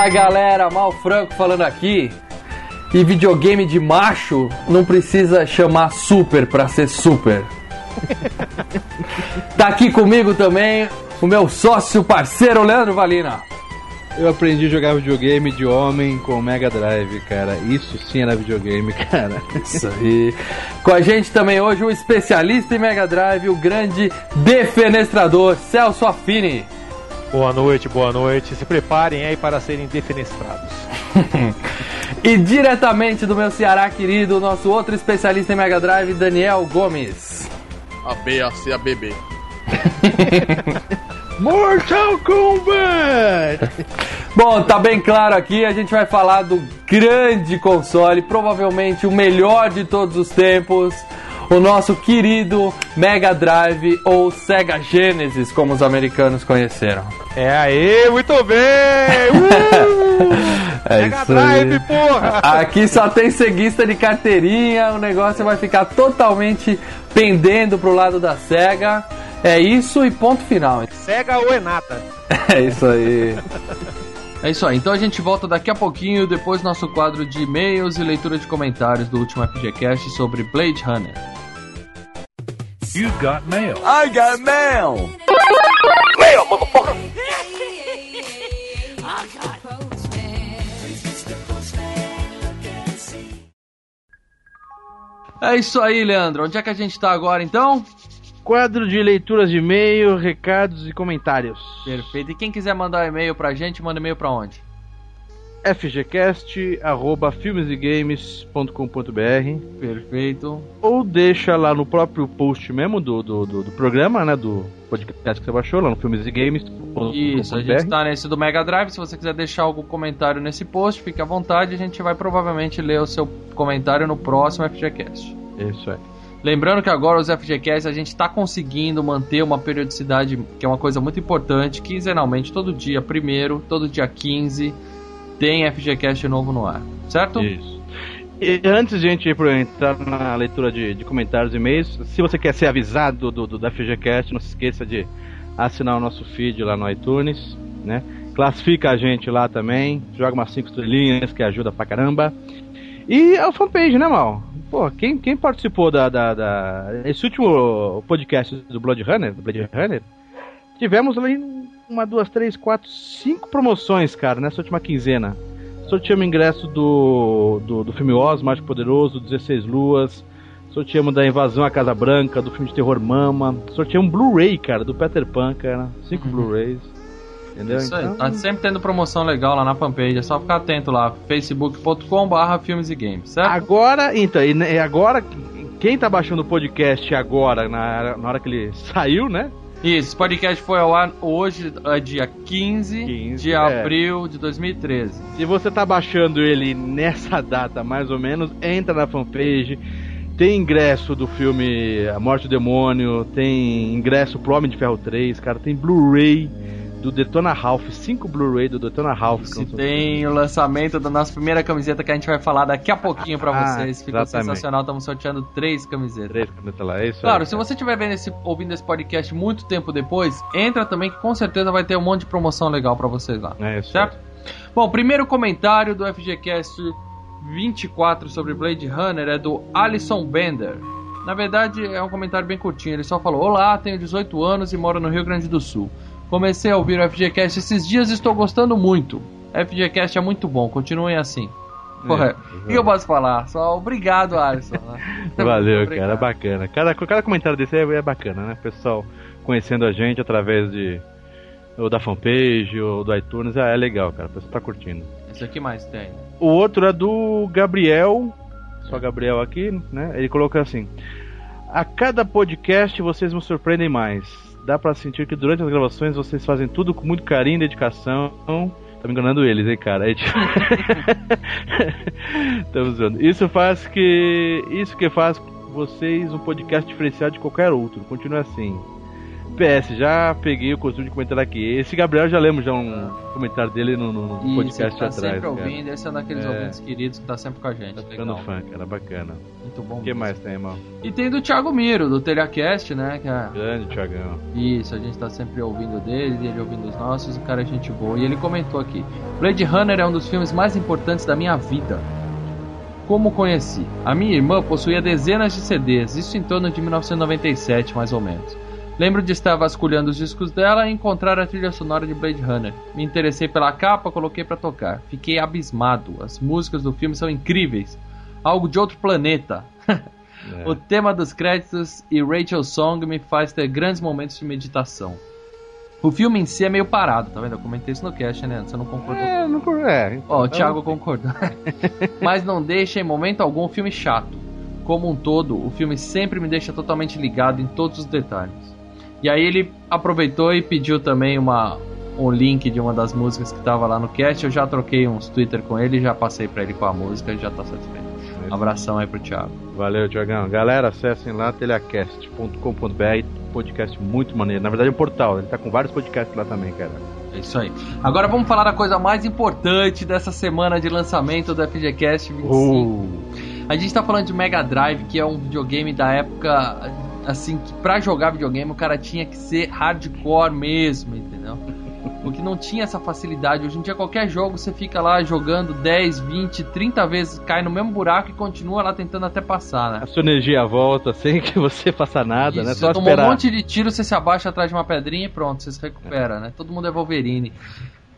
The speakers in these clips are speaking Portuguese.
Fala galera, Mal Franco falando aqui. E videogame de macho não precisa chamar super pra ser super. tá aqui comigo também o meu sócio parceiro Leandro Valina. Eu aprendi a jogar videogame de homem com Mega Drive, cara. Isso sim era videogame, cara. Isso aí. Com a gente também hoje o especialista em Mega Drive, o grande defenestrador Celso Affini. Boa noite, boa noite. Se preparem aí para serem defenestrados. E diretamente do meu Ceará querido, o nosso outro especialista em Mega Drive, Daniel Gomes. A B, a C, a BB. Mortal Kombat! Bom, tá bem claro aqui, a gente vai falar do grande console, provavelmente o melhor de todos os tempos, o nosso querido Mega Drive ou Sega Genesis, como os americanos conheceram. É aí, muito bem! Uh! É Mega isso Drive, aí. porra! Aqui só tem ceguista de carteirinha, o negócio vai ficar totalmente pendendo pro lado da Sega. É isso e ponto final. Cega ou é nada? É isso aí. É isso aí. Então a gente volta daqui a pouquinho, depois do nosso quadro de e-mails e leitura de comentários do último FGCast sobre Blade Runner. É isso aí, Leandro. Onde é que a gente tá agora então? Quadro de leituras de e-mail, recados e comentários. Perfeito. E quem quiser mandar um e-mail pra gente, manda e-mail pra onde? fgcast.filmesgames.com.br Perfeito. ou deixa lá no próprio post mesmo do, do, do, do programa, né? Do podcast que você baixou, lá no Filmes e Games. Isso, a gente tá nesse do Mega Drive. Se você quiser deixar algum comentário nesse post, fique à vontade. A gente vai provavelmente ler o seu comentário no próximo FGCast. Isso aí. Lembrando que agora os FGCast a gente está conseguindo manter uma periodicidade que é uma coisa muito importante, quinzenalmente, todo dia primeiro, todo dia 15, tem FGCast novo no ar, certo? Isso. E antes de a gente entrar na leitura de, de comentários e e-mails, se você quer ser avisado do, do, da FGCast, não se esqueça de assinar o nosso feed lá no iTunes, né? Classifica a gente lá também, joga umas 5 estrelinhas que ajuda pra caramba. E a fanpage, né, Mal? Pô, quem, quem participou da, da, da- Esse último podcast do Blood Runner, do Blade Runner, tivemos ali uma, duas, três, quatro, cinco promoções, cara, nessa última quinzena. Sorteamos ingresso do, do, do filme Oz, Mágico Poderoso, 16 Luas. Sorteamos da Invasão à Casa Branca, do filme de terror Mama. Sorteamos um Blu-ray, cara, do Peter Pan, cara. Cinco Blu-rays. Entendeu? Isso aí, Então, tá sempre tendo promoção legal lá na fanpage, é só ficar atento lá, facebook.com.br filmes e games, certo? Agora, então, e ne- e agora, quem tá baixando o podcast agora, na, na hora que ele saiu, né? Isso, esse podcast foi ao ar hoje, é dia 15, 15, de é. abril de 2013. Se você tá baixando ele nessa data, mais ou menos, entra na fanpage. Tem ingresso do filme A Morte do Demônio, tem ingresso pro Homem de Ferro 3, cara, tem Blu-ray do Detona Ralph, 5 Blu-ray do Detona Ralph. São- tem o lançamento da nossa primeira camiseta que a gente vai falar daqui a pouquinho pra Ah, vocês. Ficou exatamente. sensacional, estamos sorteando três camisetas. Três camisetas lá, é isso Claro, aí, se cara. você estiver vendo esse, ouvindo esse podcast muito tempo depois, entra também que com certeza vai ter um monte de promoção legal pra vocês lá. É isso Certo? Bom, o primeiro comentário do FGCast 24 sobre Blade Runner é do Alison Bender. Na verdade, é um comentário bem curtinho. Ele só falou: Olá, tenho 18 anos e moro no Rio Grande do Sul. Comecei a ouvir o FGCast esses dias e estou gostando muito. FGCast é muito bom, continuem assim. Porra, o que eu posso falar? Só obrigado, Alisson. Valeu, Obrigado. cara, bacana. Cada, cada comentário desse é, é bacana, né? Pessoal conhecendo a gente através de ou da fanpage ou do iTunes, é, é legal, cara. O pessoal tá curtindo. Esse aqui mais tem. O outro é do Gabriel, só Gabriel aqui, né? Ele colocou assim: A cada podcast vocês me surpreendem mais. Dá pra sentir que durante as gravações vocês fazem tudo com muito carinho e dedicação. Tá me enganando eles, hein, cara? Aí, tipo... Estamos vendo. Isso faz que. Isso que faz vocês um podcast diferenciado de qualquer outro. Continue assim. PS, já peguei o costume de comentar aqui. Esse Gabriel já lemos já um comentário dele no, no Isso, podcast ele tá atrás. sempre cara. ouvindo, esse é um daqueles É. ouvintes queridos que tá sempre com a gente. Tá ficando Legal. fã, cara, bacana. Muito bom. O que mesmo. mais tem, irmão? E tem do Thiago Miro, do Telecast, né? Que é... Grande, Thiagão. Isso, a gente tá sempre ouvindo dele, e ele ouvindo os nossos, o cara é gente boa. E ele comentou aqui: Blade Runner é um dos filmes mais importantes da minha vida. Como conheci? A minha irmã possuía dezenas de CDs, isso em torno de 1997, mais ou menos. Lembro de estar vasculhando os discos dela e encontrar a trilha sonora de Blade Runner. Me interessei pela capa, coloquei pra tocar. Fiquei abismado. As músicas do filme são incríveis. Algo de outro planeta. É. O tema dos créditos e Rachel Song me faz ter grandes momentos de meditação. O filme em si é meio parado, tá vendo? Eu comentei isso no cast, né? Você não concordou? É, não é. Ó, o então, Thiago concordou. Mas não deixa em momento algum o filme chato. Como um todo, o filme sempre me deixa totalmente ligado em todos os detalhes. E aí ele aproveitou e pediu também uma, um link de uma das músicas que tava lá no cast. Eu já troquei uns Twitter com ele, já passei pra ele com a música e já tá satisfeito. Um abração aí pro Thiago. Valeu, Tiagão. Galera, acessem lá telecast.com.br, podcast muito maneiro. Na verdade é um portal, ele tá com vários podcasts lá também, cara. É isso aí. Agora vamos falar da coisa mais importante dessa semana de lançamento do FGCast 25. Uh, A gente tá falando de Mega Drive, que é um videogame da época, assim, que pra jogar videogame o cara tinha que ser hardcore mesmo, entendeu? Porque não tinha essa facilidade. Hoje em dia, qualquer jogo você fica lá jogando 10, 20, 30 vezes, cai no mesmo buraco e continua lá tentando até passar, né? a sua energia volta sem que você faça nada, né? Isso, Só você tomou esperar. um monte de tiro, você se abaixa atrás de uma pedrinha e pronto, você se recupera, né? Todo mundo é Wolverine.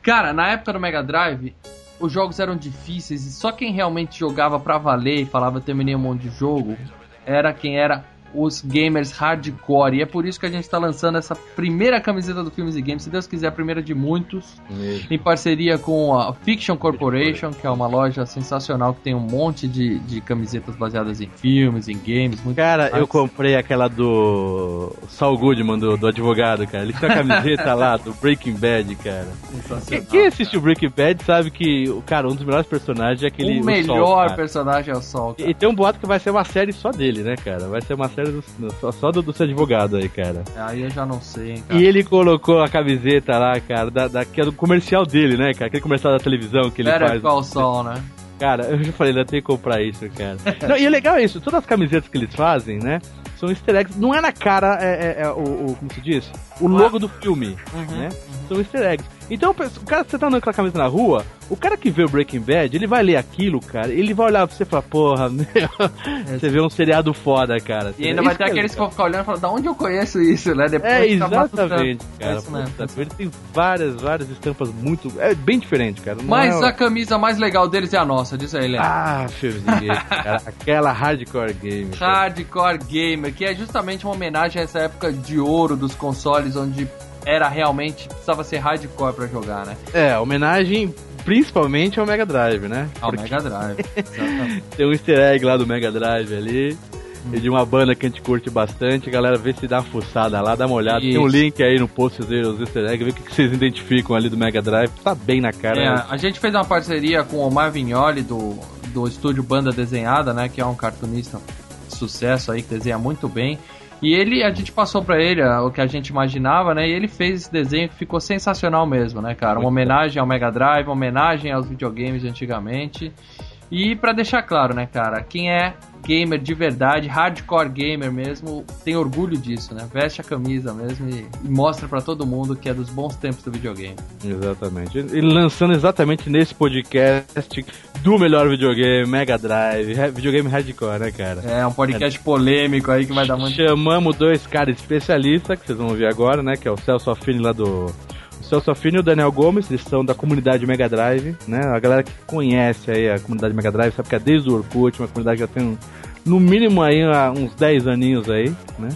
Cara, na época do Mega Drive, os jogos eram difíceis e só quem realmente jogava pra valer e falava terminei um monte de jogo era quem era os gamers hardcore. E é por isso que a gente tá lançando essa primeira camiseta do Filmes e Games, se Deus quiser, a primeira de muitos Mesmo. em parceria com a Fiction Corporation, que é uma loja sensacional que tem um monte de, de camisetas baseadas em filmes, em games. Muito Cara, eu comprei aquela do Saul Goodman, do, do advogado, cara. Ele tinha a camiseta lá do Breaking Bad, cara. Quem, Sensacional. quem assistiu Breaking Bad sabe que, o cara, um dos melhores personagens é aquele. o o melhor Sol, personagem é o Sol. cara. E tem um boato que vai ser uma série só dele, né, cara? Vai ser uma série do- só, do, do seu advogado aí, cara. Aí eu já não sei, hein, cara. E ele colocou a camiseta lá, cara, da, da, que é do comercial dele, né, cara? Aquele comercial da televisão que ele faz. o Sol, né? Cara, eu já falei, eu tenho que comprar isso, cara. Não, e o legal é isso, todas as camisetas que eles fazem, né? São easter eggs. Não é na cara, é, é- é o, o- Como se diz? O logo do filme, Uhum, né? São easter eggs. Então, o cara, você tá andando com a camisa na rua, o cara que vê o Breaking Bad, ele vai ler aquilo, cara, ele vai olhar pra você e falar, porra, meu, você vê um seriado foda, cara. E ainda vai ter que é aqueles que vão ficar olhando e falar, da onde eu conheço isso, né? Depois É, exatamente, É cara. isso mesmo. Puta, ele tem várias, várias estampas muito. É bem diferente, cara. Não Mas é... a camisa mais legal deles é a nossa, diz aí, Léo. Ah, cara. Aquela hardcore game. cara. Hardcore Gamer, que é justamente uma homenagem a essa época de ouro dos consoles, onde era realmente, precisava ser hardcore pra jogar, né? É, homenagem principalmente ao Mega Drive, né? Ao Porque Mega Drive. Exatamente. tem um easter egg lá do Mega Drive ali. E de uma banda que a gente curte bastante, galera, vê se dá uma fuçada lá, dá uma olhada. Tem um Isso. link aí no post, vocês verem os easter eggs, vê o que que vocês identificam ali do Mega Drive. Tá bem na cara. É, né? a gente fez uma parceria com o Omar Vignoli do, do estúdio Banda Desenhada, né? Que é um cartunista de sucesso aí, que desenha muito bem. E ele, a gente passou pra ele o que a gente imaginava, né? E ele fez esse desenho que ficou sensacional mesmo, né, cara? Uma homenagem ao Mega Drive, uma homenagem aos videogames de antigamente. E pra deixar claro, né, cara, quem é gamer de verdade, hardcore gamer mesmo, tem orgulho disso, né? Veste a camisa mesmo e, e mostra pra todo mundo que é dos bons tempos do videogame. Exatamente. E lançando exatamente nesse podcast do melhor videogame, Mega Drive, videogame hardcore, né, cara? É um podcast polêmico aí que vai dar muito. Chamamos dois caras especialistas, que vocês vão ouvir agora, né? Que é o Celso Affini lá do. Celso Affini e o Daniel Gomes, eles são da comunidade Mega Drive, né? A galera que conhece aí a comunidade Mega Drive sabe que é desde o Orkut, uma comunidade que já tem um- no mínimo aí uns 10 aninhos aí, né?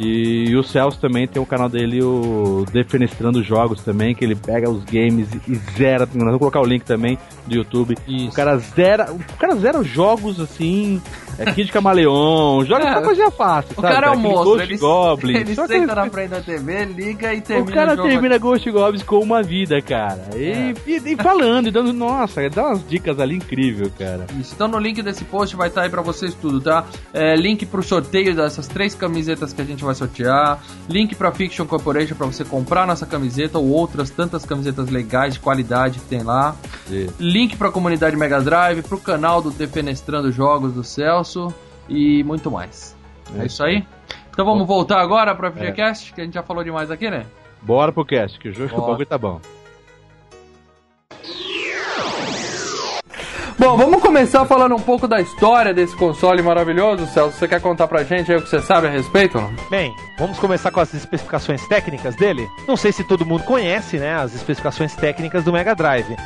E, e o Celso também tem o canal dele, o Defenestrando Jogos também, que ele pega os games e zera. Nós vou colocar o link também do YouTube. Isso. O cara zera. O cara zera jogos assim. É Kid Camaleão, joga É, é, coisinha fácil, O sabe? cara é um monstro, Ghost ele, Goblin. ele Só que senta na frente da TV, liga e termina o cara jogo. termina Ghost Goblins com uma vida, cara. E, É. e- e falando, e dando, nossa, dá umas dicas ali incrível, cara. Isso. Então no link desse post vai estar aí pra vocês tudo, tá? É, link pro sorteio dessas três camisetas que a gente vai sortear. Link pra Fiction Corporation pra você comprar nossa camiseta ou outras tantas camisetas legais de qualidade que tem lá. Isso. Link pra comunidade Mega Drive, pro canal do Defenestrando Jogos do Celso e muito mais. É, É. isso aí? Então vamos voltar agora pra FGCast, que a gente já falou demais aqui, né? Bora pro cast, que o jogo o bagulho tá bom. Bom, vamos começar falando um pouco da história desse console maravilhoso, Celso. Você quer contar pra gente aí o que você sabe a respeito? Bem, vamos começar com as especificações técnicas dele. Não sei se todo mundo conhece, né, as especificações técnicas do Mega Drive,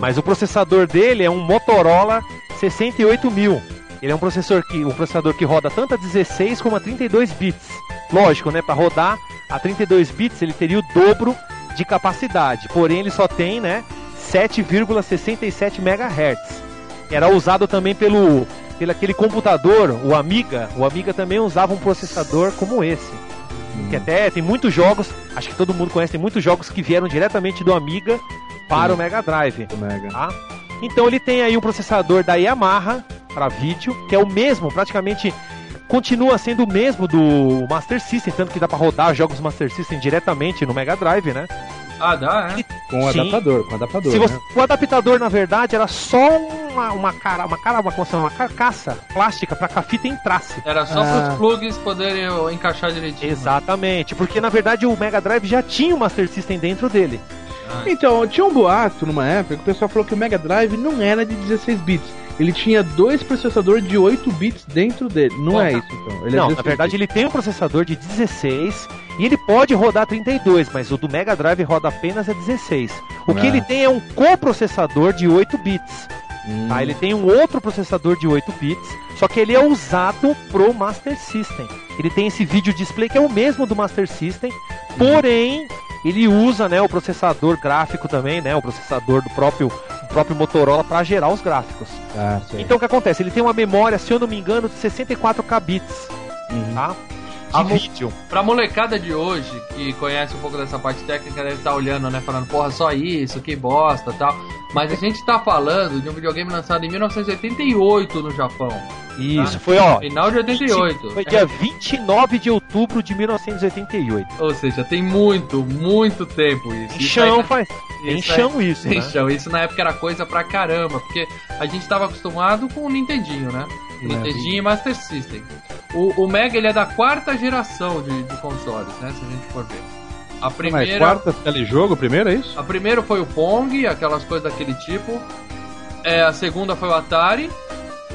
mas o processador dele é um Motorola 68000. Ele é um processor que um processador que roda tanto a 16 como a 32 bits. Lógico, né, para rodar a 32 bits ele teria o dobro de capacidade, porém ele só tem, né, 7,67 MHz. Era usado também pelo pelo aquele computador, o Amiga. O Amiga também usava um processador como esse. Que até tem muitos jogos, acho que todo mundo conhece, tem muitos jogos que vieram diretamente do Amiga para o Mega Drive. O Mega. Tá? Então ele tem aí um processador da Yamaha para vídeo, que é o mesmo, praticamente continua sendo o mesmo do Master System, tanto que dá para rodar jogos Master System diretamente no Mega Drive, né? Ah, dá, é? Com o Sim. adaptador, com o adaptador. Se você, né? o adaptador, na verdade, era só uma, uma cara, uma cara, uma, chama? uma carcaça plástica para que a fita entrasse. Era só Ah. pros plugs poderem encaixar direitinho. Exatamente, porque na verdade o Mega Drive já tinha o Master System dentro dele. Então, tinha um boato numa época que o pessoal falou que o Mega Drive não era de 16 bits. Ele tinha dois processadores de 8 bits dentro dele. Não é tá. isso, então. Ele é Não, 16 na verdade ele tem um processador de 16 e ele pode rodar 32, mas o do Mega Drive roda apenas a 16. O que Ah. ele tem é um coprocessador de 8 bits. Hum. Tá? Ele tem um outro processador de 8 bits, só que ele é usado pro Master System. Ele tem esse vídeo display que é o mesmo do Master System, porém ele usa, né, o processador gráfico também, né, o processador do próprio, do próprio Motorola para gerar os gráficos. Ah. Então o que acontece? Ele tem uma memória, se eu não me engano, de 64k bits, Uhum. tá? A vídeo. Pra molecada de hoje, que conhece um pouco dessa parte técnica, deve estar olhando, né? Falando, porra, só isso, que bosta tal. Mas a gente tá falando de um videogame lançado em 1988 no Japão. Isso, Ah, foi ó. Final de 88. Foi dia 29 de outubro de 1988. Ou seja, tem muito, muito tempo isso. Em chão faz. isso Em chão isso, Em né? chão. Isso na época era coisa pra caramba, porque a gente tava acostumado com o Nintendinho, né? É, Nintendinho e Master System. O, o Mega ele é da quarta geração de, de consoles, né? Se a gente for ver. A Mas primeira. quarta telejogo primeiro, é isso? A primeira foi o Pong, aquelas coisas daquele tipo. É, a segunda foi o Atari.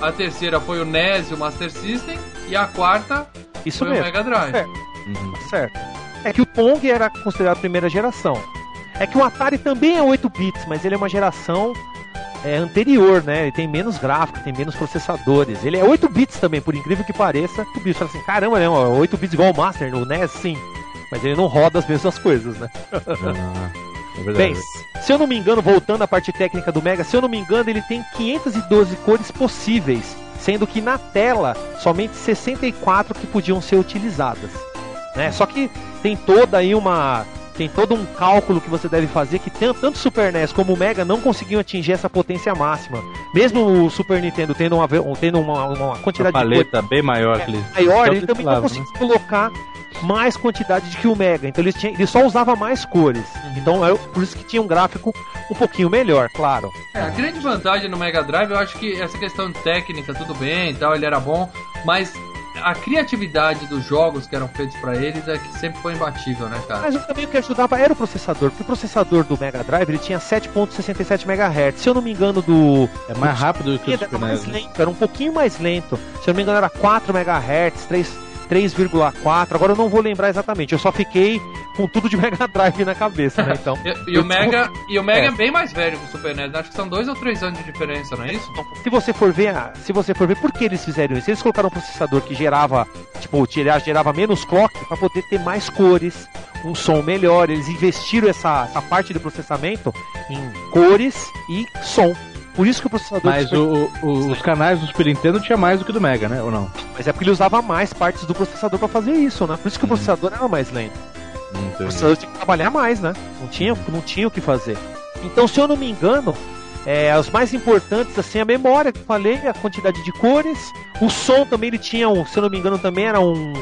A terceira foi o NES e o Master System. E a quarta Isso foi o mesmo. Mega Drive. É. Uhum. Certo. É que o Pong era considerado a primeira geração. É que o Atari também é 8 bits, mas ele é uma geração é, anterior, né? Ele tem menos gráfico, tem menos processadores. Ele é 8 bits também, por incrível que pareça. 8 bits, fala assim, caramba, né? 8 bits igual o Master, no NES, sim. Mas ele não roda as mesmas coisas, né? Ah, é. Bem, se eu não me engano, voltando à parte técnica do Mega, se eu não me engano, ele tem 512 cores possíveis, sendo que na tela somente 64 que podiam ser utilizadas. Né? Só que tem toda aí uma tem todo um cálculo que você deve fazer que tanto o Super NES como o Mega não conseguiam atingir essa potência máxima. Mesmo o Super Nintendo tendo uma, tendo uma, uma uma quantidade de cores paleta bem maior que eles. maior, ele também não falavam, conseguia colocar mais quantidade de que o Mega. Então ele, tinha, ele só usava mais cores. Então é por isso que tinha um gráfico um pouquinho melhor, claro. É, a grande vantagem no Mega Drive, eu acho que essa questão técnica, tudo bem e tal, ele era bom, mas a criatividade dos jogos que eram feitos pra eles é que sempre foi imbatível, né, cara? Mas também o que ajudava era o processador, porque o processador do Mega Drive ele tinha 7.67 MHz. Se eu não me engano do É mais rápido que o era Super mais NES. né? lento, era um pouquinho mais lento. Se eu não me engano era 4 MHz, 3 3,4. Agora eu não vou lembrar exatamente. Eu só fiquei com tudo de Mega Drive na cabeça, né? Então. e, e o Mega, e o Mega é. é. bem mais velho que o Super NES. Acho que são dois ou três anos de diferença, não é isso? Se você for ver, se você for ver por que eles fizeram isso, eles colocaram um processador que gerava, tipo, gerava menos clock para poder ter mais cores, um som melhor. Eles investiram essa, essa parte do processamento em cores e som. Por isso que o processador. Mas o, o, os canais do Super Nintendo tinha mais do que do Mega, né? Ou não? Mas é porque ele usava mais partes do processador para fazer isso, né? Por isso que o uhum. processador era mais lento. Entendi. O processador tinha que trabalhar mais, né? Não tinha, não tinha o que fazer. Então, se eu não me engano, é, os mais importantes, assim, a memória que eu falei, a quantidade de cores, o som também ele tinha um, se eu não me engano, também era um,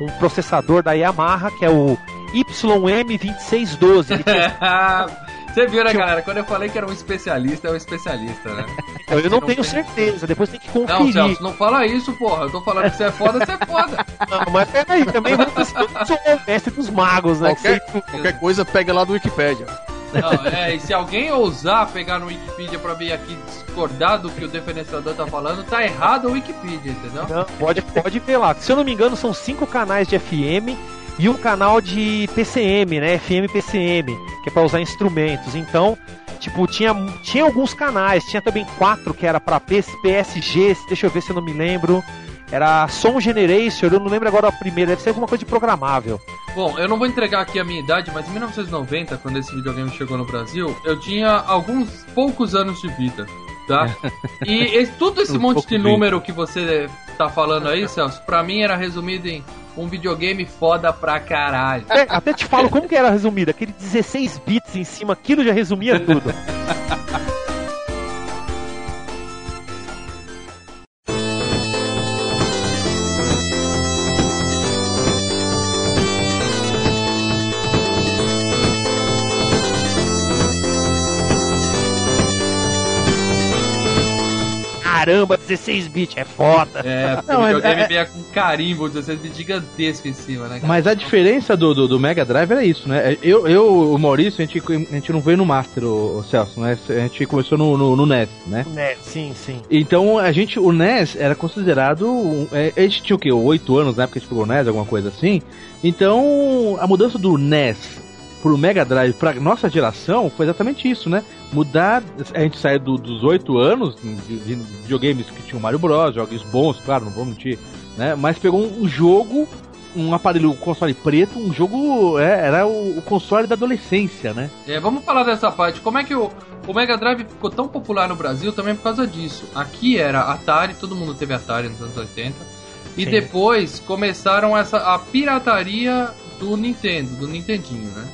um processador da Yamaha, que é o YM2612. Tinha... Você viu, né, galera? Quando eu falei que era um especialista, é um especialista, né? Eu, eu não, não tenho tem... certeza, depois tem que conferir. Não, Celso, não fala isso, porra. Eu tô falando que você é foda, você é foda. Não, mas peraí, também eu sou o mestre dos magos, né? Qualquer, qualquer coisa, pega lá do Wikipedia. Não, é, e se alguém ousar pegar no Wikipedia pra vir aqui discordar do que o diferenciador tá falando, tá errado o Wikipedia, entendeu? Não, pode, pode ver lá. Se eu não me engano, são cinco canais de FM e um canal de PCM, né? FM PCM, que é para usar instrumentos. Então, tipo, tinha, tinha alguns canais, tinha também quatro que era para PSG, deixa eu ver se eu não me lembro. Era Som Generation, eu não lembro agora a primeira, deve ser alguma coisa de programável. Bom, eu não vou entregar aqui a minha idade, mas em 1990, quando esse videogame chegou no Brasil, eu tinha alguns poucos anos de vida, tá? e, e tudo esse um monte de número que você tá falando aí, Celso, pra mim era resumido em um videogame foda pra caralho. É, até te falo como que era resumido, aquele 16 bits em cima, aquilo já resumia tudo. caramba, 16 bits, é foda. É, não, o videogame é, é... com carimbo 16 bits gigantesco em cima, né? Mas a diferença do, do, do, Mega Drive era isso, né? Eu, eu o Maurício, a gente, a gente não veio no Master, o, o Celso, né? A gente começou no, no, no NES, né? NES, sim, sim. Então a gente, o NES era considerado. É, a gente tinha o quê? 8 anos na época que a gente pegou o NES, alguma coisa assim. Então a mudança do NES pro Mega Drive pra nossa geração foi exatamente isso, né? Mudar, a gente saiu do, dos oito anos de, de, videogames que tinham Mario Bros, jogos bons, claro, não vou mentir, né? Mas pegou um, um jogo, um aparelho console preto, um jogo, é, era o, o, console da adolescência, né? É, vamos falar dessa parte. Como é que o, o Mega Drive ficou tão popular no Brasil também por causa disso? Aqui era Atari, todo mundo teve Atari nos anos 80. E Sim. depois começaram essa a pirataria do Nintendo, do Nintendinho, né?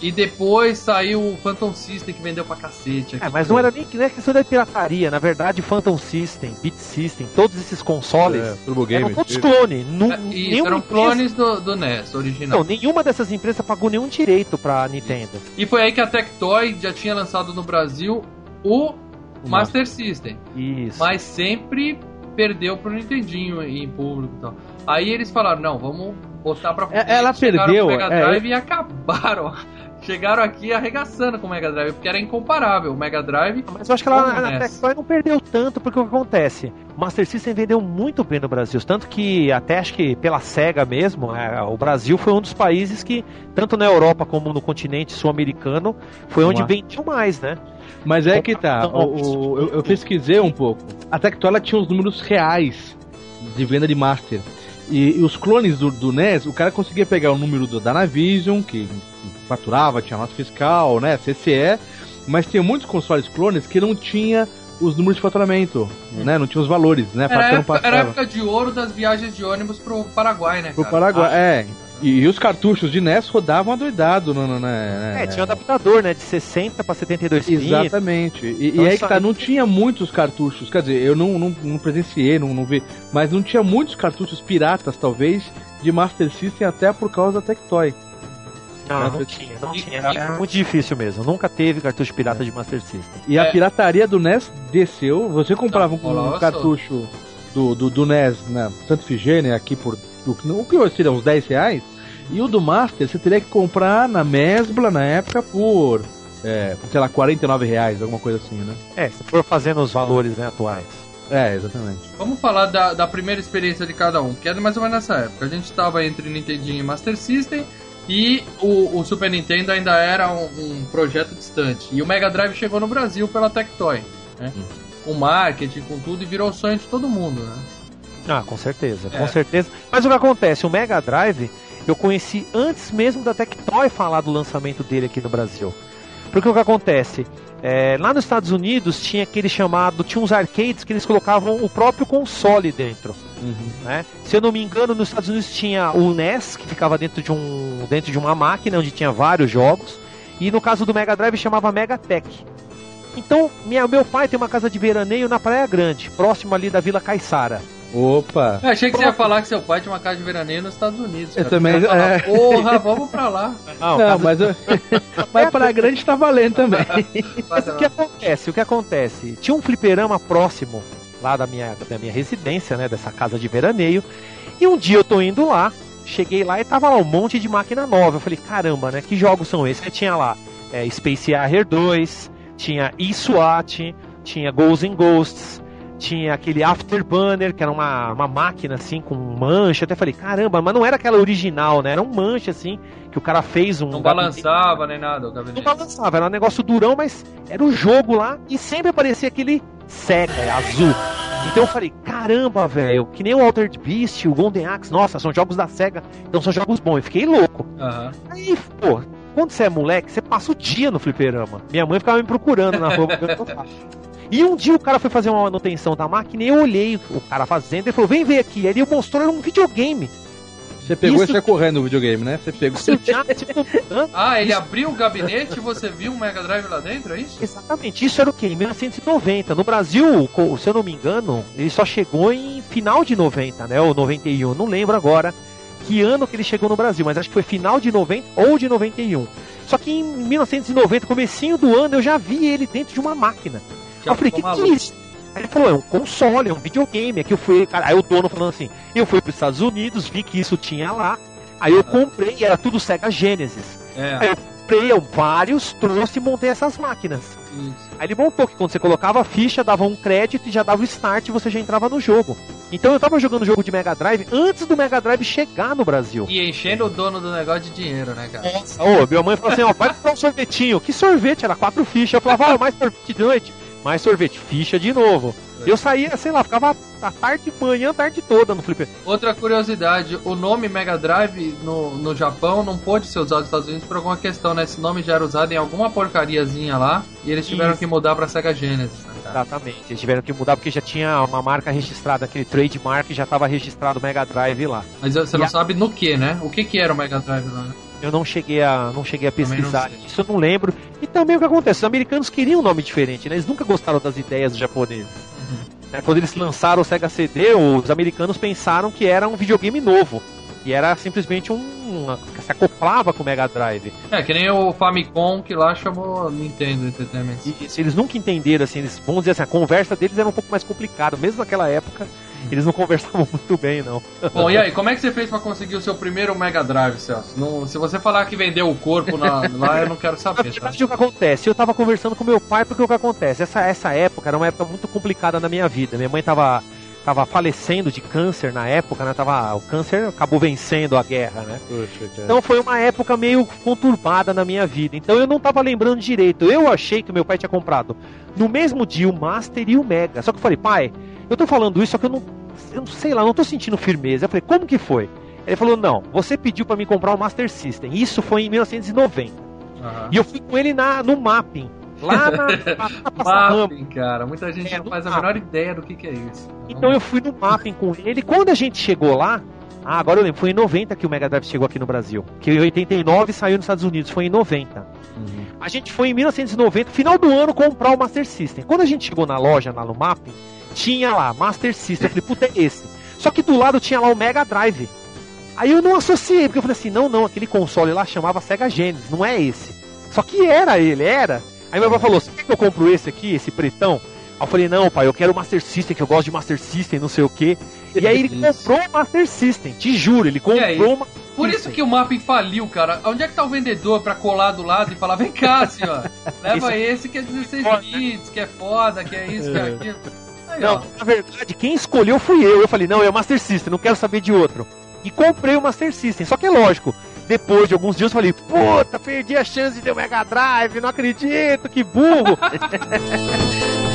E depois saiu o Phantom System que vendeu pra cacete. É, mas não era nem, nem questão da pirataria. Na verdade, Phantom System, Beat System, todos esses consoles é, Turbo Game, eram todos clones. É, isso, eram clones do, do NES original. Não, nenhuma dessas empresas pagou nenhum direito pra Nintendo. E foi aí que a Tectoy já tinha lançado no Brasil o, o Master System. Isso. Mas sempre perdeu pro Nintendinho em público e tal. Aí eles falaram, não, vamos botar pra é, Ela perdeu. Mega é, Drive é, e acabaram. Chegaram aqui arregaçando com o Mega Drive, porque era incomparável. O Mega Drive. Mas eu acho que ela na Tectoy não perdeu tanto, porque o que acontece? O Master System vendeu muito bem no Brasil. Tanto que, até acho que pela SEGA mesmo, é, o Brasil foi um dos países que, tanto na Europa como no continente sul-americano, foi onde vendeu mais, né? Mas é que tá. O, o, eu, eu, pesquisei um pouco. A Tectoy ela tinha os números reais de venda de Master. E, e, os clones do, do NES, o cara conseguia pegar o número do Danavision, que faturava, tinha nota fiscal, né, CCE, mas tinha muitos consoles clones que não tinha os números de faturamento, hum. né? Não tinha os valores, né? Era, época, era a época de ouro das viagens de ônibus pro Paraguai, né? Pro cara? Paraguai, Acho. é. E, e, os cartuchos de NES rodavam adoidado, no, no, né? É, tinha um adaptador, né? De 60 para 72 bits. Exatamente. E, então, e aí que tá, não tinha muitos cartuchos. Quer dizer, eu não, não, não presenciei, não, não vi. Mas não tinha muitos cartuchos piratas, talvez, de Master System, até por causa da Tectoy. Não, não tinha, não tinha. Era muito difícil mesmo. Nunca teve cartucho pirata de Master System. E a é. pirataria do NES desceu. Você comprava um, um cartucho do, do, do NES na Santa Figênia aqui por. O que seria uns 10 reais? E o do Master você teria que comprar na Mesbla na época por, é, sei lá, 49 reais, alguma coisa assim, né? É, se for fazendo os valores né, atuais. É, exatamente. Vamos falar da, da primeira experiência de cada um, que é mais ou menos nessa época. A gente estava entre Nintendinho e Master System, E o, o Super Nintendo ainda era um, um, projeto distante. E o Mega Drive chegou no Brasil pela Tectoy. Né? Hum. Com marketing, com tudo, e virou o sonho de todo mundo. Né? Ah, com certeza, é. com certeza. Mas o que acontece? O Mega Drive eu conheci antes mesmo da Tectoy falar do lançamento dele aqui no Brasil. Porque o que acontece? É, lá nos Estados Unidos tinha aquele chamado, tinha uns arcades que eles colocavam o próprio console dentro. Uhum. Né? Se eu não me engano, nos Estados Unidos tinha o NES, que ficava dentro de, um, dentro de uma máquina onde tinha vários jogos. E no caso do Mega Drive chamava Megatech. Então, minha, meu pai tem uma casa de veraneio na Praia Grande, próximo ali da Vila Caiçara. Opa! Eu achei que você ia falar que seu pai tinha uma casa de veraneio nos Estados Unidos. Cara. Eu também. Falar, é... Porra, vamos pra lá. Não, Não mas, eu... mas pra grande tá valendo também. mas o que acontece? O que acontece? Tinha um fliperama próximo lá da minha, da minha residência, né? Dessa casa de veraneio. E um dia eu tô indo lá, cheguei lá e tava lá um monte de máquina nova. Eu falei, caramba, né? Que jogos são esses? Aí tinha lá é, Space Harrier 2, tinha E-SWAT, tinha Ghosts and Ghosts, tinha aquele Afterburner, que era uma, uma máquina assim com mancha. Eu até falei, caramba, mas não era aquela original, né? Era um mancha assim, que o cara fez um. Não balançava nem nada o gabinete. Não balançava, era um negócio durão, mas era o um jogo lá e sempre aparecia aquele Sega azul. Então eu falei, caramba, velho, que nem o Altered Beast, o Golden Axe, nossa, são jogos da SEGA, então são jogos bons. Eu fiquei louco. Uhum. Aí, pô, quando você é moleque, você passa o dia no fliperama. Minha mãe ficava me procurando na rua. E um dia o cara foi fazer uma manutenção da máquina e eu olhei o cara fazendo e falou: vem ver aqui. Aí ele mostrou era um videogame. Você pegou Isso... e saiu correndo no videogame, né? Você pegou. ah, ele abriu o gabinete e você viu um Mega Drive lá dentro, é isso? Exatamente. Isso era o quê? Em 1990. No Brasil, se eu não me engano, ele só chegou em final de 90, né? Ou 91. Não lembro agora que ano que ele chegou no Brasil, mas acho que foi final de 90 ou de 91. Só que em 1990, comecinho do ano, eu já vi ele dentro de uma máquina. Eu falei, que que é isso? Aí ele falou, é um console, é um videogame. Aqui eu fui, cara, aí o dono falando assim, eu fui para os Estados Unidos, vi que isso tinha lá. Aí eu comprei, era tudo Sega Genesis. É. Aí eu comprei eu, vários, trouxe e montei essas máquinas. Isso. Aí ele montou que quando você colocava a ficha, dava um crédito e já dava o start e você já entrava no jogo. Então eu tava jogando jogo de Mega Drive antes do Mega Drive chegar no Brasil. E enchendo o dono do negócio de dinheiro, né, cara? Ô, oh, minha mãe falou assim, ó, vai comprar um sorvetinho. Que sorvete? Era quatro fichas. Eu falava, ah, mais sorvete de noite mais sorvete, ficha de novo. É. Eu saía, sei lá, ficava a tarde, manhã, a tarde toda no Flipper. Outra curiosidade, o nome Mega Drive no, no Japão não pôde ser usado nos Estados Unidos por alguma questão, né? Esse nome já era usado em alguma porcariazinha lá e eles tiveram Isso. que mudar pra Sega Genesis. Né, Exatamente, eles tiveram que mudar porque já tinha uma marca registrada, aquele trademark já estava registrado o Mega Drive lá. Mas você e não a... sabe no que, né? O que que era o Mega Drive lá, né? Eu não cheguei a, não cheguei a pesquisar isso, eu não lembro. E também o que acontece, os americanos queriam um nome diferente, né? Eles nunca gostaram das ideias dos japoneses. Uhum. É, quando eles lançaram o Sega CD, os americanos pensaram que era um videogame novo. E era simplesmente um. que se acoplava com o Mega Drive. É, que nem o Famicom que lá chamou Nintendo Entertainment. E se eles nunca entenderam, assim, eles, vamos dizer assim, a conversa deles era um pouco mais complicada, mesmo naquela época eles não conversavam muito bem, não. Bom, e aí, como é que você fez para conseguir o seu primeiro Mega Drive, Celso? Não, se você falar que vendeu o corpo na, lá, eu não quero saber. Na verdade, tá? o que acontece? Eu tava conversando com meu pai, porque o que acontece? Essa, essa época era uma época muito complicada na minha vida. Minha mãe tava tava falecendo de câncer na época, né? Tava, o câncer acabou vencendo a guerra, né? Puxa, então foi uma época meio conturbada na minha vida. Então eu não tava lembrando direito. Eu achei que meu pai tinha comprado no mesmo dia o Master e o Mega. Só que eu falei, pai, eu tô falando isso, só que eu não, eu não sei lá, não tô sentindo firmeza. Eu falei, como que foi? Ele falou, não, você pediu para mim comprar o Master System. Isso foi em 1990. Uhum. E eu fui com ele na, no mapping. Lá na, na, mapping, cara. Muita gente é, não faz a menor ideia do que, que é isso. Então eu fui no mapping com ele. Quando a gente chegou lá, ah, agora eu lembro, foi em 90 que o Mega Drive chegou aqui no Brasil. Que em 89 saiu nos Estados Unidos, foi em 90. Uhum. A gente foi em 1990, final do ano, comprar o Master System. Quando a gente chegou na loja, lá no mapping, tinha lá, Master System. Eu falei, puta, é esse. Só que do lado tinha lá o Mega Drive. Aí eu não associei, porque eu falei assim, não, não, aquele console lá chamava Sega Genesis, não é esse. Só que era ele, era. Aí meu pai falou, você quer que eu compro esse aqui, esse pretão? Aí eu falei, não, pai, eu quero o Master System, que eu gosto de Master System, não sei o quê. E aí ele comprou o Master System, te juro, ele comprou uma. Por isso que o mapping faliu, cara. Onde é que tá o vendedor pra colar do lado e falar, vem cá, senhor, leva esse que é 16 bits, que é foda, que é isso, que é aquilo. Não, na verdade, quem escolheu fui eu. Eu falei, não, é o Master System, não quero saber de outro. E comprei o Master System. Só que é lógico, depois de alguns dias eu falei, puta, perdi a chance de ter o Mega Drive, não acredito, que burro!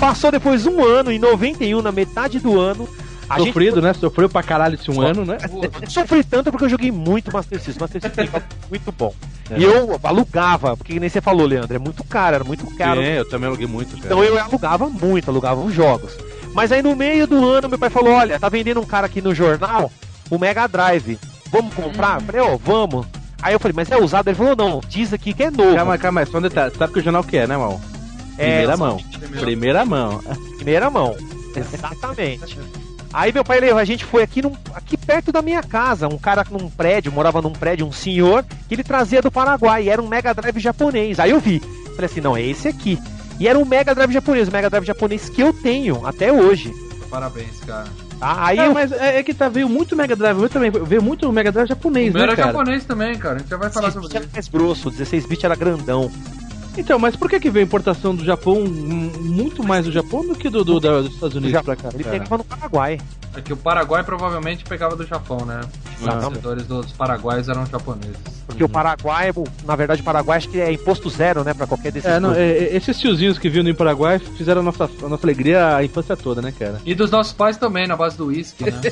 Passou depois um ano, em 91, na metade do ano. A gente Sofrido, né? Sofreu pra caralho esse um ano, né? sofri tanto porque eu joguei muito Master System. Master System é muito bom. É. E eu alugava, porque nem você falou, Leandro, é muito caro, era muito caro. Sim, eu também aluguei muito, cara. Então eu alugava muito, alugava os jogos. Mas aí no meio do ano meu pai falou: olha, tá vendendo um cara aqui no jornal o Mega Drive. Vamos comprar? Eu falei, ó, vamos. Aí eu falei, mas é usado? Ele falou, não, diz aqui que é novo. Calma, calma, só um detalhe. Sabe que o jornal que é, né, mal? É, Primeira mão. Primeira mão. Primeira mão. Exatamente. Aí meu pai levou, a gente foi aqui, num, aqui perto da minha casa, um cara num prédio, morava num prédio, um senhor, que ele trazia do Paraguai, e era um Mega Drive japonês. Aí eu vi, falei assim, não, é esse aqui. E era um Mega Drive japonês, o Mega Drive japonês que eu tenho até hoje. Parabéns, cara. Tá? Aí É, eu, mas é, é que tá, veio muito Mega Drive, eu também, veio muito Mega Drive japonês, O meu né, era cara? japonês também, cara. A gente já vai falar 16 sobre bit era isso. mais grosso, o 16 bit era grandão. Então, mas por que que veio a importação do Japão hum, muito mais do Japão do que do, do- da- dos Estados Unidos pra cá? Ele cara? pegava no Paraguai. É que o Paraguai provavelmente pegava do Japão, né? Os fornecedores dos paraguaios eram japoneses. Porque o Paraguai, na verdade, o Paraguai acho que é imposto zero, né, pra qualquer desses. É, não, é, é, esses tiozinhos que vinham no Paraguai fizeram a nossa, a nossa alegria a infância toda, né, cara? E dos nossos pais também, na base do uísque, né?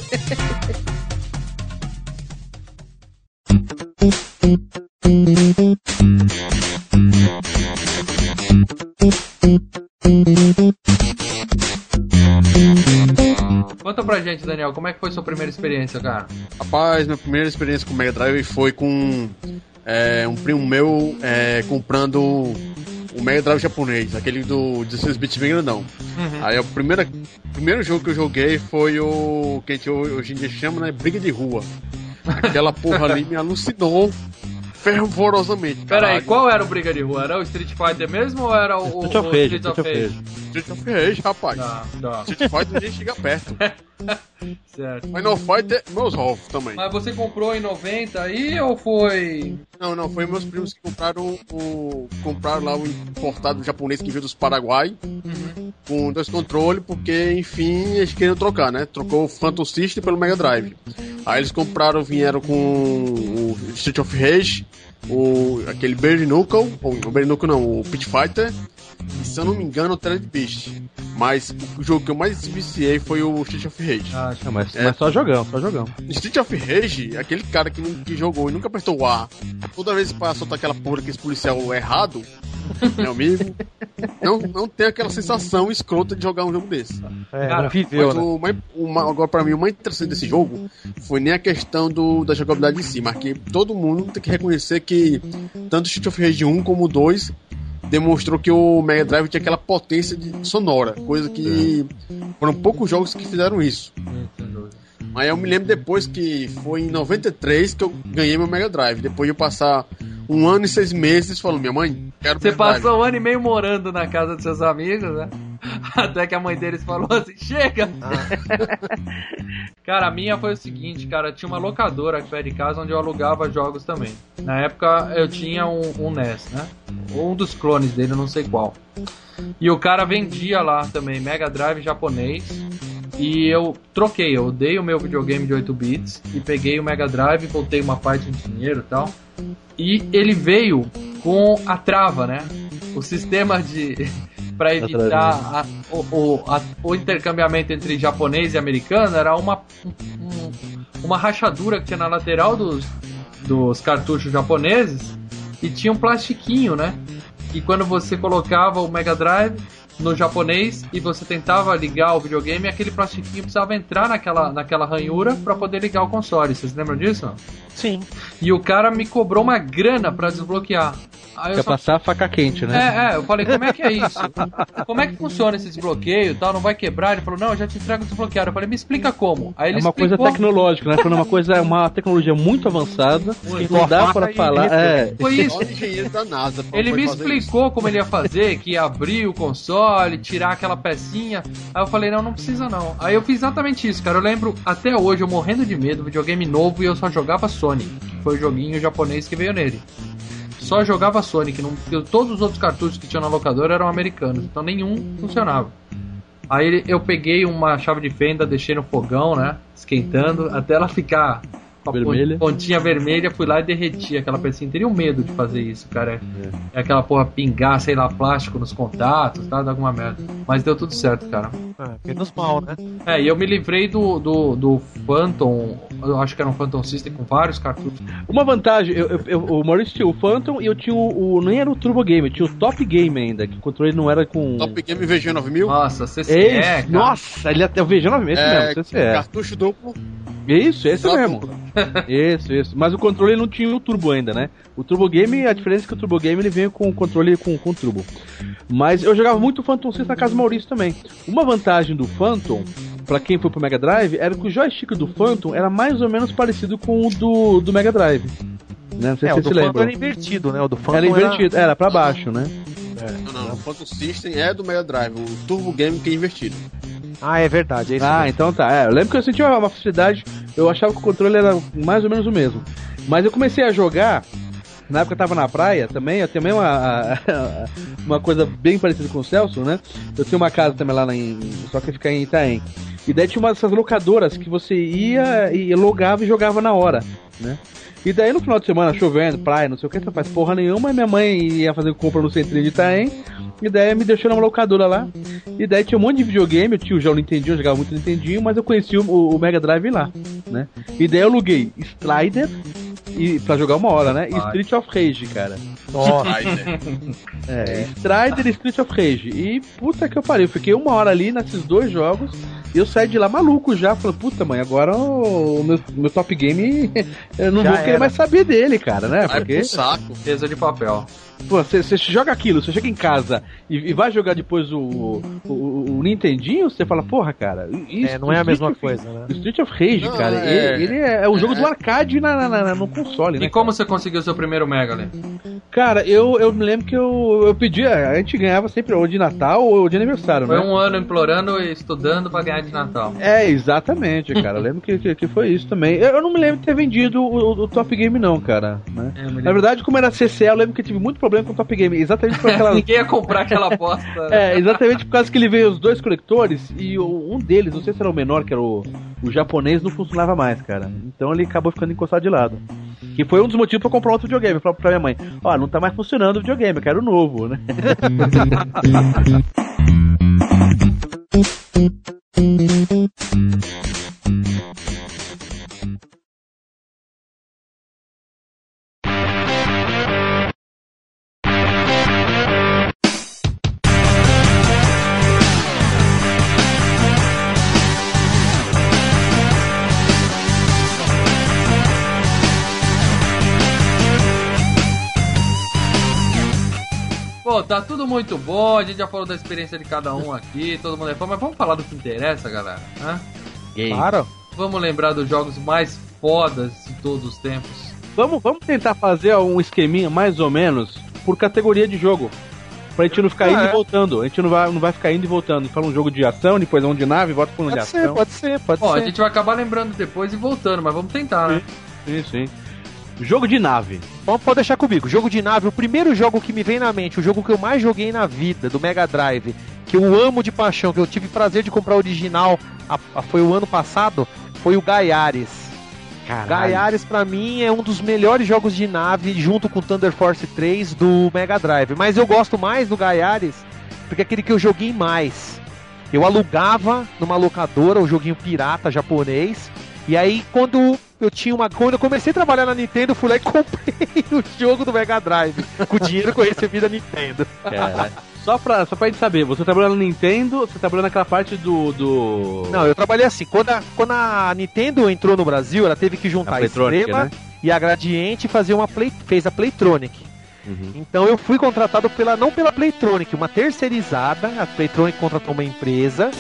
Conta pra gente, Daniel, como é que foi sua primeira experiência, cara? Rapaz, minha primeira experiência com o Mega Drive foi com é, um primo meu é, comprando o Mega Drive japonês, aquele do 16-bit bem grandão. Aí o primeiro, primeiro jogo que eu joguei foi o que a gente hoje em dia chama, né, Briga de Rua. Aquela porra ali me alucinou fervorosamente. Pera aí, caralho. qual era o Briga de Rua? Era o Street Fighter mesmo ou era o, Street of o Rage, Street of Street of Rage? Street of Rage, rapaz. Tá, tá, Street Fighter ninguém chega perto. certo. Final Fighter, meus ovos também. Mas você comprou em 90 aí ou foi. Não, não, foi meus primos que compraram o. compraram lá o importado japonês que veio dos Paraguai com dois controles, porque enfim eles queriam trocar, né? Trocou o Phantom System pelo Mega Drive. Aí eles compraram, vieram com o Street of Rage, o, aquele ou o Bare Knuckle não, o Pit Fighter, se eu não me engano o Thread Beast. Mas o jogo que eu mais viciei foi o Street of Rage. Ah, Não, mas, É. mas só jogão, só jogão. Street of Rage, aquele cara que, que jogou e nunca apertou o A, toda vez que soltar aquela porra que esse policial errado, meu amigo, não, não tem aquela sensação escrota de jogar um jogo desse. É, Cara, viveu, Mas né? o mais- agora, pra mim, o mais interessante desse jogo foi nem a questão do, da jogabilidade em si, mas que todo mundo tem que reconhecer que tanto Street of Rage 1 como o 2 demonstrou que o Mega Drive tinha aquela potência de sonora, coisa que foram poucos jogos que fizeram isso. Mas eu me lembro depois que foi em 93 que eu ganhei meu Mega Drive. Depois de eu passar um ano e seis meses, falou: Minha mãe, quero Você Mega Drive." passou um ano e meio morando na casa dos seus amigos, né? Até que a mãe deles falou assim: chega! cara, a minha foi o seguinte, cara, tinha uma locadora aqui perto de casa onde eu alugava jogos também. Na época eu tinha um, um NES, né? Um dos clones dele, não sei qual. E o cara vendia lá também Mega Drive japonês. E eu troquei, eu dei o meu videogame de 8 bits e peguei o Mega Drive, voltei uma parte de dinheiro e tal. E ele veio com a trava, né? O sistema de. Para evitar a- o, o, a- o intercambiamento entre japonês e americano era uma, um- uma rachadura que tinha na lateral dos, dos cartuchos japoneses e tinha um plastiquinho, né? E quando você colocava o Mega Drive no japonês e você tentava ligar o videogame, aquele plastiquinho precisava entrar naquela, naquela ranhura para poder ligar o console. Vocês lembram disso? Sim. E o cara me cobrou uma grana para desbloquear. Aí Quer só passar a faca quente, né? é, é, eu falei, como é que é isso? Como é que funciona esse desbloqueio e tal? Não vai quebrar? Ele falou, não, eu já te entrego desbloqueado. Eu falei, me explica como. Aí É ele uma coisa explicou. tecnológica, né? Falando uma coisa, é uma tecnologia muito avançada. Não dá pra falar. É, Foi isso. Ele me explicou como ele ia fazer, que ia abrir o console, tirar aquela pecinha. Aí eu falei, não, não precisa não. Aí eu fiz exatamente isso, cara. Eu lembro até hoje, eu morrendo de medo, videogame novo e eu só jogava Sonic, foi o joguinho japonês que veio nele. só jogava Sonic. Não, todos os outros cartuchos que tinham na locadora eram americanos, então nenhum funcionava. Aí eu peguei uma chave de fenda, deixei no fogão, né? Esquentando, até ela ficar Vermelha. pontinha vermelha, fui lá e derreti aquela pecinha. Teria um medo de fazer isso, cara. É, aquela porra pingar, sei lá, plástico nos contatos, tá? Dá alguma merda. Mas deu tudo certo, cara. Ah, menos mal, né? É, e eu me livrei do, do, do Phantom, eu acho que era um Phantom System com vários cartuchos. Uma vantagem, eu, eu- eu- o Maurício tinha o Phantom e eu tinha o, o- Nem era o Turbo Game, eu tinha o Top Game ainda, que o controle não era com. Top Game VG 9000. Nossa, CCE, Esse, cara. nossa, ele até o VG novamente é, mesmo, CCE. cartucho duplo. Isso, esse só mesmo. Isso, isso. Mas o controle não tinha o turbo ainda, né? O Turbo Game, a diferença é que o Turbo Game ele veio com o controle com, com turbo. Mas eu jogava muito Phantom 6 na casa do Maurício também. Uma vantagem do Phantom, pra quem foi pro Mega Drive, era que o joystick do Phantom era mais ou menos parecido com o do, do Mega Drive. Né? Não sei É, se o você do se Phantom lembra. era invertido, né? O do Phantom Era invertido, era pra baixo, né? Não, não, o Phantom System é do Mega Drive. O Turbo Game que é invertido. Ah, é verdade, é isso Ah, então tá. É, eu lembro que eu sentia uma facilidade, eu achava que o controle era mais ou menos o mesmo. Mas eu comecei a jogar, na época eu tava na praia também, eu também uma, uma coisa bem parecida com o Celso, né? Eu tinha uma casa também lá na, em, só que fica em Itaém. E daí tinha uma dessas locadoras que você ia e logava e jogava na hora, né? E daí no final de semana, chovendo, praia, não sei o que, você faz porra nenhuma, e minha mãe ia fazer compra no centro de Itaém, e daí me deixou numa locadora lá. E daí tinha um monte de videogame, eu tinha já o Nintendinho, eu jogava muito Nintendinho, mas eu conheci o, o Mega Drive lá, né? E daí eu aluguei Strider e, pra jogar uma hora, né? E. Street of Rage, cara. Nossa, né? É, Strider e Street of Rage. E puta que eu pariu, eu fiquei uma hora ali nesses dois jogos e eu saí de lá maluco já. Falei, puta mãe, agora o meu, meu top game eu não Já vou querer era. mais saber dele, cara, né? Vai Porque, pro saco. Peso de papel. Pô, você você joga aquilo, você chega em casa e, e vai jogar depois o, o, o, o Nintendinho, você fala, porra, cara, isso, é, não é a mesma Street of- coisa, né? Street of Rage, Não, cara, é- ele, ele é, é o jogo é- do arcade na, na- na- no console, né? E como você conseguiu seu primeiro Mega, Lê? Cara, eu, eu me lembro que eu, eu pedia, a gente ganhava sempre ou de Natal ou de aniversário, Foi né? um ano implorando e estudando pra ganhar de Natal. É, exatamente, cara. Eu lembro que, que, que foi isso também. Eu, eu não me lembro de ter vendido o, o- Top Game, não, cara. né? É. Na verdade, como era CC, eu lembro que eu tive muito problema com o Top Game. Exatamente por aquela. Ninguém ia comprar aquela bosta. É, exatamente por causa que ele veio os dois conectores e o- um deles, não sei se era o menor, que era o, o japonês, não funcionava mais, cara. Então ele acabou ficando encostado de lado. Que foi um dos motivos pra eu comprar outro videogame. Eu falei pra minha mãe: Ó, não tá mais funcionando o videogame, eu quero o novo, né? tá tudo muito bom, a gente já falou da experiência de cada um aqui, todo mundo é fã, mas vamos falar do que interessa, galera. Hã? Claro. Vamos lembrar dos jogos mais fodas de todos os tempos. Vamos, vamos tentar fazer um esqueminha mais ou menos por categoria de jogo. Pra gente não ficar Ah, indo é. e voltando. A gente não vai, não vai ficar indo e voltando. Fala um jogo de ação, depois um de nave, volta pra um de Pode ser, ação. pode ser, pode Bom, a ser. gente vai acabar lembrando depois e voltando, mas vamos tentar, né? Sim, sim. Jogo de nave. Pode deixar comigo. Jogo de nave, o primeiro jogo que me vem na mente, o jogo que eu mais joguei na vida, do Mega Drive, que eu amo de paixão, que eu tive prazer de comprar original, a- a- foi o ano passado, foi o Gaiares. Gaiares pra mim é um dos melhores jogos de nave junto com Thunder Force 3 do Mega Drive, mas eu gosto mais do Gaiares porque é aquele que eu joguei mais. Eu alugava numa locadora o joguinho pirata japonês e aí quando eu tinha uma quando eu comecei a trabalhar na Nintendo, eu fui lá e comprei o jogo do Mega Drive com o dinheiro que eu recebi da Nintendo. Caralho. Só pra, só pra gente saber, você trabalhou na Nintendo, você trabalhou naquela parte do. do... Não, eu trabalhei assim. Quando a, quando a Nintendo entrou no Brasil, ela teve que juntar A a, Estrela né? e a Gradiente e fazer uma Play, fez a Playtronic. Uhum. Então eu fui contratado pela não pela Playtronic, uma terceirizada. A Playtronic contratou uma empresa,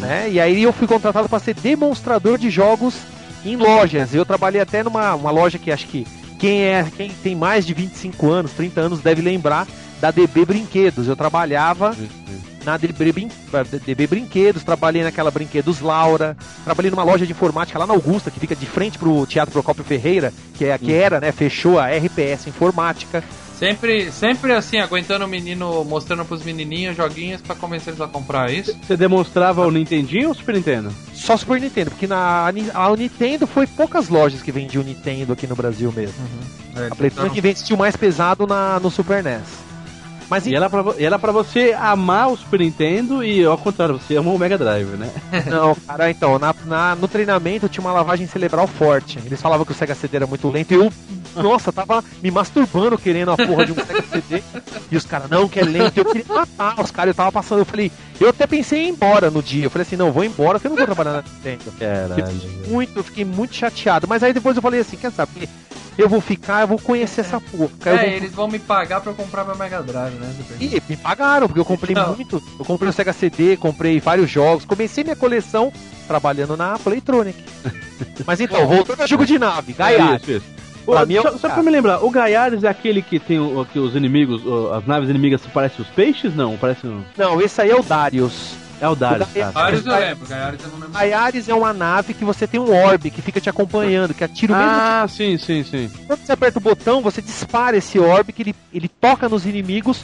né? E aí eu fui contratado para ser demonstrador de jogos em lojas. Eu trabalhei até numa uma loja que acho que quem é quem tem mais de 25 anos, 30 anos deve lembrar da DB Brinquedos. Eu trabalhava na DB, Brin- DB Brinquedos, trabalhei naquela Brinquedos Laura, trabalhei numa loja de informática lá na Augusta, que fica de frente pro Teatro Procópio Ferreira, que, é, que era, né, fechou a RPS Informática. Sempre, sempre assim, aguentando o menino, mostrando pros menininhos joguinhos pra convencer eles a comprar isso. Você demonstrava o Nintendinho ou o Super Nintendo? Só Super Nintendo, porque na, a Nintendo foi poucas lojas que vendiam Nintendo aqui no Brasil mesmo. É, A Playtronic investiu mais pesado na, no Super NES. Mas E era, pra, vo- e era pra você amar o Super Nintendo e ao contrário, você ama o Mega Drive, né? Não, cara, então, na, na- no treinamento tinha uma lavagem cerebral forte. Eles falavam que o Sega CD era muito lento e eu, nossa, tava me masturbando querendo a porra de um Sega CD. E os caras, não, que é lento. Eu queria matar os caras, eu tava passando, eu falei, eu até pensei em ir embora no dia. Eu falei assim, não, vou embora, porque eu não vou trabalhar na Nintendo. Caralho. Muito, eu fiquei muito chateado. Mas aí depois eu falei assim, quer saber? Eu vou ficar, eu vou conhecer essa porra. É, vou- eles vão me pagar pra eu comprar meu Mega Drive, né? Ih, me pagaram, porque eu comprei Não. muito. Eu comprei o Sega CD, comprei vários jogos. Comecei minha coleção trabalhando na Playtronic. Mas então, voltando ao jogo de nave, Gaia. Isso, isso. Pra mim é o só, pra me lembrar, o Gaiares é aquele que tem o, que os inimigos, o- as naves inimigas parecem os peixes? Não, parece um... Não, esse aí é o Darius. É o Darius, O tá? Vários eu lembro, Gaiares não é uma nave que você tem um orbe que fica te acompanhando, que atira o mesmo Ah, sim, sim, sim. Quando você aperta o botão, você dispara esse orbe que ele, ele toca nos inimigos.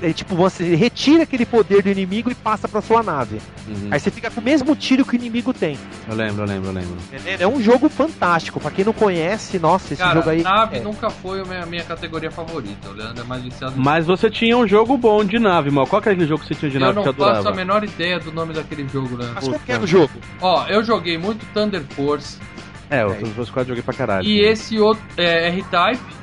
É, tipo, você retira aquele poder do inimigo e passa pra sua nave. Uhum. Aí você fica com o mesmo tiro que o inimigo tem. Eu lembro, eu lembro, eu lembro. É um jogo fantástico. Pra quem não conhece, nossa, esse Cara, jogo aí. nave é. nunca foi a minha, minha categoria favorita. O Leandro é mais viciado Mas você tinha um jogo bom de nave, mal. Qual que era aquele jogo que você tinha de Eu nave não que eu faço adorava? a menor ideia do nome daquele jogo, Leandro. Mas qual que era o jogo? Ó, eu joguei muito Thunder Force É, os quatro joguei pra caralho. e esse outro é, R-Type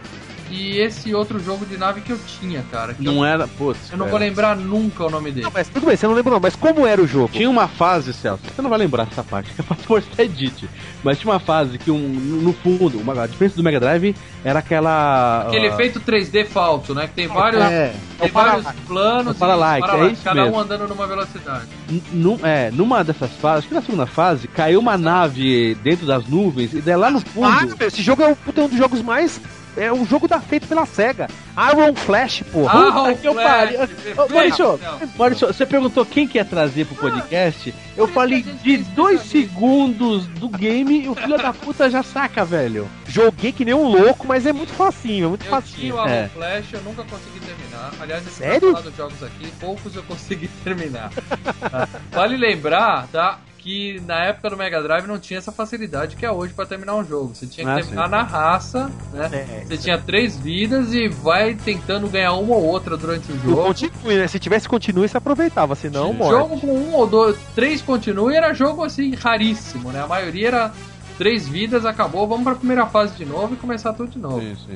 e esse outro jogo de nave que eu tinha, cara. que eu, Não era, putz. eu não vou lembrar nunca o nome dele. Não, mas tudo bem, você não lembra não, mas como era o jogo? Tinha uma fase, Celso, você não vai lembrar dessa parte, que é pra força edit. Mas tinha uma fase que, um, no fundo, uma, a diferença do Mega Drive era aquela. Aquele ah, efeito 3D falso, né? Que tem vários, É, tem É vários planos É e paralike, é isso cada um mesmo. andando numa velocidade. n- num- é, numa dessas fases, acho que na segunda fase, caiu uma nave dentro das nuvens, e daí lá no Ah, fundo. meu, esse jogo é um, puta, um dos jogos mais. É um jogo da feito pela SEGA. Iron Flash, porra. Ah, que eu Flash, pariu. Flash, Ô, Maurício. Maurício, você perguntou quem quer trazer pro podcast. Eu falei que de dois segundos do game e o filho da puta já saca, velho. Joguei que nem um louco, mas é muito facinho, é muito Eu facinho. tinha o Arrow É. Flash, eu nunca consegui terminar. Aliás, esse Sério? falar dos jogos aqui, poucos eu consegui terminar. Ah, vale lembrar, tá? Que na época do Mega Drive não tinha essa facilidade que é hoje pra terminar um jogo. Você tinha que Ah, terminar sim. na raça, né? É. Você tinha três vidas e vai tentando ganhar uma ou outra durante o O jogo. continue, né? Se tivesse continue, você aproveitava, senão morre. jogo com um ou dois, três continue era jogo assim raríssimo, né? A maioria era três vidas, acabou, vamos pra primeira fase de novo e começar tudo de novo. Sim, sim.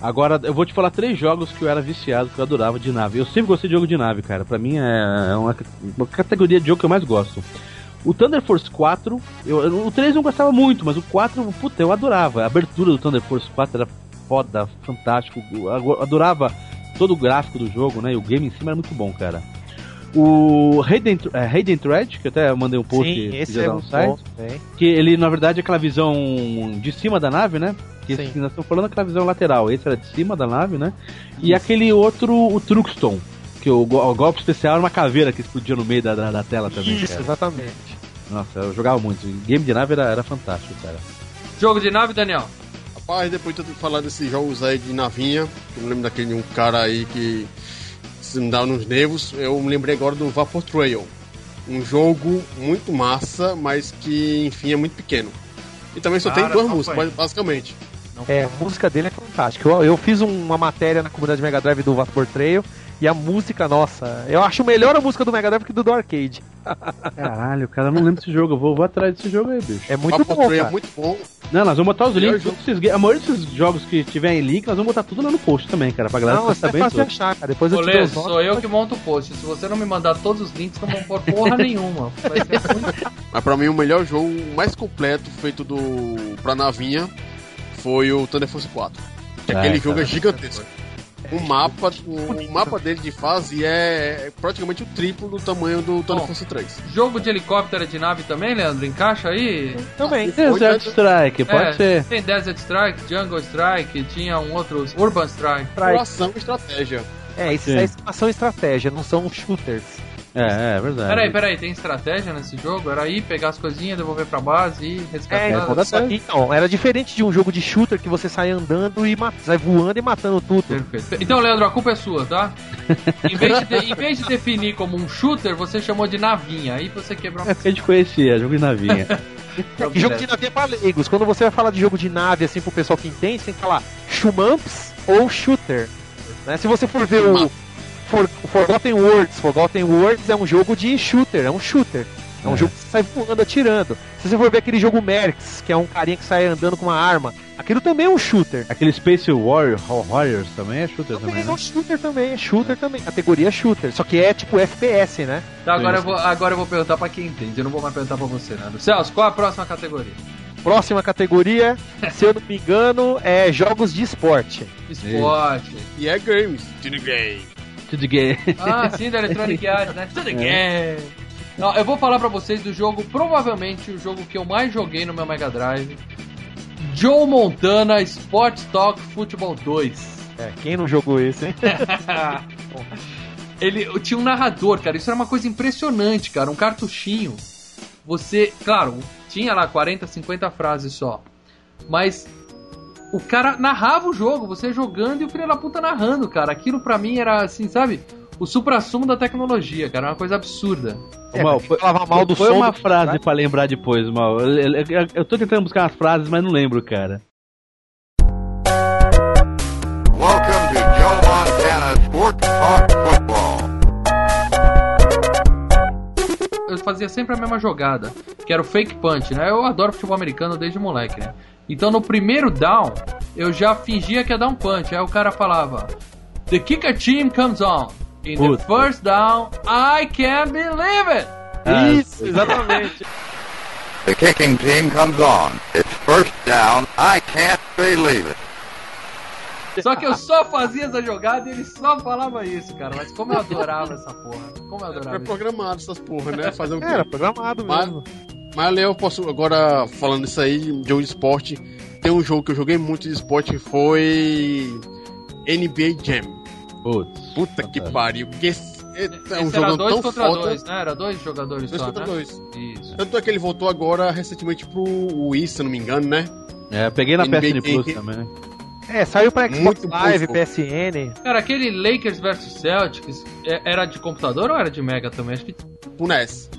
Agora, eu vou te falar três jogos que eu era viciado, que eu adorava de nave. Eu sempre gostei de jogo de nave, cara. Pra mim é uma, uma categoria de jogo que eu mais gosto. O Thunder Force 4, eu, o 3 eu não gostava muito, mas o 4, puta, eu adorava. A abertura do Thunder Force 4 era foda, fantástico. Eu adorava todo o gráfico do jogo, né? E o game em cima era muito bom, cara. O Hayden, é, Hayden Thread, que eu até mandei um post Sim, esse é no site, bom que ele, na verdade, é aquela visão de cima da nave, né? Que Sim. esse que nós estamos falando aquela visão lateral. Esse era de cima da nave, né? E aquele outro, o Truxton, que o, o golpe especial era uma caveira que explodia no meio da, da, da tela também, Isso, cara. exatamente. Nossa, eu jogava muito. Game de nave era, era fantástico, cara. Jogo de nave, Daniel? Rapaz, depois de eu falar desses jogos aí de navinha, eu me lembro daquele um cara aí que se me dava nos nervos, eu me lembrei agora do Vapor Trail. Um jogo muito massa, mas que, enfim, é muito pequeno. E também só Cara, tem duas músicas, basicamente. É, a música dele é fantástica. Eu, eu fiz um- uma matéria na comunidade Mega Drive do Vapor Trail e a música, nossa, eu acho melhor a música do Mega Drive que do do arcade. Caralho, cara, eu não lembro desse jogo. Eu vou, vou atrás desse jogo aí, bicho. É muito Vapor bom, é cara. muito bom. Não, nós vamos botar os links. esses a maioria desses jogos que tiver em link, nós vamos botar tudo lá no post também, cara. Pra galera Não, é sabendo fácil de tudo. achar, cara. Depois eu Ô, te dou sou eu que monto o post. Se você não me mandar todos os links, não vou pôr porra nenhuma. Vai ser muito... Mas pra mim o melhor jogo mais completo feito do pra navinha foi o Thunder Force 4. Que É, aquele cara. jogo é gigantesco. O mapa, o, o mapa dele de fase é praticamente o triplo do tamanho do Bom. Force 3. Jogo de helicóptero de nave também, Leandro? Encaixa aí? Também. Desert Strike, pode É, ser. Tem Desert Strike, Jungle Strike, tinha um outro, Urban Strike. Strike. Coração e estratégia. É, isso aí são estratégia, não são shooters. É, é verdade. Peraí, peraí, tem estratégia nesse jogo? Era ir, pegar as coisinhas, devolver pra base e resgatar. É, só que, então, era diferente de um jogo de shooter que você sai andando e ma- sai voando e matando tudo. Perfeito. Então, Leandro, a culpa é sua, tá? Em vez, de de- em vez de definir como um shooter, você chamou de navinha. Aí você quebrou É porque a gente conhecia, jogo de navinha. E jogo de nave é pra leigos. Quando você vai falar de jogo de nave, assim, pro pessoal que entende, você tem que falar Shumamps ou Shooter. Né? Se você for ver o For, Forgotten Worlds, Forgotten Worlds é um jogo de shooter, é um shooter. É um É. jogo que você sai voando atirando. Se você for ver aquele jogo Mercs, que é um carinha que sai andando com uma arma, aquilo também é um shooter. Aquele Space Warrior, Warriors também é shooter Também também, é né? um shooter também, é shooter também. Categoria shooter. Só que é tipo FPS, né? Tá, agora eu, vou, agora eu vou perguntar pra quem entende. Eu não vou mais perguntar pra você, Nando. Celso, qual a próxima categoria? Próxima categoria, se eu não me engano, é jogos de esporte. Esporte. E é games. Tudo game. Tudo gay. Ah, sim, da Electronic Arts, né? Tudo game. Não, eu vou falar pra vocês do jogo, provavelmente o jogo que eu mais joguei no meu Mega Drive. Joe Montana Sports Talk Football 2. É, quem não jogou esse, hein? Ele tinha um narrador, cara. Isso era uma coisa impressionante, cara. Um cartuchinho. Você, claro, tinha lá 40, 50 frases só. Mas o cara narrava o jogo, você jogando e o filho da puta narrando, cara. Aquilo pra mim era assim, sabe? O supra-sumo da tecnologia, cara. Uma coisa absurda. É, Mal, que falar mal do Foi som uma do- frase pra lembrar depois, Mal. Eu, eu- eu- eu tô tentando buscar umas frases, mas não lembro, cara. Welcome to Joe Montana Sports Talk Football. eu fazia sempre a mesma jogada, que era o fake punch, né? Eu adoro futebol americano desde moleque, né? Então no primeiro down, eu já fingia que ia dar um punch. Aí o cara falava: The kicker team comes on. In the Puta. first down, I can't believe it! Isso, exatamente. The kicking team comes on. It's first down. I can't believe it. Só que eu só fazia essa jogada e ele só falava isso, cara. Mas como eu adorava essa porra. Como eu adorava Era programado essas porra, né? Fazer quê? Era programado mesmo. Mas eu posso, agora falando isso aí, de jogo de esporte, tem um jogo que eu joguei muito de esporte que foi NBA Jam. Putz. Puta que pariu. Que esse, é um jogo tão contra foda. dois, né? Era dois jogadores Dois só, contra né? dois. Isso. Tanto é que ele voltou agora recentemente pro Wii, se eu não me engano, né? É, eu peguei na NBA PSN Plus também. É, saiu pra Xbox Muito Live. PSN. Cara, aquele Lakers versus Celtics é- era de computador ou era de Mega também? Acho que Pro NES.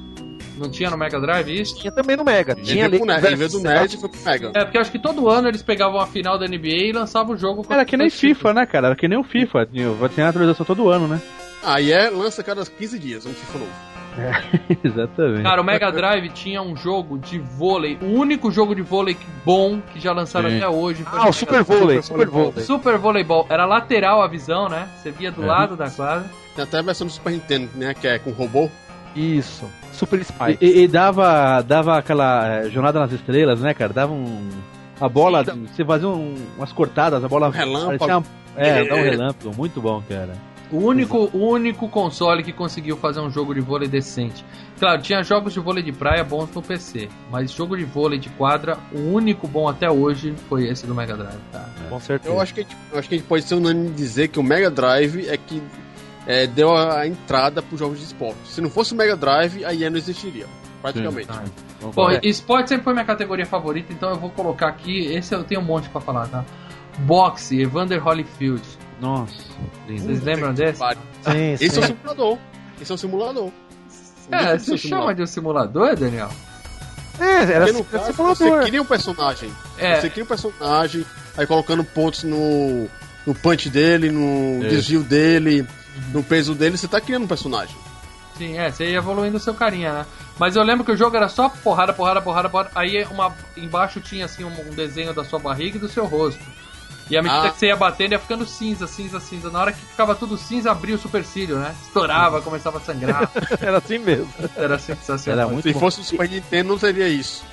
Não tinha no Mega Drive isso. Tinha também no Mega. Tinha. Lakers Em vez do NES, foi pro Mega. É, porque acho que todo ano eles pegavam a final da NBA e lançavam o jogo com Era que nem. FIFA, né, cara? Era que nem o FIFA. Vai ter atualização todo ano, né? Aí é, lança cada 15 dias um FIFA novo. Exatamente. Cara, o Mega Drive tinha um jogo de vôlei, o único jogo de vôlei bom que já lançaram Sim. até hoje. foi Ah, o Super. Vôlei, Super Vôlei. Super Voleibol. Era lateral a visão, né? Você via do É. lado da quadra. Tem até a versão do Super Nintendo, né? Que é com robô. Isso. Super Spy. e- e dava, dava aquela eh, jornada nas estrelas, né, cara? Dava um. A bola, Sim, você fazia um- umas cortadas, a bola. Um relâmpago. uma- É, dá um relâmpago, muito bom, cara. O único, o único console que conseguiu fazer um jogo de vôlei decente. Claro, tinha jogos de vôlei de praia bons no PC, mas jogo de vôlei de quadra, o único bom até hoje foi esse do Mega Drive, tá? Com certeza. Eu acho que, a gente- eu acho que a gente pode ser unânime em dizer que o Mega Drive é que é, deu a entrada para os jogos de esporte. Se não fosse o Mega Drive, a EA não existiria. Praticamente. Tá. Vamos Bom, esporte sempre foi minha categoria favorita, então eu vou colocar aqui. Esse eu tenho um monte pra falar, tá? Boxe, Evander Holyfield. Nossa, lindo. Vocês lembram desse? Pariu. Sim, Esse é sim. um simulador. Esse é um simulador. É, você chama de um simulador, Daniel? É, era Porque no caso, simulador. você cria um personagem. É, Você cria um personagem, aí colocando pontos no, no punch dele, no É. desvio dele, no peso dele, você tá criando um personagem. sim, é, você ia evoluindo o seu carinha, né? Mas eu lembro que o jogo era só porrada, porrada, porrada, porrada. Aí uma, embaixo tinha assim um, um desenho da sua barriga e do seu rosto. E à medida Ah. que você ia batendo, ia ficando cinza, cinza, cinza. Na hora que ficava tudo cinza, abria o supercílio, né? Estourava, começava a sangrar. Era assim mesmo. Era sensacional. Era muito Se bom. fosse o Super Nintendo, não seria isso.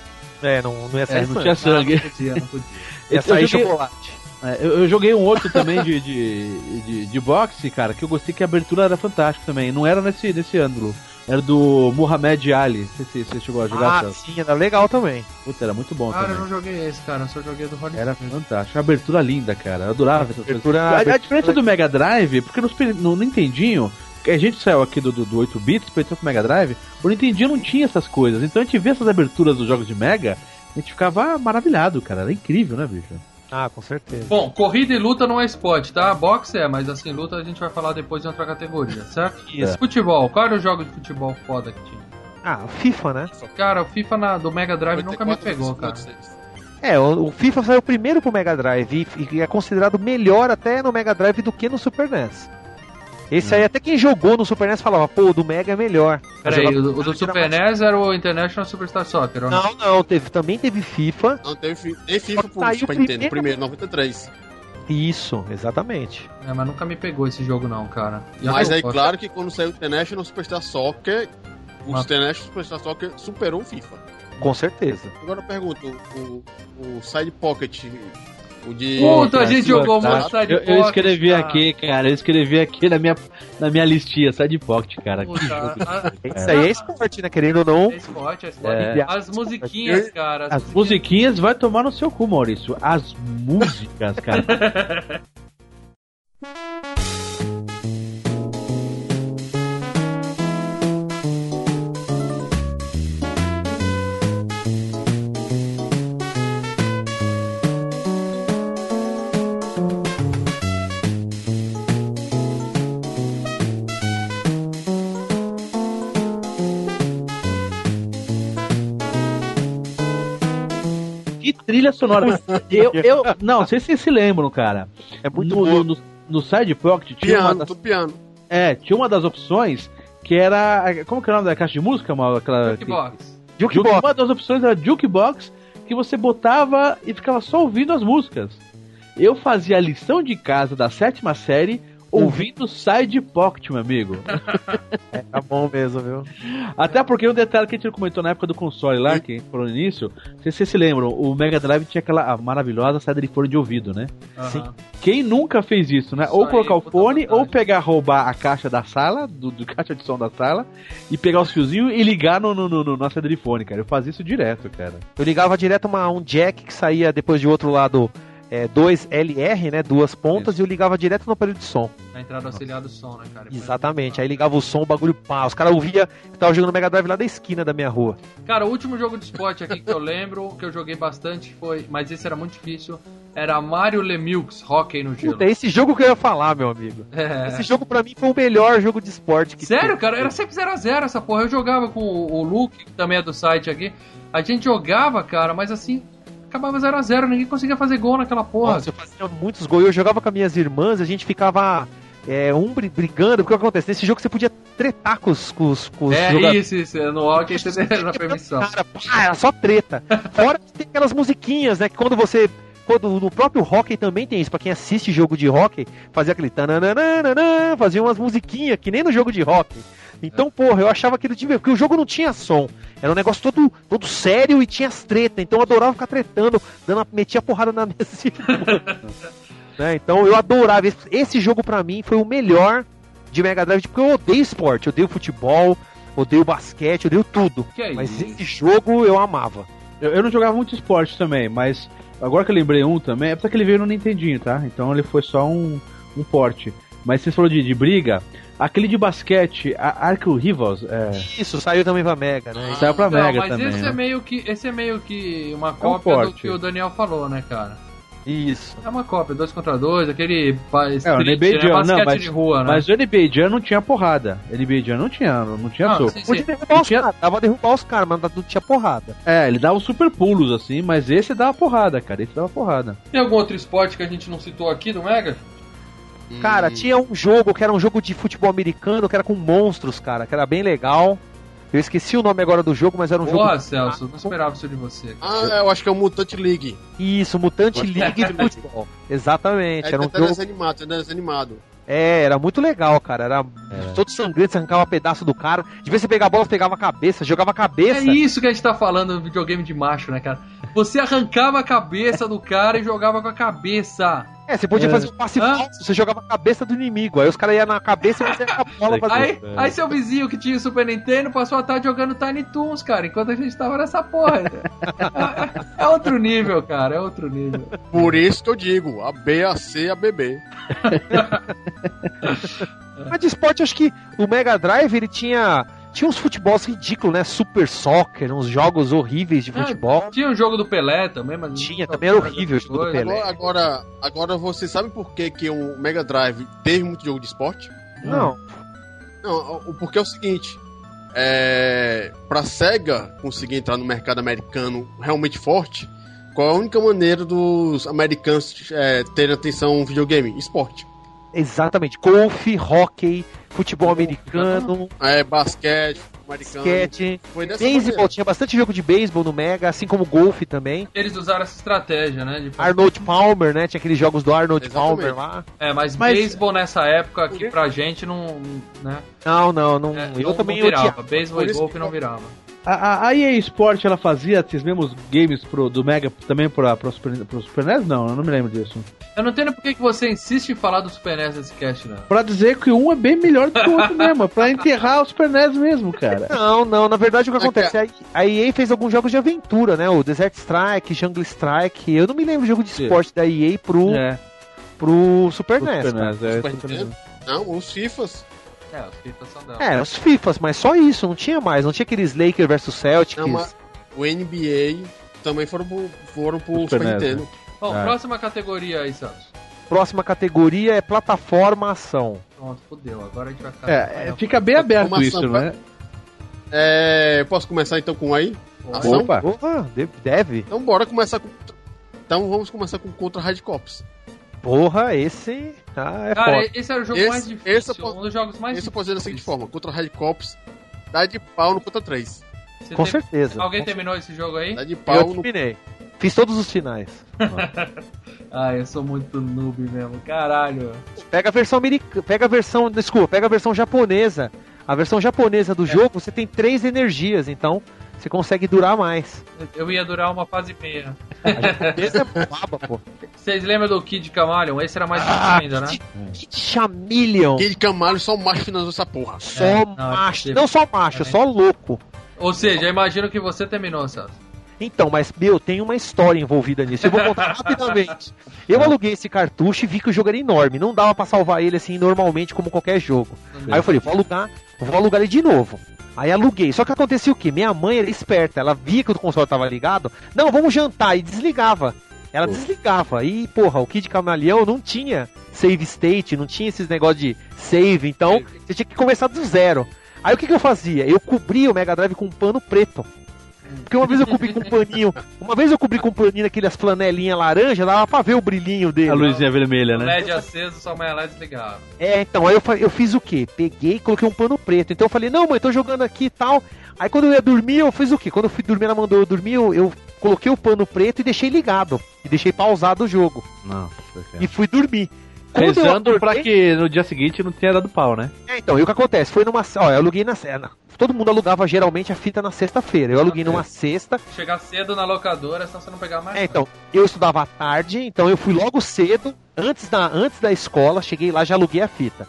É, não, não ia É, sair não sangue. tinha Não, sangue. não podia, não podia. Ia sair joguei- chocolate. É, eu, eu joguei um outro também de, de, de, de boxe, cara, que eu gostei que a abertura era fantástica também. Não era nesse, nesse ângulo. Era do Muhammad Ali. Não sei se você chegou a jogar. Ah, sim, era legal também. Puta, era muito bom Cara, eu também. não joguei esse, cara. Eu só joguei do Holyfield. Era fantástico. A abertura linda, cara. Eu adorava essas coisas. Abertura- A, a abertura- diferença do Mega Drive, porque no, no Nintendinho, a gente saiu aqui do, do, do 8 bits pra entrar pro Mega Drive, o Nintendinho não tinha essas coisas. Então a gente vê essas aberturas dos jogos de Mega, a gente ficava maravilhado, cara. Era incrível, né, bicho? Ah, com certeza. Bom, corrida e luta não é esporte, tá? Boxe é, mas assim, luta a gente vai falar depois em outra categoria, certo? Isso. Futebol, qual era o jogo de futebol foda que tinha? Ah, o FIFA, né? Cara, o FIFA na- do Mega Drive nunca me pegou, cara. 56. É, o, o FIFA saiu primeiro pro Mega Drive e, e é considerado melhor até no Mega Drive do que no Super NES. Esse aí, até quem jogou no Super NES falava, pô, o do Mega é melhor. Peraí, o, o do Super NES era o International Superstar Soccer, ou não? Não, não, teve, também teve FIFA. Não, teve, tem FIFA pro Super. Nintendo, primeiro, 93. Isso, exatamente. É, mas nunca me pegou esse jogo não, cara. E Mas aí, claro que quando saiu o International Superstar Soccer, o Mas- International Superstar Soccer superou o FIFA. Com certeza. Agora eu pergunto, o, o Side Pocket, o de... Puta, a gente jogou tá. muito Side eu, eu Pocket, escrevi cara. aqui, cara. Eu escrevi aqui na minha, na minha listinha, Side Pocket, cara. Puta, a- Isso aí é esporte, né? Querendo ou não. é esporte, é esporte. É. As musiquinhas, cara. As, As musiquinhas vai tomar no seu cu, Maurício. As músicas, cara. trilha sonora. Eu, eu, não, sei se vocês se lembram, cara. É muito no, bom. no, no Side Pocket tinha uma, Piano, das, tudo piano. é, tinha uma das opções que era. Como que é o nome da caixa de música? Uma, aquela, Jukebox. Jukebox. Uma das opções era Jukebox, que você botava e ficava só ouvindo as músicas. Eu fazia a lição de casa da sétima série ouvindo Side Pocket, meu amigo. Tá bom mesmo, viu? Até porque um detalhe que a gente comentou na época do console lá, que falou no início, não sei se vocês se lembram, o Mega Drive tinha aquela maravilhosa saída de fone de ouvido, né? Sim. Quem nunca fez isso, né? Isso ou aí, colocar o puta fone, ou pegar, roubar a caixa da sala, do, do caixa de som da sala, e pegar os fiozinhos e ligar no, no, no, no- na saída de fone, cara. Eu fazia isso direto, cara. Eu ligava direto uma, um jack que saía depois de outro lado, é, dois LR, né? Duas pontas, Isso. e eu ligava direto no aparelho de som. Na entrada auxiliar do som, né, cara? Exatamente. Aí ligava o som, o bagulho pá. Os caras ouviam que tava jogando Mega Drive lá da esquina da minha rua. Cara, o último jogo de esporte aqui que eu lembro, que eu joguei bastante, foi. Mas esse era muito difícil. Era Mario Lemieux, Hockey no gelo. Puta, é esse jogo que eu ia falar, meu amigo. É. Esse jogo pra mim foi o melhor jogo de esporte que Sério, teve. cara? Era sempre 0x0 essa porra. Eu jogava com o o Luke, que também é do site aqui. A gente jogava, cara, mas assim, acabava 0x0. Ninguém conseguia fazer gol naquela porra. Nossa, eu fazia muitos gols. Eu jogava com as minhas irmãs, a gente ficava é, um bri- brigando. Porque o que acontece? Nesse jogo você podia tretar com os, com os, com os é jogadores. isso, isso. No hockey você tem a permissão. Cara, pá, era só treta. Fora que tem aquelas musiquinhas, né? Que quando você. Quando, no próprio hockey também tem isso. Pra quem assiste jogo de hockey, fazia aquele. tananana, Fazia umas musiquinhas que nem no jogo de hockey. Então, porra, eu achava aquilo divertido. Porque o jogo não tinha som. Era um negócio todo, todo sério e tinha as tretas. Então eu adorava ficar tretando, dando, metia porrada na mesa. né? Então eu adorava. Esse, esse jogo pra mim foi o melhor de Mega Drive. Porque eu odeio esporte. Eu odeio futebol, odeio basquete, odeio tudo. Que é Mas esse jogo eu amava. Eu, eu não jogava muito esporte também, mas agora que eu lembrei um também, é porque ele veio no Nintendinho, tá? Então ele foi só um, um porte. Mas você falou de, de briga, aquele de basquete, a Arco Rivals, é, Isso, saiu também pra Mega, né? saiu pra Não, Mega mas também. esse né? é meio que esse é meio que uma cópia do porte. que o Daniel falou, né, cara? Isso. É uma cópia, dois contra dois, aquele pa- É, o street, NBA né, Jam, basquete não, mas, de rua, né? mas o NBA Jam não tinha porrada. NBA Jam não tinha, não tinha Ah, soco. sim, sim. Podia derrubar os Tinha- caras, dava derrubar os caras, mas não tinha porrada. É, ele dava super pulos assim, mas esse dava porrada, cara. Esse dava porrada. Tem algum outro esporte que a gente não citou aqui do Mega? Cara, tinha um jogo que era um jogo de futebol americano, que era com monstros, cara, que era bem legal. Eu esqueci o nome agora do jogo, mas era um Porra, jogo. Celso, não esperava isso de você. Ah, eu acho que é o Mutant League. Isso, Mutante League de futebol. Exatamente, É era um jogo. animado, é desenho animado. É, era muito legal, cara. Era todo sangrento, você arrancava um pedaço do cara. De vez você pegar a bola, você pegava a cabeça, jogava a É cabeça. isso que a gente tá falando no videogame de macho, né, cara? Você arrancava a cabeça do cara e jogava com a cabeça. É, você podia É. fazer um passe Hã? falso, você jogava a cabeça do inimigo. Aí os caras iam na cabeça e você ia com a bola pra Aí, É. aí seu vizinho que tinha o Super Nintendo passou a tarde jogando Tiny Toons, cara, enquanto a gente tava nessa porra. É, é outro nível, cara, é outro nível. Por isso que eu digo, a B, a C, a BB. Mas de esporte, acho que o Mega Drive ele tinha. Tinha uns futebols ridículos, né? Super Soccer, uns jogos horríveis de Ah, futebol. Tinha o jogo do Pelé também, mas. Tinha, também era horrível o jogo do. Pelé. Agora, agora, agora você sabe por que, que o Mega Drive teve muito jogo de esporte? Não. Não, o porque é o seguinte. É, pra SEGA conseguir entrar no mercado americano realmente forte, qual é a única maneira dos americanos é, terem atenção ao videogame? Esporte. Exatamente. Golfe, hockey, futebol americano, É, basquete, americano. basquete, Foi dessa beisebol. maneira. Tinha bastante jogo de beisebol no Mega, assim como golfe também. Eles usaram essa estratégia, né? de- Arnold Palmer, né? Tinha aqueles jogos do Arnold Exatamente. Palmer lá. É, mas, Mas- beisebol nessa época aqui pra gente não. Né? Não, não, não. É, eu não, também não virava. Beisebol e golfe que- não virava. A, a, a EA Sport ela fazia esses mesmos games pro, do Mega também pra, pro, Super, pro Super NES? Não, eu não me lembro disso. Eu não entendo por que que você insiste em falar do Super NES nesse cast, né? Pra dizer que um é bem melhor do que o outro mesmo, pra enterrar o Super NES mesmo, cara. Não, não, na verdade o que É acontece? A a EA fez alguns jogos de aventura, né? O Desert Strike, Jungle Strike. Eu não me lembro do jogo de Sim. esporte da EA pro, É, pro Super pro NES. Super. NES, é, Super? NES. Não, os FIFAs. É, os FIFA são dela. É, os FIFAs, mas só isso, não tinha mais. Não tinha aqueles Lakers versus Celtics. Não, mas o NBA também foram pro, foram pro Super Super, Nintendo. Bom, É. próxima categoria aí, Santos. Próxima categoria é plataforma ação. Pronto, fodeu. Agora a gente vai ficar. É, fica bem aberto isso, né? É, posso começar então com aí? Ação? Opa. Opa, de- deve. Então bora começar com. Então vamos começar com Contra Hard Cops. Porra, esse. Ah, é Cara, foda. esse era o jogo Esse- mais difícil. esse eu posso- um dos jogos mais Esse eu posso dizer da seguinte difíceis. forma: Contra Hard Cops dá de pau no Contra 3. Você Com tem- certeza. Alguém Com- terminou esse jogo aí? Dá de Eu pau no. terminei. Fiz todos os finais. Ah, eu sou muito noob mesmo. Caralho. Pega a versão americana. Pega a versão. Desculpa, pega a versão japonesa. A versão japonesa É. do jogo, você tem três energias, então você consegue durar mais. Eu ia durar uma fase e meia. Esse é baba, pô. Vocês lembram do Kid Camaleon? Esse era mais difícil Ah, ainda, né? Kid Chameleon. Kid Camalho só o macho finalizou essa porra. Só É, não, é macho. Não só macho, É. só louco. Ou seja, eu imagino que você terminou, Celso. Então, mas, meu, tem uma história envolvida nisso. Eu vou contar rapidamente. Eu aluguei esse cartucho e vi que o jogo era enorme. Não dava pra salvar ele assim normalmente, como qualquer jogo. Aí eu falei, vou alugar, vou alugar ele de novo. Aí aluguei. Só que acontecia o quê? Minha mãe era esperta. Ela via que o console tava ligado. Não, vamos jantar. E desligava. Ela Pô. desligava. E, porra, o Kid Camaleão não tinha save state, não tinha esses negócios de save. Então, você tinha que começar do zero. Aí o que, que eu fazia? Eu cobria o Mega Drive com um pano preto. Porque uma vez eu cobri com um paninho. Uma vez eu cobri com um paninho aquelas flanelinhas laranja, dava pra ver o brilhinho dele. A luzinha vermelha, O né? LED aceso, sua mãe LED desligava. É, então, aí eu, eu fiz o quê? Peguei e coloquei um pano preto. Então eu falei, não, mãe, tô jogando aqui e tal. Aí quando eu ia dormir, eu fiz o quê? Quando eu fui dormir, ela mandou eu dormir, eu, eu coloquei o pano preto e deixei ligado. E deixei pausado o jogo. Nossa, E fui dormir. Quando Rezando pra acordei- que no dia seguinte não tenha dado pau, né? É, então, e o que acontece? Foi numa. Ó, eu aluguei na. na- Todo mundo alugava geralmente a fita na sexta-feira. Eu aluguei numa sexta. Chegar cedo na locadora, senão você não pegar mais. É, então, eu estudava à tarde, então eu fui logo cedo, antes da, antes da escola, cheguei lá, já aluguei a fita.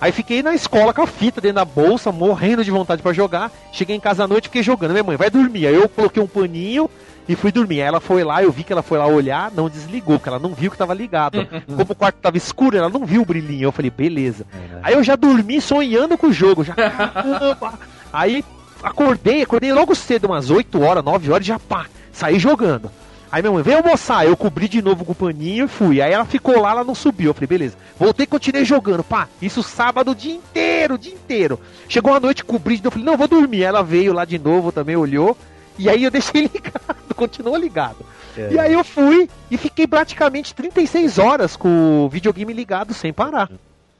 Aí fiquei na escola com a fita dentro da bolsa, morrendo de vontade pra jogar. Cheguei em casa à noite e fiquei jogando. Minha mãe, vai dormir. Aí eu coloquei um paninho e fui dormir. Aí ela foi lá, eu vi que ela foi lá olhar, não desligou, porque ela não viu que tava ligado. Como o quarto tava escuro, ela não viu o brilhinho. Eu falei, beleza. Aí eu já dormi sonhando com o jogo, já. Caramba! Aí acordei, acordei logo cedo, umas 8 horas, 9 horas, já pá, saí jogando. Aí minha mãe, vem almoçar, eu cobri de novo com o paninho e fui. Aí ela ficou lá, ela não subiu. Eu falei, beleza. Voltei e continuei jogando, pá. Isso sábado o dia inteiro, o dia inteiro. Chegou a noite, cobri de novo, eu falei, não, vou dormir. Aí ela veio lá de novo, também olhou. E aí eu deixei ligado, continuou ligado. É. E aí eu fui e fiquei praticamente 36 horas com o videogame ligado sem parar.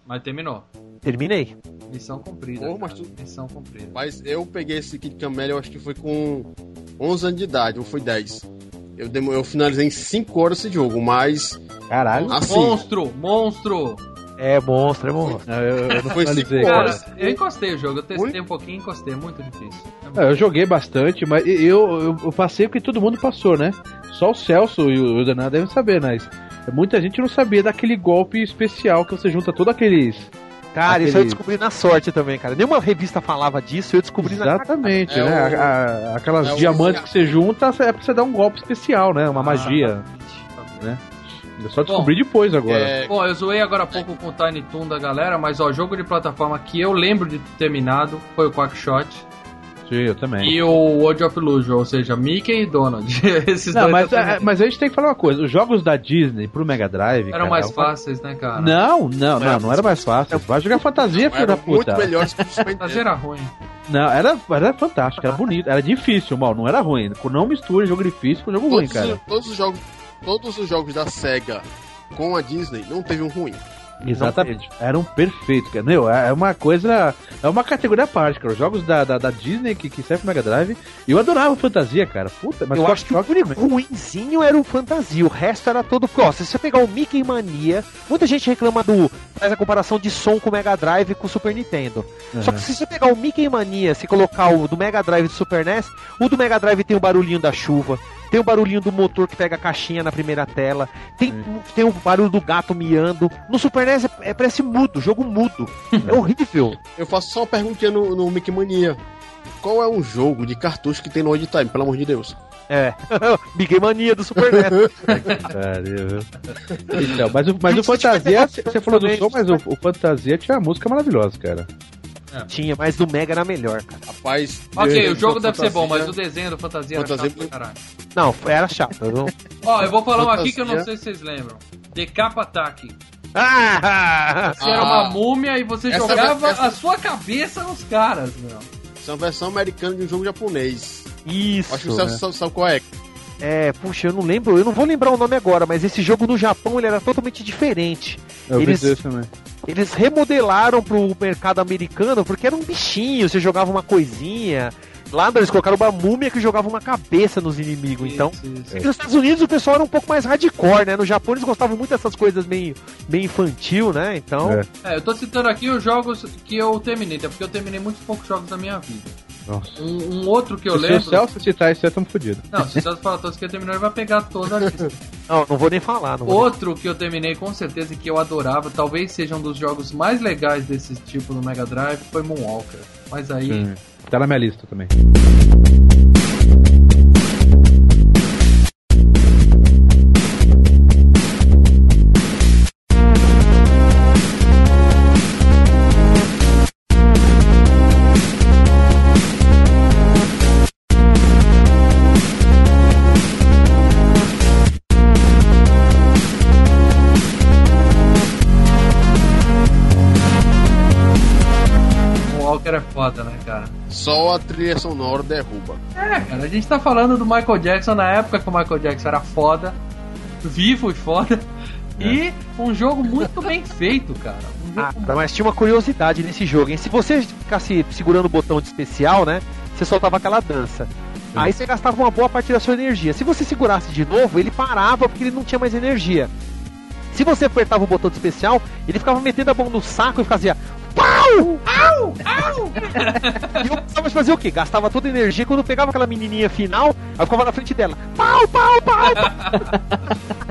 Mas terminou. Terminei. Missão cumprida. Pô, mas tu- Missão cumprida. Mas eu peguei esse Kid Camellia, eu acho que foi com 11 anos de idade, ou foi 10. Eu, demo- eu finalizei em 5 horas esse jogo, mas Caralho. assim, Monstro! Monstro! É monstro, é monstro. Eu, eu, eu não Foi cinco cara. eu encostei o jogo, eu testei Ui. um pouquinho e encostei, é muito difícil. É, eu joguei bastante, mas eu, eu, eu passei o que todo mundo passou, né? Só o Celso e o Danan devem saber, mas muita gente não sabia daquele golpe especial que você junta todos aqueles. Cara, Aquele- isso eu descobri na sorte também, cara. Nenhuma revista falava disso, eu descobri na Exatamente, É né? o- A- a- aquelas é o- diamantes que você junta é pra você dar um golpe especial, né? Uma magia. né? Eu só descobri depois agora. É, Bom, eu zoei agora há pouco com o Tiny Toon da galera, mas ó, jogo de plataforma que eu lembro de ter terminado foi o Quackshot Sim, eu também. e o World of Illusion, ou seja, Mickey e Donald. Esses Não, dois mas, eu é, mas a gente tem que falar uma coisa: os jogos da Disney pro Mega Drive. eram cara, mais é uma- fáceis, né, cara? Não, não, não, não era mais fácil. Vai jogar fantasia, filho da eram muito puta. melhores que Nintendo. era ruim. Não, era, era fantástico, era bonito, era difícil, mal, não era ruim. Não misture jogo difícil com jogo ruim, Todos, cara. os- todos os jogos, todos os jogos da Sega com a Disney não teve um ruim. Exatamente. Eram perfeitos, cara. Meu, é uma coisa. É uma categoria à parte, cara. Os jogos da, da, da Disney que, que servem pro Mega Drive. Eu adorava fantasia, cara. Puta, mas eu acho que o ruinzinho era o Fantasia, o resto era todo. Ó, se você pegar o Mickey Mania, muita gente reclama do. faz a comparação de som com o Mega Drive com o Super Nintendo. Só que se você pegar o Mickey Mania, se colocar o do Mega Drive e do Super NES, o do Mega Drive tem o barulhinho da chuva, tem o barulhinho do motor que pega a caixinha na primeira tela, tem, tem o barulho do gato miando. No Super NES é, é- parece mudo, jogo mudo. É horrível. Eu faço só uma perguntinha no, no Mickey Mania. Qual é um jogo de cartucho que tem no Old Time, pelo amor de Deus? É. Mickey Mania do Super NES. Então, mas o, mas o Fantasia, você falou do som, mas o, o Fantasia tinha uma música maravilhosa, cara. Tinha, mas do Mega era melhor, cara. Rapaz. Ok, o jogo deve ser bom, mas o fantasia- desenho do Fantasia era Fantasia- chato pra caralho. Não, era chato. Não... Ó, eu vou falar um aqui que eu não Fantasia. sei se vocês lembram. Decapa Attack. Ah! Você era uma múmia e você jogava essa- a sua cabeça nos caras, meu. Isso é uma versão americana de um jogo japonês. Isso. Acho que você né? sabe, sabe qual é. É, puxa, eu não lembro, eu não vou lembrar o nome agora, mas esse jogo no Japão ele era totalmente diferente. Eu Eles- vi isso também. Eles remodelaram pro mercado americano porque era um bichinho, você jogava uma coisinha. Lá eles colocaram uma múmia que jogava uma cabeça nos inimigos, então. Isso, isso. E nos Estados Unidos o pessoal era um pouco mais hardcore, né? No Japão eles gostavam muito dessas coisas meio, meio infantil, né? Então. É. É, eu tô citando aqui os jogos que eu terminei, até porque eu terminei muitos poucos jogos da minha vida. Um, um outro que eu Se o lembro. Celso citar isso, aí tamo fodido. Não, se o Celso falar todos que ele terminou, ele vai pegar toda a lista. Não, não vou nem falar. Não vou nem- Outro que eu terminei com certeza e que eu adorava, talvez seja um dos jogos mais legais desse tipo no Mega Drive, foi Moonwalker. Mas aí. Sim. Tá na minha lista também. Só a trilha sonora derruba. É, cara, a gente tá falando do Michael Jackson na época que o Michael Jackson era foda, vivo e foda, e um jogo muito bem feito, cara. Um Ah, mas tinha uma curiosidade nesse jogo, hein? Se você ficasse segurando o botão de especial, né? Você soltava aquela dança. Aí você gastava uma boa parte da sua energia. Se você segurasse de novo, ele parava porque ele não tinha mais energia. Se você apertava o botão de especial, ele ficava metendo a mão no saco e fazia pau! Au! Au! e eu precisava de fazer o quê? Gastava toda a energia quando pegava aquela menininha final, eu ficava na frente dela. Pau, pau, pau! pau.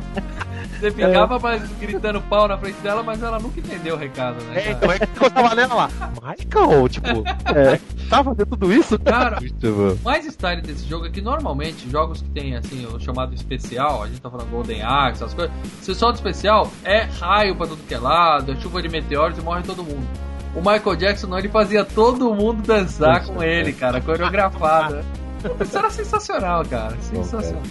Você ficava mas, gritando pau na frente dela, mas ela nunca entendeu o recado, né? É, cara? então é que eu gostava nela lá. Michael, tipo, é, tá fazendo tudo isso? Cara, o mais style desse jogo é que normalmente jogos que tem assim o chamado especial, a gente tá falando Golden Axe, essas coisas, se solta especial é raio pra tudo que é lado, é chuva de meteoros e morre todo mundo. O Michael Jackson não, ele fazia todo mundo dançar com ele, cara, coreografado. Isso era sensacional, cara. Sensacional.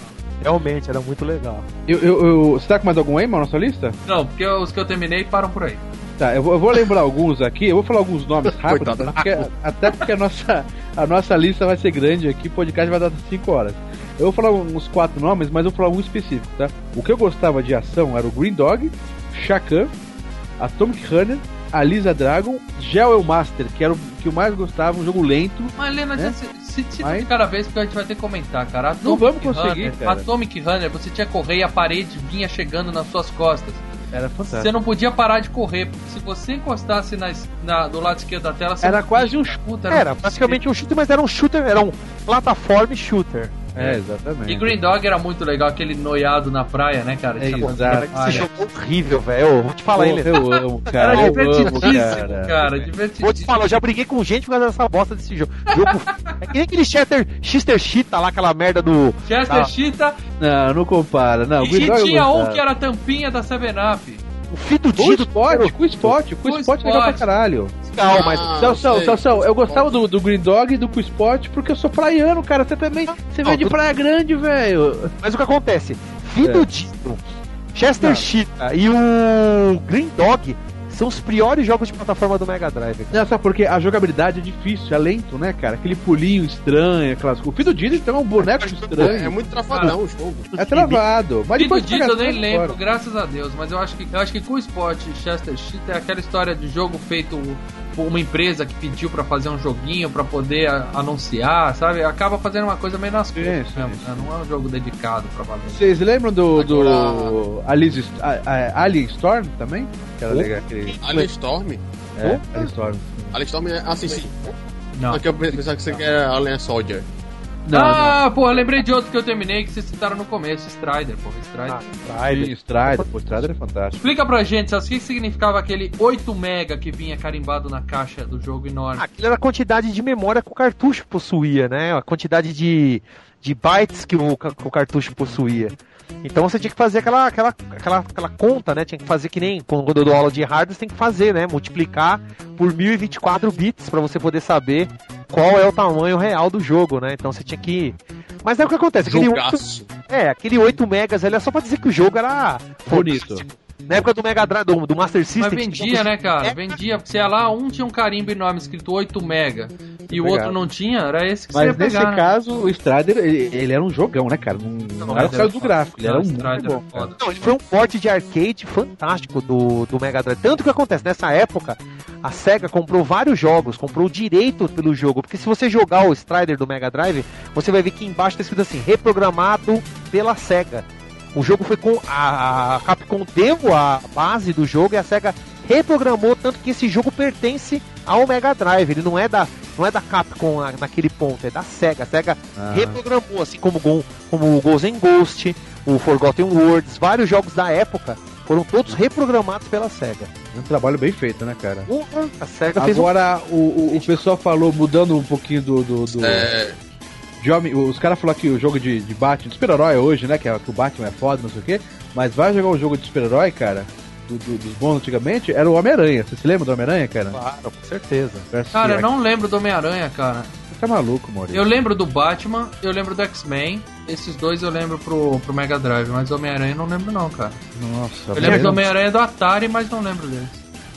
Realmente, era muito legal. Eu, eu, eu- você tá com mais algum aí, mano, na sua lista? Não, porque os que eu terminei param por aí. Tá, eu vou, eu vou lembrar alguns aqui, eu vou falar alguns nomes rápidos, Coitado. porque- até porque a nossa, a nossa lista vai ser grande aqui, o podcast vai dar 5 horas. Eu vou falar uns quatro nomes, mas eu vou falar um específico, tá? O que eu gostava de ação era o Green Dog, Shakan, Atomic Runner, a Lisa Dragon, Gel Master, que era o que eu mais gostava, um jogo lento. Mas, Lena, É? se, se, Mas- de cada vez, porque a gente vai ter que comentar, cara. Atomic Não vamos conseguir, Runner, cara. Atomic Runner, você tinha que correr e a parede vinha chegando nas suas costas. Era Tá. fantástico. Você não podia parar de correr, porque se você encostasse na, na- do lado esquerdo da tela, você Era quase um Puta, Era praticamente um shooter, mas era um shooter, era um plataforma shooter. É, exatamente. E Green Dog era muito legal, aquele noiado na praia, né, cara? É, exato. Esse jogo é horrível, velho. Eu Vou te falar, ele. eu amo, Era cara. Eu amo, divertidíssimo, cara. cara. Vou te Divertidíssimo. falar, eu já briguei com gente por causa dessa bosta desse jogo. jogo é que nem aquele Chester, Chester Cheetah lá, aquela merda do. Chester Ah. Cheetah Não, não compara. Não, e Green Dog eu tinha um que era a tampinha da 7-Up. O Fito Com o Dito. Spot, com o Spot, com o Spot é legal pra caralho. Legal, mas. Ah, Celso, sei. Celso, eu gostava do, do Green Dog e do Cu Spot porque eu sou praiano, cara. Você também. Você Não, veio de Praia Grande, velho. Mas o que acontece? Fito É. Dito, Chester. Cheetah e o Green Dog são os piores jogos de plataforma do Mega Drive. cara. Não, sabe porque a jogabilidade é difícil, é lento, né, cara? Aquele pulinho estranho, aquelas... O Fido Didi então é um boneco É, estranho. muito travadão o jogo. É travado. Mas Fido pega eu nem lembro, fora. graças a Deus, mas eu acho que eu acho que com o Spot e Chester Cheetah é aquela história de jogo feito uma empresa que pediu pra fazer um joguinho pra poder anunciar, sabe? Acaba fazendo uma coisa meio nas Sim, costas sim, mesmo, né? Não é um jogo dedicado pra valer. Vocês lembram do, do Alice, a, a, Alien Storm também? Que era Oh. legal aquele. Alien Storm? É, Alien Storm. Alien Storm é. Ah, sim, sim. Não. Aqui eu pensava que você quer Alien Soldier. Não, ah, porra, lembrei de outro que eu terminei que vocês citaram no começo, Strider, porra, Strider. Ah, não. Sim, Strider, pô, Strider é fantástico. Explica pra gente, Celso, o que significava aquele 8 mega que vinha carimbado na caixa do jogo enorme? Aquilo era a quantidade de memória que o cartucho possuía, né? A quantidade de, de bytes que o, que o cartucho possuía. Então você tinha que fazer aquela, aquela, aquela, aquela conta, né? Tinha que fazer que nem quando eu dou aula de hardware, você tem que fazer, né? Multiplicar por 1024 bits para você poder saber qual é o tamanho real do jogo, né? Então você tinha que. Mas é o que acontece, aquele 8, Jogaço. é, aquele 8 megas ali é só pra dizer que o jogo era Bonito. Na época do Mega Drive, do, do Master System. Mas vendia, né, cara? É. Vendia. Você ia lá, um tinha um carimbo enorme escrito 8 mega e o outro não tinha, era esse que você ia Mas nesse pegar. né? caso, o Strider, ele, ele era um jogão, né, cara? Não, não era mas por causa do gráfico, ele era Não, um Strider muito bom. era cara. Não, ele foi um porte de arcade fantástico do, do Mega Drive. Tanto que acontece, nessa época, a SEGA comprou vários jogos, comprou o direito pelo jogo. Porque se você jogar o Strider do Mega Drive, você vai ver que embaixo tá escrito assim, reprogramado pela SEGA. O jogo foi com. A, a Capcom deu a base do jogo e a SEGA reprogramou, tanto que esse jogo pertence ao Mega Drive. Ele não é da, não é da Capcom na- naquele ponto, é da SEGA. A SEGA Ah. reprogramou, assim como, como o Ghost and Ghost, o Forgotten Worlds, vários jogos da época foram todos reprogramados pela SEGA. Um trabalho bem feito, né, cara? Porra, a SEGA fez um... Agora, o, o, o pessoal falou, mudando um pouquinho do. do, do É, de homem- os caras falaram que o jogo de, de Batman, de super-herói hoje, né? Que, é- que o Batman é foda, não sei o quê. Mas vai jogar um jogo de super-herói, cara, do, do- dos bons antigamente, era o Homem-Aranha. Você se lembra do Homem-Aranha, cara? Claro, com certeza. Versus Cara, eu Jack. não lembro do Homem-Aranha, cara. Você tá maluco, Maurício. Eu lembro do Batman, eu lembro do X-Men. Esses dois eu lembro pro, pro Mega Drive, mas o Homem-Aranha eu não lembro não, cara. Nossa, Eu lembro velho. do Homem-Aranha do Atari, mas não lembro deles.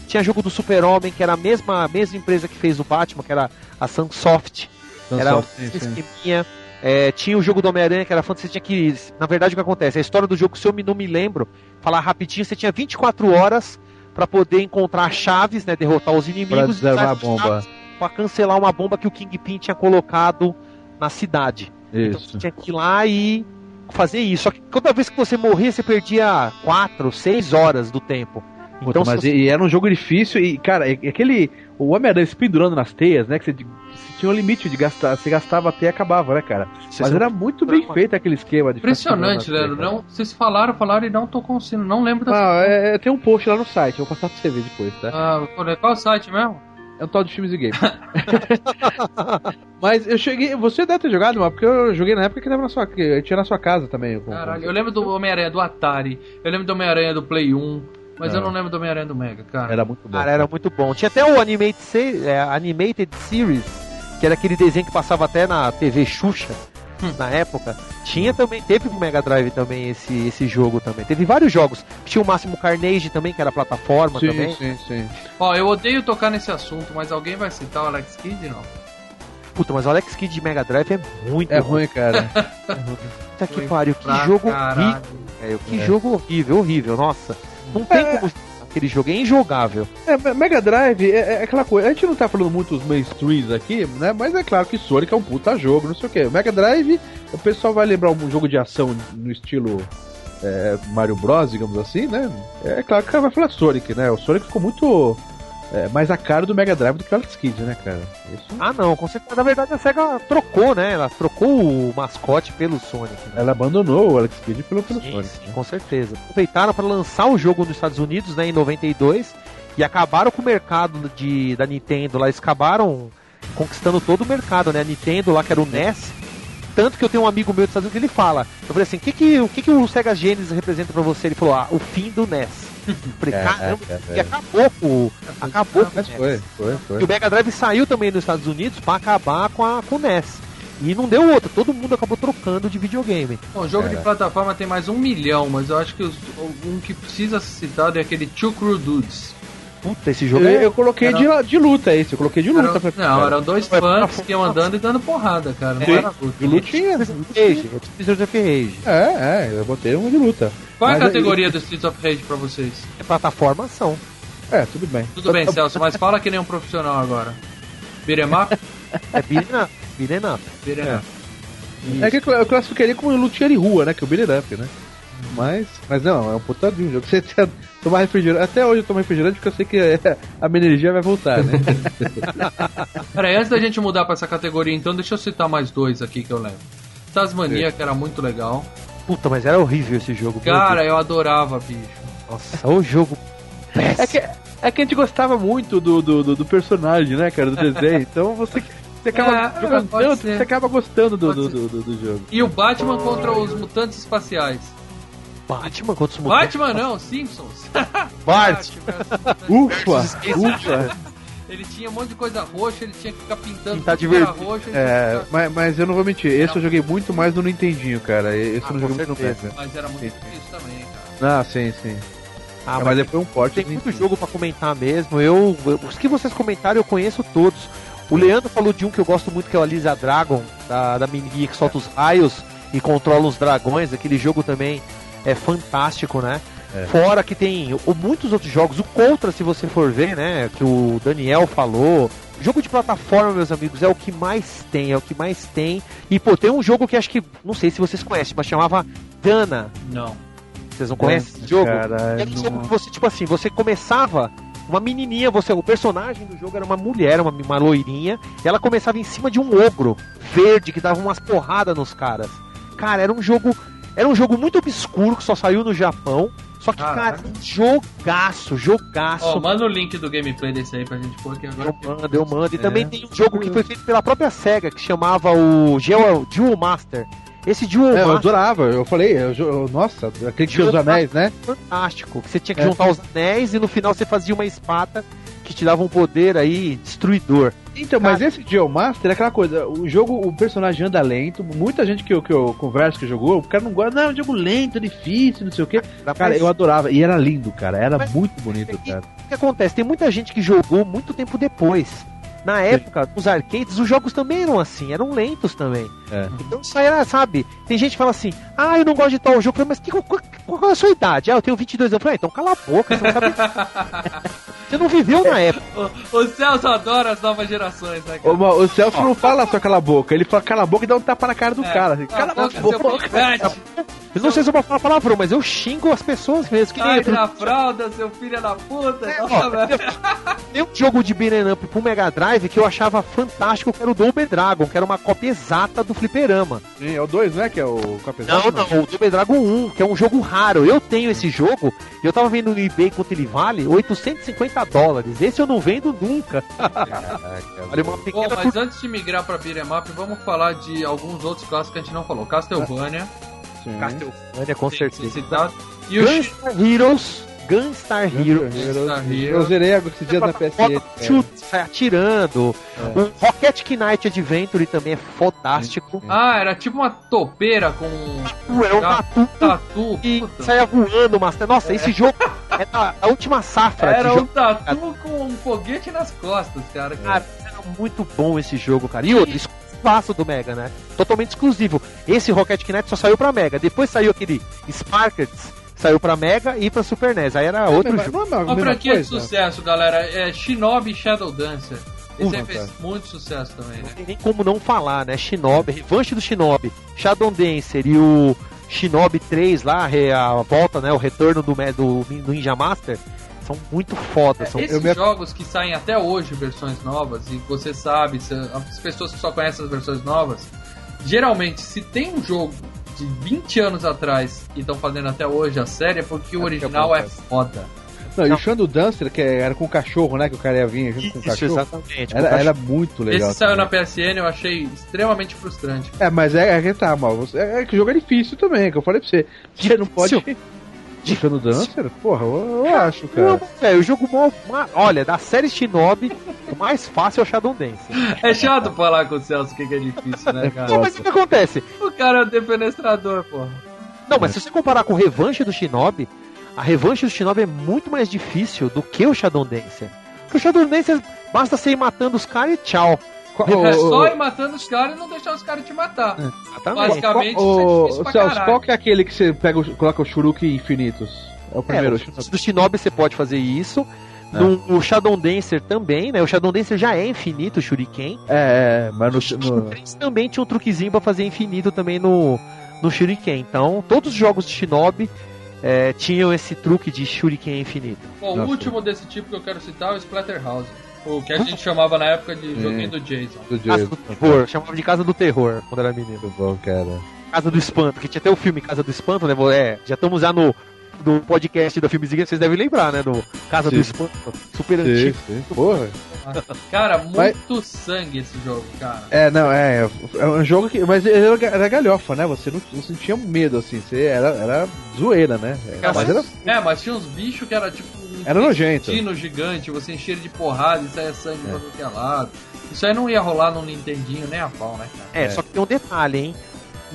Tinha jogo do Super-Homem, que era a mesma, a mesma empresa que fez o Batman, que era a Sunsoft. Então, era um esqueminha. É, tinha o jogo do Homem-Aranha, que era fantasia, você tinha que. Na verdade, o que acontece? A história do jogo, se eu me- não me lembro, falar rapidinho, você tinha 24 horas pra poder encontrar chaves, né? Derrotar os Pra inimigos desarmar a bomba. pra cancelar uma bomba que o Kingpin tinha colocado na cidade. Então Isso. você tinha que ir lá e fazer isso. Só que toda vez que você morria, você perdia 4, 6 horas do tempo. Puta, Então, mas se você- e, era um jogo difícil e, cara, e- e aquele. O Homem-Aranha se pendurando nas teias, né? Que você, você tinha um limite de gastar. Você gastava até e acabava, né, cara? Mas era muito bem feito aquele esquema de ficar Impressionante, nas teias, Não, vocês falaram, falaram e não tô conseguindo. Não lembro da. Ah, é, é, tem um post lá no site, eu vou passar pra você ver depois, tá? Ah, qual o site mesmo? É um tal de filmes e games. Mas eu cheguei. Você deve ter jogado, mas porque eu joguei na época que tava na sua. Que tinha na sua casa também. com- Caralho, eu lembro do Homem-Aranha do Atari, eu lembro do Homem-Aranha do Play 1, mas É. eu não lembro do Homem-Aranha do Mega, cara. Era muito bom. Cara, era muito bom. Tinha até o Animated, Se- é, Animated Series, que era aquele desenho que passava até na TV Xuxa. Hum. Na época, tinha também, teve pro Mega Drive também esse, esse jogo também. Teve vários jogos. Tinha o Máximo Carnage também, que era plataforma sim, também. sim, sim. Ó, eu odeio tocar nesse assunto, mas alguém vai citar o Alex Kidd, não? Puta, mas o Alex Kidd de Mega Drive é muito É ruim, cara. Puta que Ruim pariu, que jogo caralho. horrível, velho. Que É. jogo horrível, horrível, nossa. Não tem É. como. Aquele jogo é injogável. É, Me- Mega Drive é, é aquela coisa. A gente não tá falando muito dos mainstreams aqui, né? Mas é claro que Sonic é um puta jogo, não sei o que. Mega Drive, o pessoal vai lembrar um jogo de ação no estilo é, Mario Bros, digamos assim, né? É claro que o cara vai falar Sonic, né? O Sonic ficou muito é, mais a cara do Mega Drive do que o Alex Kidd, né, cara? Isso... Ah, não, com certeza. Na verdade, a SEGA trocou, né? Ela trocou o mascote pelo Sonic. Né? Ela abandonou o Alex Kidd pelo, pelo Sim, Sonic. sim, com certeza. Aproveitaram para lançar o jogo nos Estados Unidos, né, em 92, e acabaram com o mercado de, da Nintendo lá. Eles acabaram conquistando todo o mercado, né? A Nintendo lá, que era o NES. Tanto que eu tenho um amigo meu dos Estados Unidos que ele fala. Eu falei assim, o que, que, o que, que o Sega Genesis representa pra você? Ele falou, ah, o fim do NES. Eu falei, É, caramba, é, é, que acabou com o. Acabou com o NES. foi, foi, foi. E o Mega Drive saiu também nos Estados Unidos pra acabar com, a, com o NES. E não deu outro, todo mundo acabou trocando de videogame. Bom, jogo de É. plataforma tem mais um milhão, mas eu acho que os- um que precisa ser citado é aquele Two Crew Dudes. Puta, esse Eu, jogo é. eu coloquei Era- de, de luta esse, eu coloquei de luta Era- pra não, eram dois punks que iam andando e dando porrada, cara. Não Sim. era luta. De lutinha. Rage, é Streets of Rage. É, é, eu botei uma de luta. Qual é a categoria do Streets of Rage pra vocês? É plataforma ação. É, tudo bem. Tudo bem, Celso, mas fala que nem um profissional agora. Beat'em up? É beat'em up. Beat'em up. Beat'em É. up. É que eu classificaria como lutinha de rua, né? Que é o Up, né? Mas, mas não, é um puta de um jogo. Você você tomar refrigerante. Até hoje eu tomo refrigerante porque eu sei que é, a minha energia vai voltar, né? Peraí, antes da gente mudar pra essa categoria, então, deixa eu citar mais dois aqui que eu levo. Tasmania, que era muito legal. Puta, mas era horrível esse jogo. Cara, eu adorava, bicho. Nossa, o jogo. é, que, é que a gente gostava muito do, do, do, do personagem, né, cara? Do desenho. Então você, você acaba É, jogando tanto, você acaba gostando do, do, do, do jogo. E o Batman contra os mutantes espaciais. Batman contra os mutantes. Batman não, Simpsons. Bart. Batman. Ufa! Ufa! Ele tinha um monte de coisa roxa, ele tinha que ficar pintando Pintar de verde. ele É, ficar- mas, mas eu não vou mentir, esse eu joguei muito mais no Nintendinho, cara. Esse Ah, eu não joguei muito no certeza. Mega. Mas era muito difícil também, cara. Ah, sim, sim. Ah, mas depois um porte. Tem muito jogo pra comentar mesmo. Eu, eu- os que vocês comentaram eu conheço todos. O Leandro falou de um que eu gosto muito que é o Alisa Dragon, da, da miniguinha que solta os raios e controla os dragões. Aquele jogo também é fantástico, né? É. Fora que tem muitos outros jogos. O Contra, se você for ver, né? Que o Daniel falou. Jogo de plataforma, meus amigos, é o que mais tem, é o que mais tem. E, pô, tem um jogo que acho que, não sei se vocês conhecem, mas chamava Dana. Não. Vocês não conhecem esse jogo? Cara, Era um jogo que você, tipo assim, você começava uma menininha, você, o personagem do jogo era uma mulher, uma, uma loirinha, e ela começava em cima de um ogro verde que dava umas porradas nos caras. Cara, era um jogo, era um jogo muito obscuro que só saiu no Japão. Só que, Caraca. cara, jogaço, jogaço. Ó, manda o link do gameplay desse aí pra gente pôr aqui agora. Eu mando, eu mando. E É. também tem um jogo que foi feito pela própria SEGA, que chamava o Dual, Dual Master. Esse Dual É, eu Master adorava, eu falei, eu, eu- nossa, aquele que tinha os anéis, né? fantástico. Que você tinha que É. juntar os anéis e no final você fazia uma espada que te dava um poder aí destruidor. Então, mas esse Geomaster é aquela coisa, o jogo, o personagem anda lento, muita gente que eu, que eu converso que jogou, o cara não gosta, não, é um jogo lento, difícil, não sei o quê. Cara, eu adorava, e era lindo, cara, era Mas- muito bonito, cara. O que acontece? Tem muita gente que jogou muito tempo depois. Na época, os arcades, os jogos também eram assim, eram lentos também. É. Então isso era, sabe? Tem gente que fala assim, ah, eu não gosto de tal jogo. Mas que, qual, qual é a sua idade? Ah, eu tenho 22 anos. Eu falei, ah, então cala a boca, você não sabe. você não viveu na época. O, o Celso adora as novas gerações, né, cara? O, o Celso não fala só cala a boca, ele fala cala a boca e dá um tapa na cara do É. cara. assim, Cala a boca, boca. pivete. Eu não sei se eu posso falar palavrão, mas eu xingo as pessoas mesmo. Que nem Sai da fralda, seu filho da puta. É, Nossa, ó, velho. Tem um jogo de beat'em up pro Mega Drive que eu achava fantástico, que era o Double Dragon, que era uma cópia exata do fliperama. Sim, é o 2, né? Que é o Copy Não, não, o Double Dragon 1, que é um jogo raro. Eu tenho esse jogo, e eu tava vendo no eBay quanto ele vale, 850 dólares. Esse eu não vendo nunca. Olha, uma Bom, pequena mas antes de migrar pra Beat'em Up, vamos falar de alguns outros clássicos que a gente não falou. Castlevania, Castlevania, com certeza. citado. E o Gunstar Heroes, Gunstar Heroes. Gunstar Eu Heroes. zerei esses dias na PSN. Chute, sai atirando. É. O Rocket Knight Adventure também é fantástico. Ah, era tipo uma topeira com um Era um tatu tatu. e saia voando, Master. Nossa, esse jogo é da, da última safra Era um jogo. tatu com um foguete nas costas, cara. Cara, era muito bom esse jogo, cara. E outro, exclusivaço do Mega, né? Totalmente exclusivo. Esse Rocket Knight só saiu pra Mega. Depois saiu aquele Sparkers, saiu pra Mega e pra Super NES. Aí era outro Não, jogo. não, não, Uma franquia de sucesso, galera. É Shinobi Shadow Dancer. Esse aí Puta, fez muito sucesso também, Não né? tem nem como não falar, né? Shinobi, Revanche do Shinobi, Shadow Dancer e o Shinobi 3 lá, a volta, né? O retorno do, do, Ninja Master. São muito fodas. São... Esses jogos que saem até hoje, versões novas, e você sabe, se- as pessoas que só conhecem as versões novas, geralmente, se tem um jogo de 20 anos atrás e estão fazendo até hoje a série, é porque o É original é é foda. Não, e o Shadow Dancer, que era com o cachorro, né? Que o cara ia vir junto com o cachorro. exatamente. Era, era muito legal. Esse saiu na. PSN, eu achei extremamente frustrante. É, mas é, é que tá, mal. Você- É, é que o jogo é difícil também, que eu falei pra você. Você não pode. Difícil. Shadow Dancer? Porra, eu, eu acho, Não, cara. velho, o jogo mó- Olha, da série Shinobi, o mais fácil é o Shadow Dance. É chato falar com o Celso o que que é difícil, né, Não, cara? mas o que acontece? O cara é um defenestrador, porra. Não, mas se você comparar com o Revanche do Shinobi, a Revanche do Shinobi é muito mais difícil do que o Shadow Dancer. Porque o Shadow Dancer basta você ir matando os caras e tchau. Qual- É só ir matando os caras e não deixar os caras te matar. Exatamente. Basicamente, qual- isso é ô, difícil pra Celso, qual que é aquele que você pega, o- coloca o Shuriken infinitos? É o É, primeiro. o- do Shinobi você pode fazer isso. É. No, o Shadow Dancer também, né? O Shadow Dancer já é infinito, o Shuriken. É, é, mas no, No no, 3 também tinha um truquezinho pra fazer infinito também no, no Shuriken. Então, todos os jogos de Shinobi é, tinham esse truque de Shuriken infinito. Bom, o último desse tipo que eu quero citar é o Splatterhouse. O que a gente chamava na época de joguinho do Jason. do Casa Jason. do Terror, chamava de Casa do Terror quando era menino. Muito bom, cara. Casa do Espanto, que tinha até o filme Casa do Espanto, né? É, já estamos já no, no podcast da Filmezinha, vocês devem lembrar, né? Do Casa do Sim. Espanto, super Sim, antigo. sim. Porra. Cara, Mas- muito sangue esse jogo, cara. É, não, é. É um jogo que. Mas ele era, era galhofa, né? Você não, não sentia medo, assim. Você era, era zoeira, né? É, mas era, É, mas tinha uns bichos que era tipo um Era nojento. gigante, você enchia de porrada e saia sangue É. pra qualquer lado. Isso aí não ia rolar no Nintendinho nem a pau, né, cara? É, só que tem um detalhe, hein?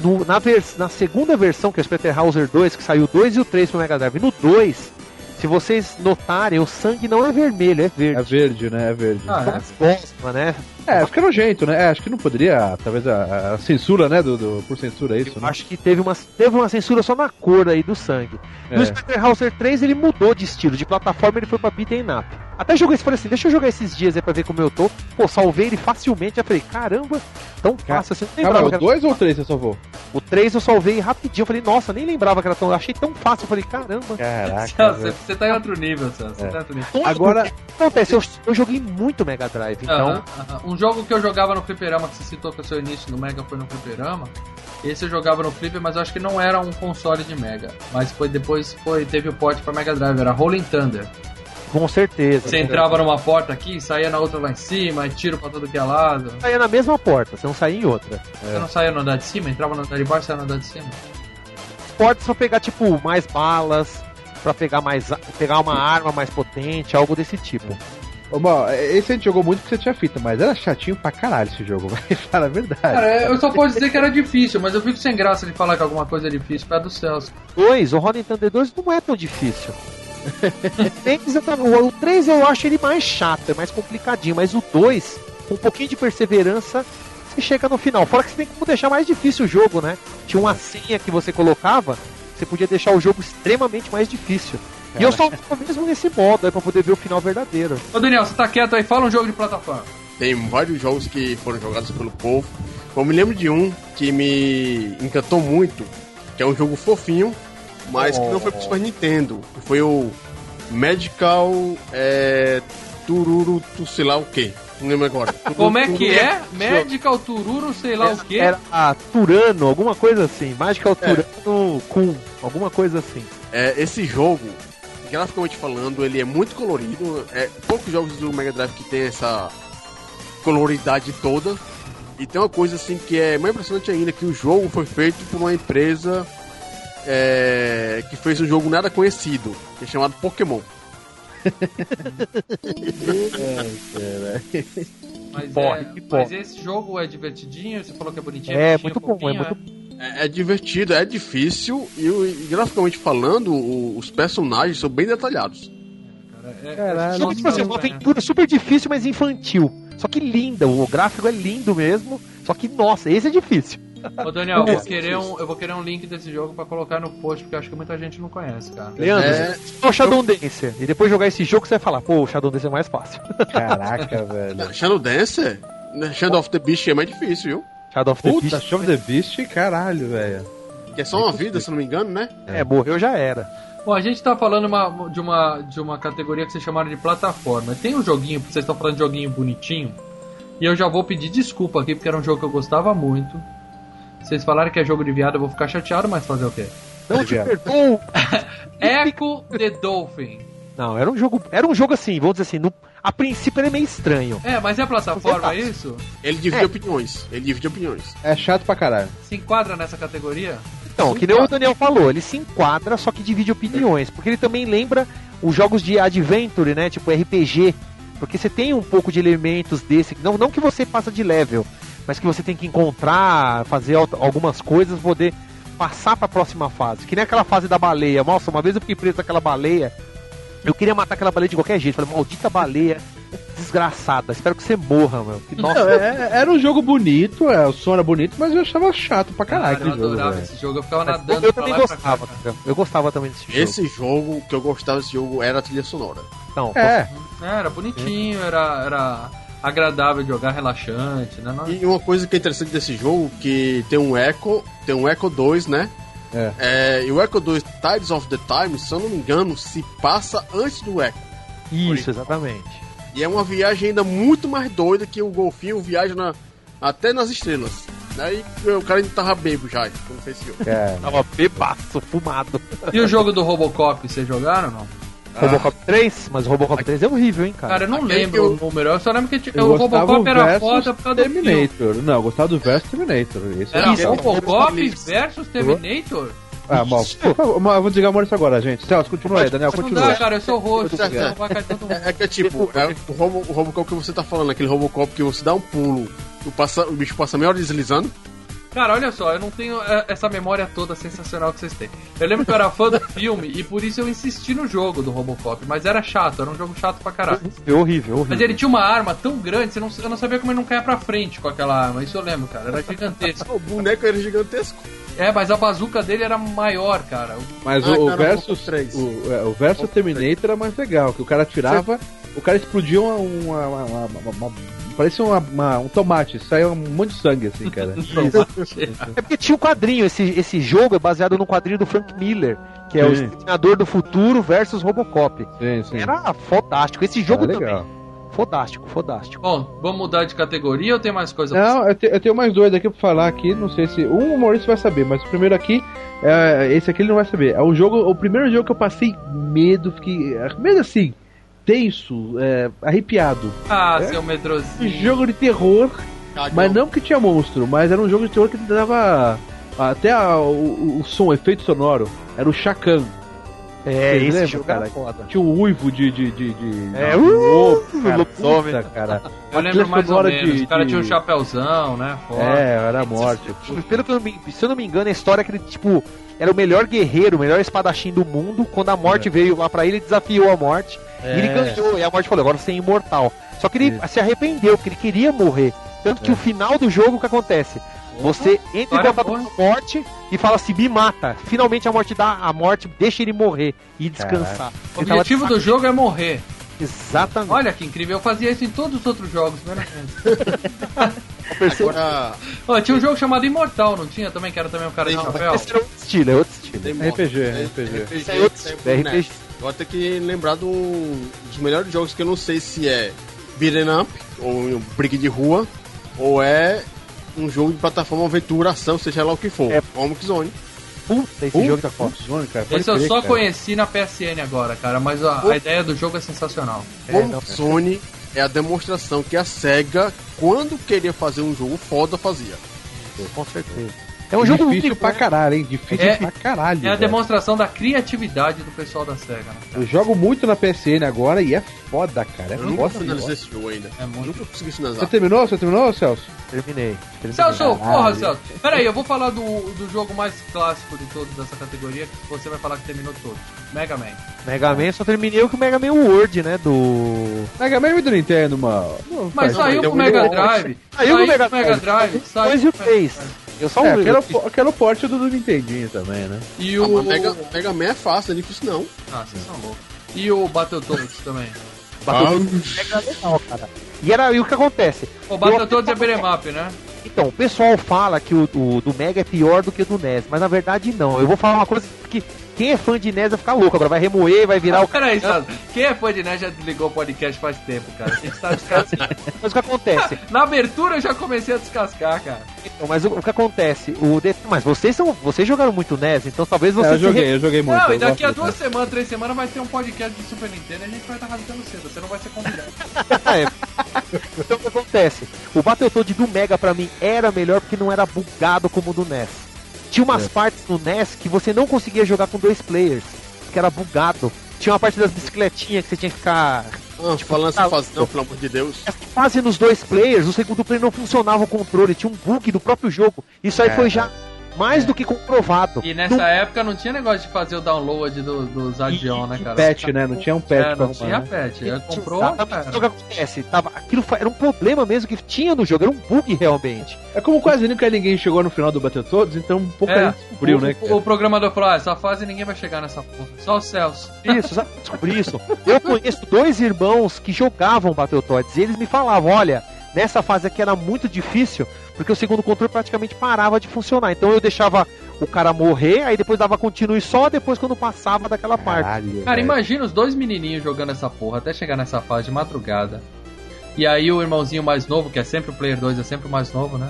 No- na, vers- na segunda versão, que é o Splatterhauser 2, que saiu o 2 e o 3 pro Mega Drive, no 2, se vocês notarem, o sangue não é vermelho, é é verde. verde, né? É verde. Ah, é? Gosma, né? É, fica nojento, né? É, acho que não poderia. Talvez a, a censura, né? Do, do- por censura, é isso, Eu né? acho que teve uma, teve uma censura só na cor aí do sangue. No É. Splatterhauser 3 ele mudou de estilo, de plataforma ele foi pra beat'em up. Até joguei esse, falei assim, deixa eu jogar esses dias aí pra ver como eu tô. Pô, salvei ele facilmente, eu falei, caramba, tão fácil assim, Calma, lembrava o que era... 2 ou o 3 você salvou? O 3 eu salvei rapidinho, eu falei, nossa, nem lembrava que era tão... eu achei tão fácil, eu falei, caramba. Caraca. Celso, você tá em outro nível, Celso. Você tá em outro nível. Agora- O que acontece? Eu, eu joguei muito Mega Drive, então... Aham, aham. Um jogo que eu jogava no fliperama, que você citou que o seu início no Mega foi no fliperama. Esse eu jogava no Flipper, mas eu acho que não era um console de Mega. Mas foi depois foi teve o porte pra Mega Drive, era Rolling Thunder. Com certeza. Você entrava numa porta aqui, saía na outra lá em cima, e tiro pra todo que é lado. Saía na mesma porta, você não saía em outra. Você não saía no andar de cima, entrava no andar de baixo, saía no andar de cima. Portas pra pegar, tipo, mais balas, pra pegar mais pegar uma arma mais potente, algo desse tipo. Ô, Mal, esse a gente jogou muito porque você tinha fita, mas era chatinho pra caralho esse jogo, vai falar a verdade. Cara, eu só posso dizer que era difícil, mas eu fico sem graça de falar que alguma coisa é difícil perto do Celso. 2, o Rolling Thunder 2 não é tão difícil. o, 3, eu tam- o 3 eu acho ele mais chato, é mais complicadinho, mas o 2, com um pouquinho de perseverança, você chega no final. Fora que você tem como deixar mais difícil o jogo, né? Tinha uma senha que você colocava, você podia deixar o jogo extremamente mais difícil. E eu só mesmo nesse modo, aí pra poder ver o final verdadeiro. Ô Daniel, você tá quieto aí, fala um jogo de plataforma. Tem vários jogos que foram jogados pelo povo. Eu me lembro de um que me encantou muito, que é um jogo fofinho, mas que não foi pro Super Nintendo. Que foi o Magical é, Tururu, tu sei lá o que. Não lembro agora. Como é que é? Medical Tururo, sei lá o quê? Era a Turano, alguma coisa assim. Magical É. Turano Kun, alguma coisa assim. É, esse jogo, graficamente falando, ele é muito colorido. É poucos jogos do Mega Drive que tem essa coloridade toda. E tem uma coisa assim que é mais impressionante ainda, que o jogo foi feito por uma empresa é, que fez um jogo nada conhecido, que é chamado Pokémon. Mas, porre, é, mas esse jogo é divertidinho, você falou que é bonitinho. É, muito bom, é muito É, é divertido, é difícil e, e graficamente falando, o- os personagens são bem detalhados. É, é, Caralho. é, tipo assim, uma aventura super difícil, mas infantil. Só que linda, o gráfico é lindo mesmo. Só que, nossa, esse é difícil. Ô Daniel, eu vou, É, querer um, eu vou querer um link desse jogo pra colocar no post, porque eu acho que muita gente não conhece, cara. Leandro, É. o Shadow Dancer. E depois jogar esse jogo, você vai falar, pô, o Shadow Dancer é mais fácil. Caraca, velho. Shadow Dancer? Shadow of the Beast é mais difícil, viu? Shadow of the Puta, Beast. Show of the Beast, caralho, velho. Que é só uma vida, se não me engano, né? É, morreu já era. Bom, a gente tá falando uma- de, uma, de uma categoria que vocês chamaram de plataforma. Tem um joguinho, vocês estão falando de joguinho bonitinho. E eu já vou pedir desculpa aqui, porque era um jogo que eu gostava muito. Vocês falaram que é jogo de viado, eu vou ficar chateado, mas fazer o quê? Não te perdoo. Echo the Dolphin. Não, era um jogo. Era um jogo assim, vamos dizer assim, no- a princípio ele é meio estranho. É, mas é plataforma, é isso? Ele divide É. opiniões. Ele divide opiniões. É chato pra caralho. Se enquadra nessa categoria? Então, que nem o Daniel falou, ele se enquadra, só que divide opiniões. Porque ele também lembra os jogos de adventure, né? Tipo RPG. Porque você tem um pouco de elementos desse. Não, não que você passa de level, mas que você tem que encontrar, fazer al- algumas coisas, poder passar pra próxima fase. Que nem aquela fase da baleia. Nossa, uma vez eu fiquei preso naquela baleia. Eu queria matar aquela baleia de qualquer jeito. Falei, maldita baleia desgraçada. Espero que você morra, meu. Que, nossa, Não, é- era um jogo bonito, é, o som era bonito, mas eu achava chato pra caralho Cara, eu jogo, adorava esse jogo, eu ficava Mas nadando eu pra também gostava, cá. cara. Eu gostava também desse jogo. Esse jogo que eu gostava desse jogo era a trilha sonora. Então, É, É, era bonitinho, era, era agradável de jogar, relaxante, né? Não- E uma coisa que é interessante desse jogo, que tem um Echo, tem um Echo 2, né? É. e o Echo 2 Tides of the Time, se eu não me engano, se passa antes do Echo. Isso, exatamente. E é uma viagem ainda muito mais doida que o golfinho viaja na- até nas estrelas. Aí o cara ainda tava bebo já, quando fez esse jogo. é. Tava bebaço, fumado. E o jogo do Robocop, vocês jogaram ou não? Robocop 3, mas o Robocop 3 é horrível, hein, cara. Cara, eu não Aquele lembro eu- o número, eu só lembro que tinha- Eu o Robocop era foda por causa do filme. Terminator. Não, eu gostava do versus Terminator. Esse Era era Robocop Isso. versus Terminator? Ah, mal. Eu vou desligar o Maurício agora, gente. Celso, continua aí, Daniel, Não continua. dá, cara, eu sou roxo, Certo, não certo. vai cair todo mundo. É, é que é tipo, é o, Robo, o Robocop que você tá falando, aquele Robocop que você dá um pulo, o, passa, o bicho passa meia hora deslizando. Cara, olha só, eu não tenho é, essa memória toda sensacional que vocês têm. Eu lembro que eu era fã do filme e por isso eu insisti no jogo do Robocop, mas era chato, era um jogo chato pra caralho. Horrível, horrível, horrível. Mas ele tinha uma arma tão grande, você não, eu não sabia como ele não caia pra frente com aquela arma. Isso eu lembro, cara. Era gigantesco. O boneco era gigantesco. É, mas a bazuca dele era maior, cara. Mas Ah, o, o cara, versus Robocop três. o, é, o versus Terminator era mais legal, que o cara tirava, o cara explodia uma, uma, uma- uma- parecia uma- uma- um tomate, saía um monte de sangue assim, cara. É porque tinha o quadrinho, esse, esse jogo é baseado no quadrinho do Frank Miller, que é o Sim. Exterminador do Futuro versus Robocop. sim, sim. Era fodástico. Esse jogo Era também. Fodástico, fodástico. Bom, vamos mudar de categoria ou tem mais coisa pra Não, eu, te- eu tenho mais dois aqui pra falar aqui, não sei se. Um o Maurício vai saber, mas o primeiro aqui, é, esse aqui ele não vai saber. É o jogo, o primeiro jogo que eu passei medo, fiquei. Medo assim, tenso, é, arrepiado. Ah, É? seu medrosinho. jogo de terror, Cagão. mas não que tinha monstro, mas era um jogo de terror que dava até a- o, o som, o efeito sonoro. Era o Shakan. É, Vocês esse lembram, jogo cara? era foda. Tinha um uivo de. de, de, de É, de uh, lobisomem. cara. Eu lembro mais ou menos. de- o cara de- tinha um chapéuzão, né? Foda. É, era a morte. Pelo que eu me, se eu não me engano, a história é que ele, tipo, era o melhor guerreiro, o melhor espadachim do mundo. Quando a morte veio lá pra ele, ele desafiou a morte. E ele ganhou. E a morte falou: agora você é imortal. Só que ele Isso. se arrependeu, porque ele queria morrer. Tanto que É. o final do jogo, o que acontece? Você entra em contato com a morte e fala assim: me mata. Finalmente a morte dá a morte, deixa ele morrer e descansar. O objetivo do jogo é morrer. Exatamente. Olha que incrível, eu fazia isso em todos os outros jogos, esse. Agora Ó, tinha um jogo chamado Imortal, não tinha também? Que era também um cara de chapéu? Esse era outro estilo, é outro estilo. RPG, RPG. RPG, é outro estilo, é. RPG. Agora tem que lembrar de um dos melhores jogos que eu não sei se é beat'em up, ou um briga de rua, ou é um jogo de plataforma aventura, ação, seja lá o que for. É. Comic Zone. Puta, esse Puta, jogo tá foda. Zone, cara, pode Esse eu crer, só cara. conheci na PSN agora, cara, mas a, a ideia do jogo é sensacional. É, Comic não, Zone é a demonstração que a SEGA, quando queria fazer um jogo foda, fazia. com certeza. É um jogo difícil único, pra né? caralho, hein? Difícil É- pra caralho. É a velho. demonstração da criatividade do pessoal da SEGA, né? Eu jogo muito na PSN agora e é foda, cara. É Eu nunca foda. finalizei esse jogo ainda. É muito. Nunca consegui Você finalizar. terminou? Você terminou, Celso? Terminei. terminei. Celso, porra, Caralho. Celso. Pera aí, eu vou falar do, do jogo mais clássico de todos dessa categoria, que você vai falar que terminou todos. Mega Man. Mega Man só terminei o que o Mega Man World, né? Do. Mega Man do Nintendo, mano. Mas saiu pro um Mega. Drive. Saiu pro Mega Drive. Drive. saiu e o Mega 3. Drive. Eu só É, um. aquele, é o- aquele é o porte do Nintendinho também, né? E Ah, o. Mega, Mega Man é fácil, não é difícil não. Ah, vocês são loucos. E o Battletoads também. Battletoads Mega legal, cara. E, era, e o que acontece? O Battletoads é beat'em up, né? Então, o pessoal fala que o, o do Mega é pior do que o do NES, mas na verdade não. Eu vou falar uma coisa que quem é fã de NES vai ficar louco. Agora vai remoer, vai virar o. Peraí, Sado. Quem é fã de NES já desligou o podcast faz tempo, cara. A gente tá descascando. Mas o que acontece? Na abertura eu já comecei a descascar, cara. Então, mas o, o que acontece? O de- Mas vocês são. Vocês jogaram muito NES, então talvez É, vocês. eu se joguei, eu joguei muito. Não, e eu daqui a duas semanas, três semanas vai ter um podcast de Super Nintendo e a gente vai estar rasgando cedo. Você não vai ser convidado. É. Então o que acontece? O Battletoad do Mega pra mim era melhor porque não era bugado como o do NES. Tinha umas É. partes no NES que você não conseguia jogar com dois players, que era bugado. Tinha uma parte das bicicletinhas que você tinha que ficar Ah, falando tá- assim, faz, não, pelo amor de Deus. quase nos dois players, o segundo player não funcionava o controle, tinha um bug do próprio jogo. Isso aí É. foi já mais do que comprovado. E nessa Não- época não tinha negócio de fazer o download do, dos Adion, né, cara? Patch, né? Não tinha um patch É, pra não arrumar, tinha né? patch. Ele comprou, Exatamente. cara. Então, o que acontece? Tava, aquilo foi- era um problema mesmo que tinha no jogo, era um bug realmente. É como quase nunca ninguém chegou no final do Battletoads, então pouca É, gente descobriu, o, né? o, cara? o programador falou: ah, essa fase ninguém vai chegar nessa porra. Só os céus. Isso, sabe? Descobri isso. Eu conheço dois irmãos que jogavam Battletoads e eles me falavam: olha, nessa fase aqui era muito difícil porque o segundo controle praticamente parava de funcionar. Então eu deixava o cara morrer, aí depois dava continue só depois quando passava daquela parte. Caralho, Cara, velho. imagina os dois menininhos jogando essa porra até chegar nessa fase de madrugada. E aí o irmãozinho mais novo, que é sempre o player 2, é sempre o mais novo, né?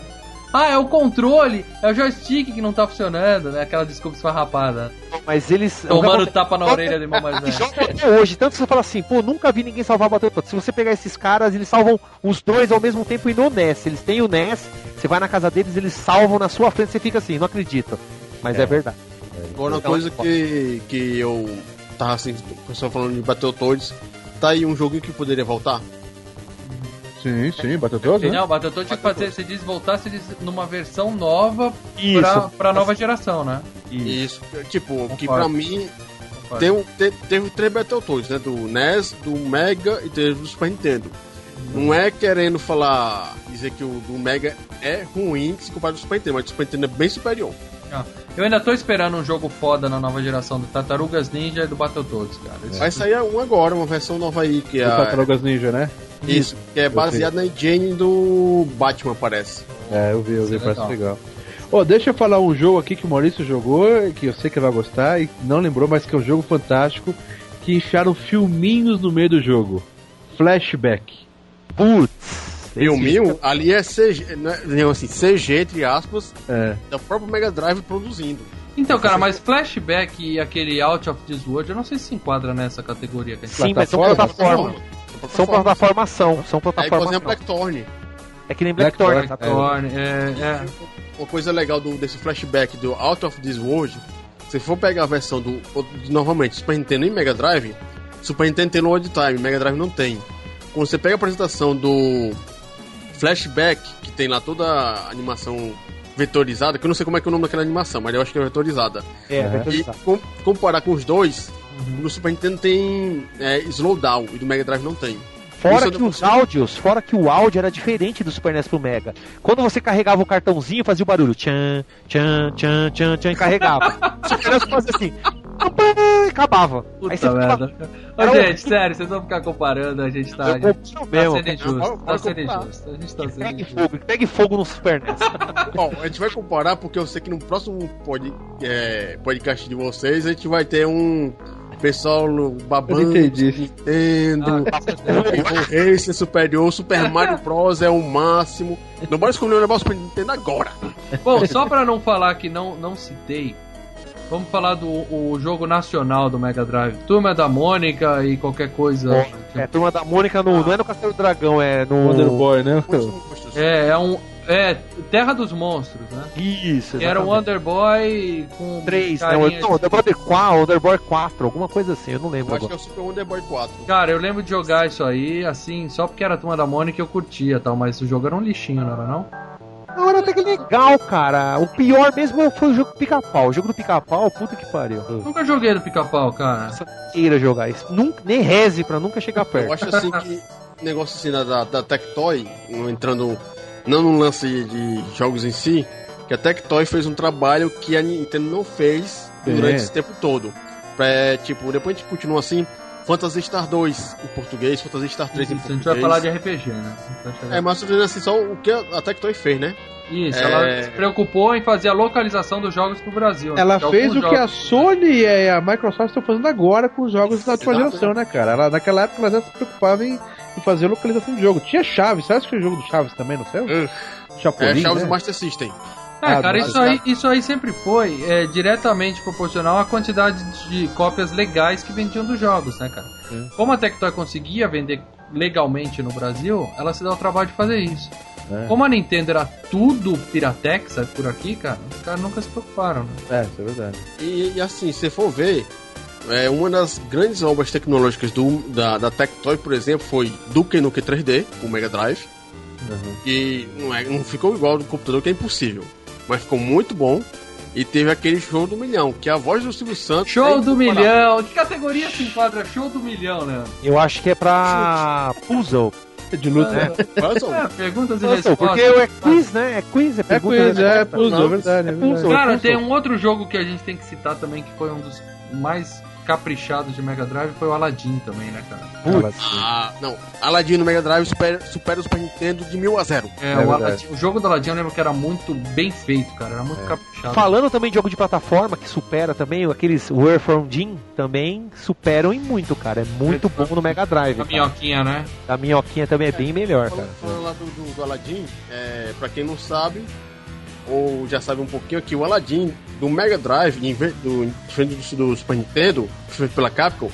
Ah, é o controle, é o joystick que não tá funcionando, né? Aquela desculpa esfarrapada. Mas eles. Que tapa na orelha do irmão mais velho. Jogam até hoje, tanto que você fala assim, pô, nunca vi ninguém salvar Battletoads. Se você pegar esses caras, eles salvam os dois ao mesmo tempo e no NES. Eles têm o NES, você vai na casa deles, eles salvam na sua frente, você fica assim, não acredito. Mas é, verdade. Agora, uma Então, coisa que, que eu tava assim, o pessoal falando de Battletoads, tá aí um joguinho que poderia voltar? Sim, sim, Battletoads, né? Não, o Battletoad tinha que fazer, você diz voltar, você diz numa versão nova Isso. pra, pra nova geração, né? Isso. Tipo, que Concordo. pra mim tem, um- te- teve três Battletoads, né? Do NES, do Mega e teve do Super Nintendo. Não é querendo falar, dizer que o do Mega é ruim se comparado ao Super Nintendo, mas o Super Nintendo é bem superior. Ah, Eu ainda tô esperando um jogo foda na nova geração do Tartarugas Ninja e do Battletoads, cara. Isso- Vai sair um agora, uma versão nova aí, que é. Do a- Tartarugas Ninja, né? Isso, que é baseado na engine do Batman, parece. É, eu vi, eu vi, é parece legal. legal. Ô, deixa eu falar um jogo aqui que o Maurício jogou, que eu sei que ele vai gostar, e não lembrou, mas que é um jogo fantástico, que enfiaram filminhos no meio do jogo. Flashback. Putz. Filminho, ali é CG, né, não, assim, CG, entre aspas, É. da própria Mega Drive produzindo. Então, cara, mas Flashback e aquele Out of This World, eu não sei se se enquadra nessa categoria. Cara. Sim, mas são Plataforma? Plataformas. São plataformação, são Aí, por plataformas. exemplo, Blackthorn. É que nem Blackthorn. Blackthorn, é, é. Uma coisa legal do, desse flashback do Out of This World, se for pegar a versão do, do- novamente, Super Nintendo e Mega Drive, Super Nintendo tem load time, Mega Drive não tem. Quando você pega a apresentação do flashback, que tem lá toda a animação vetorizada, que eu não sei como é que é o nome daquela animação, mas eu acho que é vetorizada. É, Uhum. vai E com- comparar com os dois, no Super Nintendo tem é, slowdown e do Mega Drive não tem. Fora que os áudios, fora que o áudio era diferente do Super NES pro Mega. Quando você carregava o cartãozinho, fazia o barulho tchan, tchan, tchan, tchan, tchan, e carregava. o Super NES fazia assim, e acabava. Puta Aí você ficava, merda. Ô, Era gente, sério, vocês vão ficar comparando, a gente tá. A eu gente tá mesmo. sendo injusto. Tá sendo injusto. A gente tá sendo Pegue injusto. fogo, pegue fogo no Super NES. Bom, a gente vai comparar porque eu sei que no próximo pod, é, podcast de vocês a gente vai ter um pessoal babando Eu entendi. Nintendo, Ah, certeza. esse é superior, Super Mario Bros é o máximo. Não bora escolher um negócio pra Nintendo agora. Bom, só pra não falar que não, não citei, vamos falar do o jogo nacional do Mega Drive. Turma da Mônica e qualquer coisa. É, turma da Mônica no, não é no Castelo do Dragão, é no. Wonder Boy, né? É, é um. É, Terra dos Monstros, né? Isso, Que era o exatamente. Wonder Boy com. 3, né? Não, de- Wonder Boy 4, Wonder Boy 4, alguma coisa assim, eu não lembro Eu acho que é o Super Wonder Boy 4. Cara, eu lembro de jogar isso aí, assim, só porque era a turma da Mônica eu curtia tal, mas o jogo era um lixinho, não era não? Não, era até que legal, cara. O pior mesmo foi o jogo do pica-pau. O jogo do pica-pau, puta que pariu. Nunca joguei do pica-pau, cara. Essa queira jogar isso. Nunca, nem reze pra nunca chegar Eu perto. acho assim que negócio assim da, da, da Tectoy, entrando não no lance de jogos em si, que a Tectoy fez um trabalho que a Nintendo não fez É. durante esse tempo todo. Pra, tipo, depois a gente continua assim, Phantasy Star 2 em português, Phantasy Star 3 Isso, em a português. gente vai falar de RPG, né? A chegar- É, mas assim, só o que a Tectoy fez, né? Isso, é- ela se preocupou em fazer a localização dos jogos pro Brasil. né? Ela fez o que a Sony e a Microsoft estão fazendo agora com os jogos da geração, né, cara? Ela, naquela época ela já se preocupava em, em fazer localização de jogo. Tinha Chaves, sabe que o jogo do Chaves também, não sei? Uh, Chapolin, É, Chaves né? Master System. É, Ah, cara, isso aí, isso aí sempre foi é, diretamente proporcional à quantidade de cópias legais que vendiam dos jogos, né, cara? Sim. Como a Tectoy conseguia vender legalmente no Brasil, ela se dá o trabalho de fazer isso. É. Como a Nintendo era tudo piratexa por aqui, cara, os caras nunca se preocuparam, né? É, isso é verdade. E, e assim, se for ver, é, uma das grandes obras tecnológicas do, da, da Tectoy, por exemplo, foi Duke Nukem 3D, o Mega Drive. Que não, é, não ficou igual do computador, que é impossível. Mas ficou muito bom. E teve aquele show do milhão, que a voz do Silvio Santos. Show é do milhão! Que categoria se enquadra show do milhão, né? Eu acho que é pra puzzle. De luta, né? Puzzle. É, perguntas e Puzzle, respostas. porque é quiz, né? É quiz, é É pergunta e coisa, é resposta. puzzle, Não, é verdade. É é puzzle. Cara, Puzzle. tem um outro jogo que a gente tem que citar também, que foi um dos mais caprichados de Mega Drive, foi o Aladdin também, né, cara? Putz. Ah, não. Aladdin no Mega Drive supera, supera o Super Nintendo de mil a zero. É, É o. Aladdin, o jogo do Aladdin eu lembro que era muito bem feito, cara, era muito caprichado. Falando também de jogo de plataforma que supera também, aqueles Where From Jim também superam em muito, cara. É muito bom no Mega Drive. A cara. minhoquinha, né? A minhoquinha também é bem melhor, cara. Falando, falando lá do, do, do Aladdin, é, pra quem não sabe, ou já sabe um pouquinho aqui, o Aladdin do Mega Drive, em vez do, diferente do, do Super Nintendo, feito pela Capcom,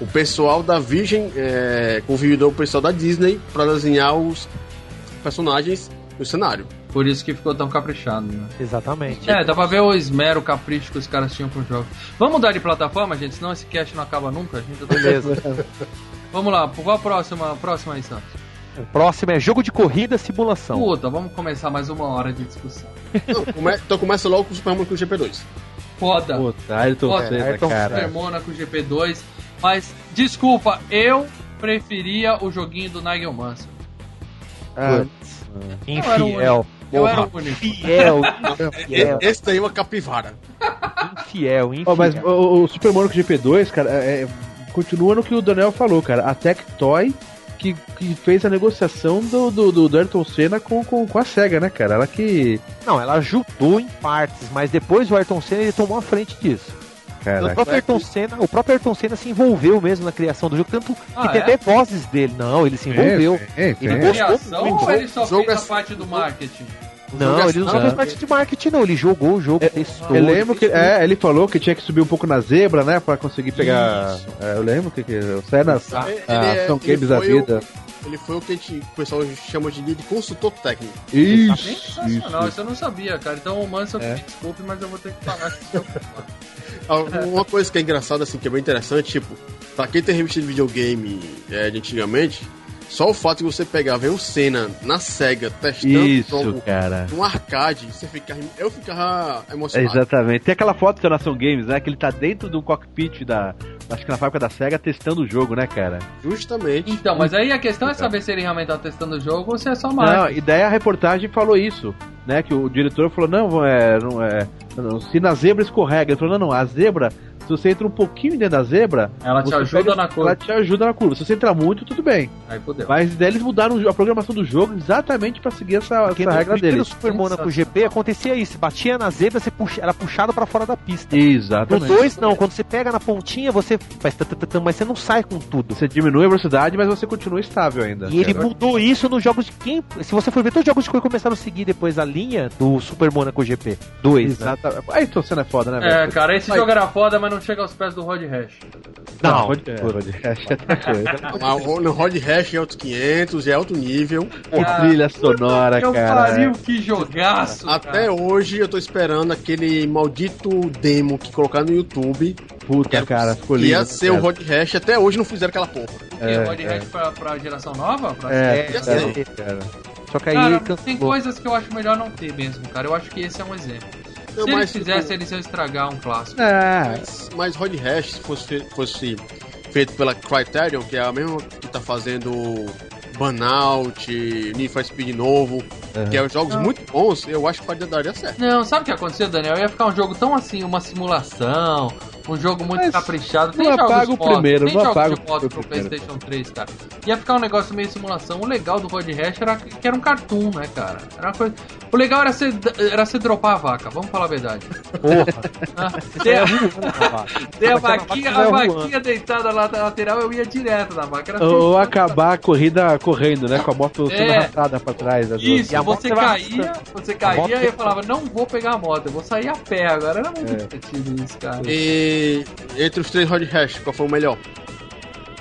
o pessoal da Virgin é, convidou o pessoal da Disney pra desenhar os personagens no cenário. Por isso que ficou tão caprichado, né? Exatamente. É, dá pra ver o esmero, o capricho que os caras tinham com o jogo. Vamos mudar de plataforma, gente, senão esse cast não acaba nunca. A gente já tá- Beleza. Vamos lá, qual a próxima, a próxima aí, Santos? O próximo é jogo de corrida simulação. Puta, vamos começar mais uma hora de discussão. Não, come- então começa logo com o Super Monaco GP2. Foda. Puta, Ayrton Foda. Senna, Ayrton cara. Super Monaco GP2. Mas, desculpa, eu preferia o joguinho do Nigel Mansell. Ah, Infiel. Eu era o único. Infiel, infiel, Esse daí é uma capivara. infiel, infiel. Ó, mas o, o Super Mario GP2, cara, é- é- continua no que o Daniel falou, cara. A Tectoy que, que fez a negociação do, do, do, do Ayrton Senna com, com, com a SEGA, né, cara? Ela que. Não, ela ajudou em partes, mas depois o Ayrton Senna ele tomou a frente disso. o, próprio Ayrton Senna, o próprio Ayrton Senna se envolveu mesmo na criação do jogo, tanto Ah, que tem é? até vozes dele. Não, ele se envolveu. É, é, Ele é. gostou Criação muito. ou ele só Jogo fez é- a parte do marketing? Não, ele não Não, fez é. parte de marketing, não. Ele jogou o jogo, testou. Eu lembro ele que é, ele falou que tinha que subir um pouco na zebra, né? Pra conseguir pegar. É, eu lembro que, que o Senna. Ah, Ele Ah, é- são games da foi o- vida. Ele foi o que a gente- o pessoal chama de, de consultor técnico. Isso, Sensacional, isso. isso eu não sabia, cara. Então o Mansell, É. me desculpe, mas eu vou ter que falar que isso Ah, Uma coisa que é engraçada, assim, que é bem interessante, tipo, pra quem tem revista de videogame é, de antigamente, só o fato de você pegar, ver o Senna na SEGA testando o Isso, jogo cara. num arcade, você fica, eu ficava É, emocionado. exatamente. Tem aquela foto da Nação Games, né? Que ele tá dentro do cockpit da. Acho que na fábrica da SEGA testando o jogo, né, cara? Justamente. Então, mas aí a questão é saber se ele realmente tá testando o jogo ou se é só Não, marketing. e daí a reportagem falou isso, né? Que o diretor falou, não, é, não é. não, se na zebra escorrega, ele falou, não, não, a zebra, se você entra um pouquinho dentro da zebra, Ela te ajuda pega- na curva. Ela te ajuda na curva. Se você entrar muito, tudo bem. Aí fodeu. Mas daí eles mudaram a programação do jogo exatamente pra seguir essa, Porque essa no regra primeiro deles. Super Monaco GP acontecia isso, batia na zebra, você puxa, era puxado pra fora da pista. No Exatamente. 2 não, quando você pega na pontinha, você faz mas você não sai com tudo. Você diminui a velocidade, mas você continua estável ainda. E ele mudou isso nos jogos de quem. Se você for ver, todos os jogos de corrida começaram a seguir depois a linha do Super Monaco GP 2. Né? Exatamente. Aí, você não é foda, né, É, cara, esse jogo era foda, mas não chega aos pés do Rod Hash. Não, pode. Acho que é outra coisa. O- No Rod Hash é outros 500, é outro nível. Que trilha sonora, Eu cara. pariu, que jogaço! Até hoje eu tô esperando aquele maldito demo que colocaram no YouTube. Puta, cara, ficou lindo. ia ser o cara. Rod Hash, até hoje não fizeram aquela porra. O? É, Rod é. Hash pra, pra geração nova? Pra É, cara, sei. cara. Só que aí Cara, tem coisas que eu acho melhor não ter mesmo, cara. Eu acho que esse é um exemplo. Se eles fizessem, eles iam estragar um clássico. É, Mas, mas Rod Hash, se fosse, fosse feito pela Criterion, que é a mesma que tá fazendo Burnout, Need for Speed novo, que é jogos muito bons, eu acho que pode daria certo. Não, sabe o que aconteceu, Daniel? Ia ficar um jogo tão assim, uma simulação, Um jogo muito Mas caprichado. Tem não jogos apaga o de moto, primeiro, tem não jogos apaga de o moto pro primeiro. PlayStation 3, cara. Ia ficar um negócio meio simulação. O legal do Road Rash era que era um cartoon, né, cara? Era uma coisa... O legal era você, era você dropar a vaca, vamos falar a verdade. Porra. Ah, Tem a, tem a Aquela vaquinha, vaca a vaquinha deitada lá na lateral, eu ia direto na vaca. Era Ou acabar a corrida correndo, né? Com a moto sendo É. arrastada pra trás. né, Isso, E a moto você caía, você caía e eu falava, não vou pegar a moto, eu vou sair a pé agora. Era muito É. divertido isso, cara. E entre os três Road Rash, qual foi o melhor?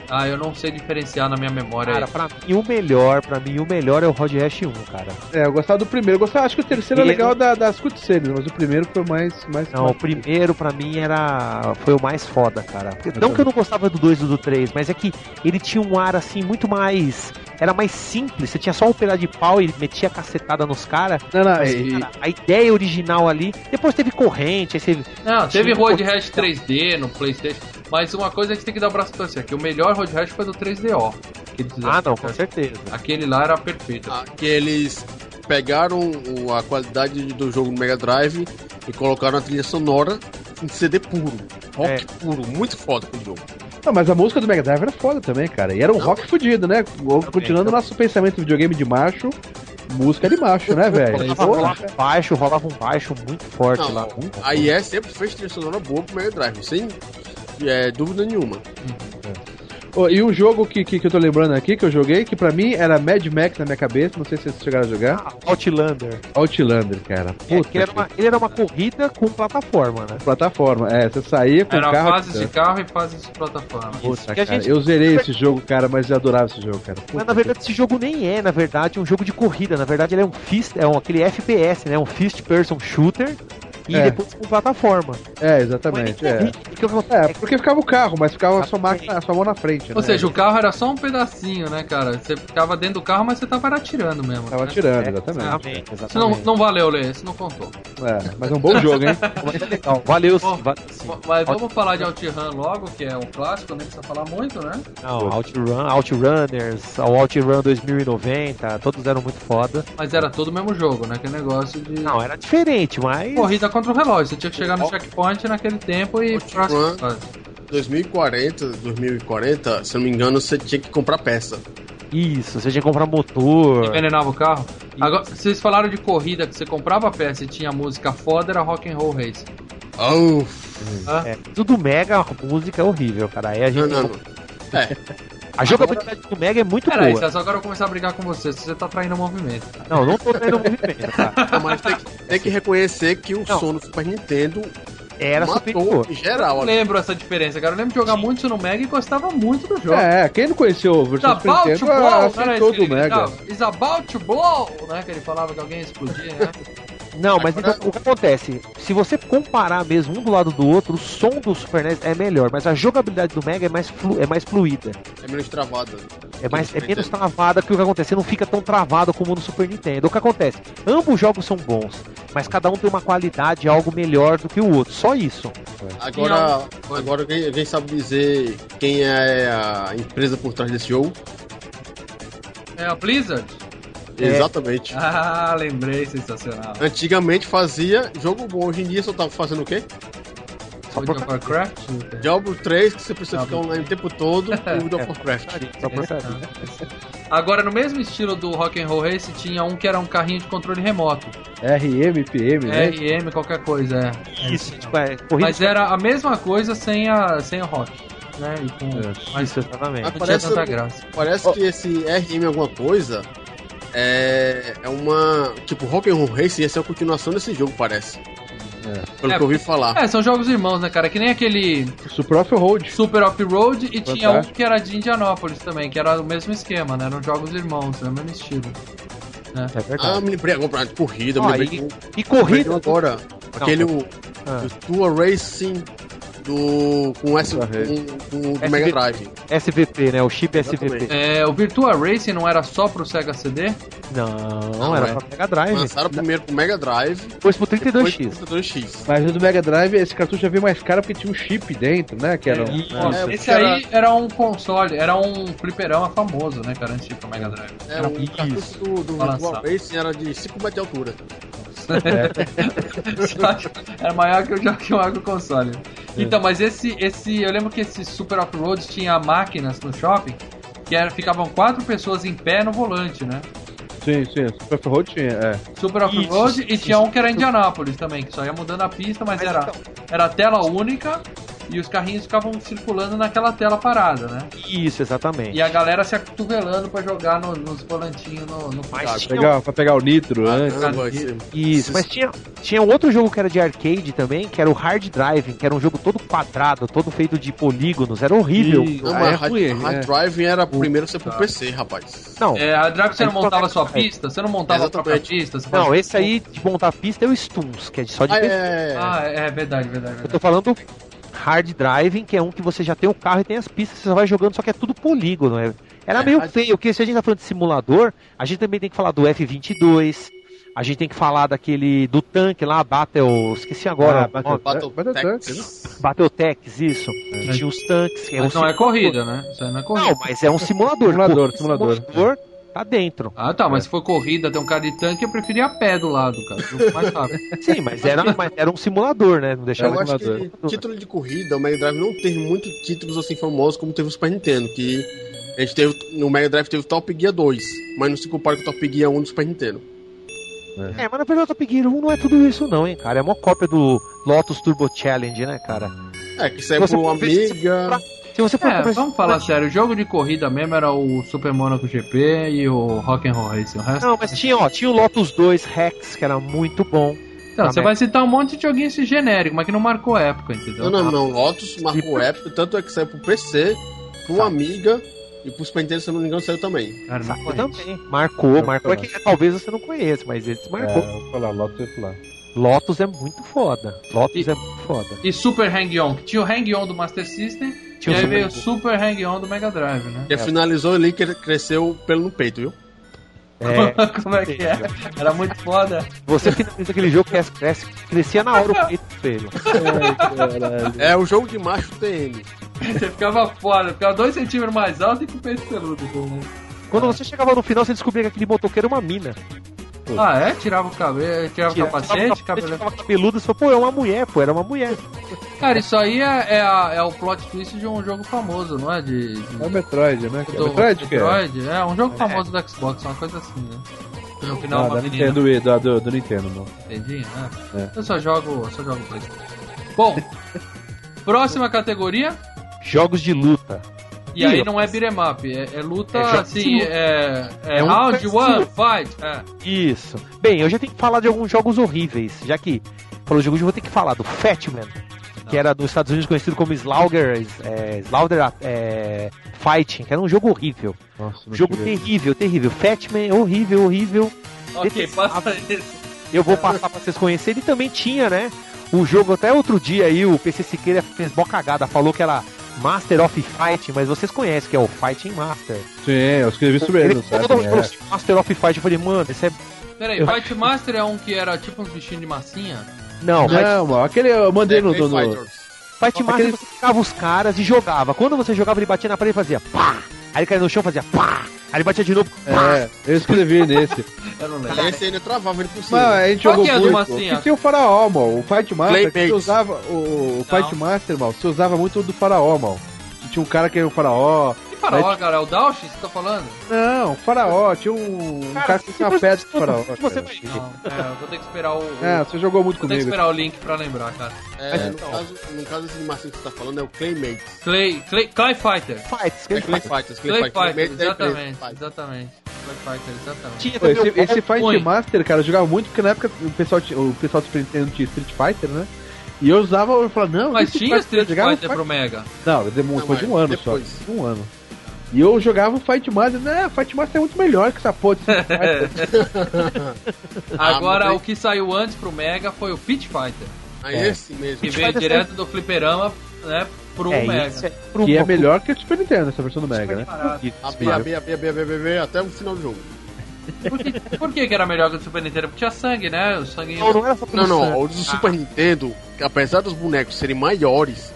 Ah, eu não sei diferenciar na minha memória. Cara, pra mim o melhor, pra mim o melhor é o Road Rash 1, cara. É, eu gostava do primeiro. Eu gostava, acho que o terceiro é legal da, das cutscenes, mas o primeiro foi mais. mais Não, o primeiro pra mim era. foi o mais foda, cara. Não que eu não gostava do 2 e do 3, mas é que ele tinha um ar assim muito mais. Era mais simples, você tinha só um pedaço de pau e metia cacetada nos caras. Não, não, Mas, e- cara, a ideia original ali. Depois teve corrente, aí você. Não, teve Road Rash 3D no Playstation, mas uma coisa que você tem que dar o braço pra torcer, que o melhor Road Rash foi do 3DO. que eles fizeram. Ah, não, com certeza. Aquele lá era perfeito. Ah, que eles pegaram o- a qualidade do jogo no Mega Drive e colocaram a trilha sonora em CD puro. Rock É. puro, muito foda pro jogo. Não, mas a música do Mega Drive era foda também, cara. E era um rock fudido, né? Continuando o nosso pensamento de videogame de macho, música de macho, né, velho? Rolava, um baixo, rolava um baixo muito forte Não, lá. a IE sempre fez trilha sonora boa pro Mega Drive, sem é, dúvida nenhuma. Ô, e um jogo que, que, que eu tô lembrando aqui, que eu joguei, que pra mim era Mad Max na minha cabeça, não sei se vocês chegaram a jogar. Ah, Outlander. Outlander, cara. É, ele, era uma, ele era uma corrida com plataforma, né? plataforma. É, você saía com o Era carro. fases de carro e fases de plataforma. Puta, cara, gente- eu zerei esse jogo, cara, mas eu adorava esse jogo, cara. Puta Mas na verdade esse jogo nem é, na verdade, um jogo de corrida. Na verdade ele é um fist, é um, aquele FPS, né? Um Fist Person Shooter e É. depois com plataforma. É, exatamente. É. Porque eu- É, porque ficava o carro, mas ficava a sua, máquina, a sua mão na frente. Ou né? seja, o carro era só um pedacinho, né, cara? Você ficava dentro do carro, mas você tava atirando mesmo. Tava né? tirando, É, exatamente. exatamente, Isso não, não valeu, Lê, isso não contou. É, mas é um bom jogo, hein? É. Valeu sim, valeu sim. Mas vamos falar de OutRun logo, que é um clássico, nem precisa falar muito, né? Não, Outrun, Outrunners, o Outrun 2090, todos eram muito foda. Mas era todo o mesmo jogo, né? Aquele negócio de Não, era diferente, mas. corrida contra o relógio. Você tinha que chegar no checkpoint naquele tempo e fase. 2040, 2040, se eu não me engano, você tinha que comprar peça. Isso, você tinha que comprar motor. Envenenava o carro. Agora, vocês falaram de corrida que você comprava peça e tinha música foda, era Rock and Roll Race. Oh, É, tudo Mega, a música é horrível, cara. Aí a não, gente. não, não. É, A jogabilidade do Mega é muito Peraí, boa. César, agora eu começar a brigar com você, se você tá traindo o movimento. Não, eu não tô tendo movimento, cara. mas tem que, tem que reconhecer que o Não. som do Super Nintendo Era matou superior. em Eu geral. não ali. lembro essa diferença, cara. Eu lembro de jogar muito isso no Mega e gostava muito do jogo. É, quem não conheceu o It's versão Super about to Nintendo, blow, ah, não era aceitou isso que do ele Mega. It's about to blow, né? Que ele falava que alguém ia explodir, né? Não, mas então, o que acontece? Se você comparar mesmo um do lado do outro, o som do Super NES é melhor, mas a jogabilidade do Mega é mais, flu- é mais fluida. É menos travada. É, mais, é menos travada que o que acontece. Você não fica tão travado como no Super Nintendo. O que acontece? Ambos os jogos são bons, mas cada um tem uma qualidade, algo melhor do que o outro. Só isso. Agora, agora alguém, alguém sabe dizer quem é a empresa por trás desse jogo? É a Blizzard? É. Exatamente. Ah, lembrei, sensacional. Antigamente fazia jogo bom, hoje em dia só tava fazendo o quê? World of Warcraft? Diablo 3, que você precisa Diablo. ficar online o tempo todo, e o World of Warcraft. Só por Agora, no mesmo estilo do Rock and Roll Race, tinha um que era um carrinho de controle remoto. RM, PM, né? RM, qualquer coisa, é. Isso, tipo, é, corrida Mas era a mesma coisa sem, a, sem o rock. Né? E com, É. mas exatamente. Mas parece, tanta graça. parece que esse RM alguma coisa é, é uma. Tipo, Rock and Roll Racing ia ser a continuação desse jogo, parece. Pelo É, que eu ouvi falar. É, são jogos irmãos, né, cara? Que nem aquele Super Off-Road. Super Off-Road e tinha um Fantástico. que era de Indianápolis também, que era o mesmo esquema, né? Eram jogos irmãos, né? o mesmo estilo. É Ah, verdade. me lembrei agora de corrida, Ó, me lembrei e- de E corrida. agora. Aquele o, Ah. o Tour Racing do. com, S, com, com, do. Mega Drive. SVP, né? O chip SVP. É, o Virtua Racing não era só pro Sega CD? Não, Não, era é. pra Mega Drive. Lançaram primeiro pro Mega Drive, Depois pro depois 32X. pro 32X. Mas o do Mega Drive, esse cartucho já veio mais caro porque tinha um chip dentro, né? Que era. um-. Ó, É, esse era- aí era um console, era um fliperama famoso, né, cara? Antes pro Mega Drive. É, Era o um cartucho do, do lançar. Racing era de 5 metros de altura. Era maior que o, que o agro console. Então, mas esse, esse. Eu lembro que esse Super Off-Road tinha máquinas no shopping que era, ficavam quatro pessoas em pé no volante, né? Sim, sim. Super Road tinha, é. Super Off-Road e tinha um que era Indianápolis também, que só ia mudando a pista, mas, Mas era, então- era tela única e os carrinhos ficavam circulando naquela tela parada, né? Isso, exatamente. E a galera se acotovelando pra jogar no- nos volantinhos no, no Mas tinha- Pegar, pra pegar o nitro Ah, antes. Esse- Isso, mas tinha, tinha um outro jogo que era de arcade também, que era o Hard Driving, que era um jogo todo quadrado, todo feito de polígonos, era horrível. Ih, Não, Ah, mas é Hard, ruim, Hard é. Driving era primeiro ser pro PC, rapaz. Não, É, a Drive você não montava a sua pista? Você não montava a própria Exatamente. pista? Você não, esse aí de montar pista é o Stuns, que é só de Ah, PC. é. Ah, é verdade, verdade, Eu verdade. tô falando Hard Driving, que é um que você já tem o carro e tem as pistas, você só vai jogando, só que é tudo polígono. é- Era É, meio hard- feio, porque se a gente tá falando de simulador, a gente também tem que falar do F-22, a gente tem que falar daquele do tanque lá, Battle, esqueci agora, Ah, Battle-. Battle Battle Tactics. Battletex, isso. Que tinha os tanques, que é um Mas não é simulador. corrida, né? Isso aí não é corrida. Não, mas é um simulador. Simulador, simulador. simulador tá dentro. Ah, tá, mas se for corrida, tem um cara de tanque, eu preferia a pé do lado, cara. mais rápido. Sim, mas era, mas era um simulador, né? Não deixava Eu de acho simulador. que título de corrida, o Mega Drive não teve muitos títulos assim famosos como teve o Super Nintendo, que a gente teve, no Mega Drive teve o Top Gear 2, mas não se compara com o Top Gear 1 do Super Nintendo. É, mas na verdade o Top Gear 1 não é tudo isso não, hein, cara. É uma cópia do Lotus Turbo Challenge, né, cara? É, que saiu Você pro Amiga. Se você for É, comprar- vamos falar sério, o jogo de corrida mesmo era o Super Monaco GP e o Rock'n'Roll Racing. O resto... Não, mas tinha, ó, tinha o Lotus 2 Rex, que era muito bom. Não, você vai citar um monte de joguinho esse genérico, mas que não marcou época, entendeu? Não, não, não. Lotus marcou época, tanto é que saiu pro PC, pro Amiga e pro Super Nintendo, se eu não me engano, saiu também. Cara, conheço. também. Marcou, Eu marcou. É que talvez você não conheça, mas eles É, marcou. vou falar, Lotus ia falar. Lotus é muito foda. Lotus E- é muito foda. E Super Hang-On, que tinha o Hang-On do Master System Tinha e o aí Super veio o Hang-On. Super Hang-On do Mega Drive, né? Que finalizou ali que ele cresceu pelo no peito, viu? É, Como é que é? Era muito foda. você finaliza aquele jogo que cresce, crescia na hora o peito dele. É o jogo de macho TM. Você ficava foda, ficava dois centímetros mais alto e com o peito peludo. Quando você chegava no final, você descobria que aquele motoqueiro era uma mina. Ah, é? Tirava o cabelo, tirava o capacete, cabelo. cabeludo, você falou, pô, é uma mulher, pô, era uma mulher. Cara, isso aí é, é, a- é o plot twist de um jogo famoso, não é? De, de- É o Metroid, né? É do Metroid que é? Metroid? É, um jogo famoso do Xbox, uma coisa assim, né? No final Ah, uma da menina Nintendo, do, do, do Nintendo, não. Entendi, né? É. Eu só jogo, só jogo PlayStation. Bom, próxima categoria. Jogos de luta. E aí não é beat'em up, é, é luta É assim, é, é, É um round one, fight. É. Isso. Bem, eu já tenho que falar de alguns jogos horríveis, já que falou de jogo, eu vou ter que falar do Fatman, que era dos Estados Unidos conhecido como Slaughter, é, Slaughter é, Fighting, que era um jogo horrível. Nossa, jogo terrível, terrível. Fatman, horrível, horrível. Ok, passa. Eu vou passar pra vocês conhecerem. E também tinha, né? O jogo até outro dia aí, o PC Siqueira fez mó cagada, falou que era Master of Fighting, mas vocês conhecem que é o Fighting Master. Sim, eu escrevi sobre ele, Ele assim, Master of Fighting, eu falei, mano, esse é. Peraí, Eu- Fight Master é um que era tipo uns bichinhos de massinha? Não, Fight, Não, mano, aquele eu mandei no. Tekken no, no- Fighters. Fight Master aquele- você ficava os caras e jogava. Quando você jogava, ele batia na parede e fazia pá! Aí ele caía no chão e fazia pá! Aí ele batia de novo, pá! É, eu escrevi nesse. Eu não lembro. Esse ainda travava ele por cima. Mas a gente Qual jogou que é muito. massinha? E tem o Faraó, mano. O Fight Master, que você usava. O, o. Fight Master, mano, você usava muito do Faraó, mano. Tinha um cara que era o Faraó. Que faraó, cara? É o Daush que você tá falando? Não, o Faraó. Tinha um, um cara, que tinha uma pedra o Faraó. Você cara. vai. Não, é, eu vou ter que esperar o. o- É, você jogou muito Vou ter que comigo. esperar o link pra lembrar, cara. É, no, caso, no caso desse de massinha que você tá falando é o Claymates. Clay, Clay, Clay Fighter. Fights, É Clay Fighters. Clay Fighter, Claymates é exatamente. Clay Fighters. Exatamente. Clay Fighter, exatamente. Pô, esse, esse Fight. Master, cara, eu jogava muito porque na época o pessoal, tinha- o pessoal do Super Nintendo tinha Street Fighter, né? E eu usava, eu falava, não, Mas esse tinha Street Fighter Fight- pro Mega. Não, demorou depois de um mas ano depois. só. Um ano. E eu jogava o Fight Master, né? Fight Master é muito melhor que essa porra Fighter. Agora, o que saiu antes pro Mega foi o Pit Fighter. Ah, esse mesmo. Que veio direto do fliperama, né, pro É, Mega. isso é pro que é melhor que o Super Nintendo, essa versão do Mega, né? Isso, A B, a B, a B, a B, a B, a B, a B, até o final do jogo. Por que, por que que era melhor que o Super Nintendo? Porque tinha sangue, né? O sangue... Não, não era só Não, sangue. não, o do Super Nintendo, que apesar dos bonecos serem maiores,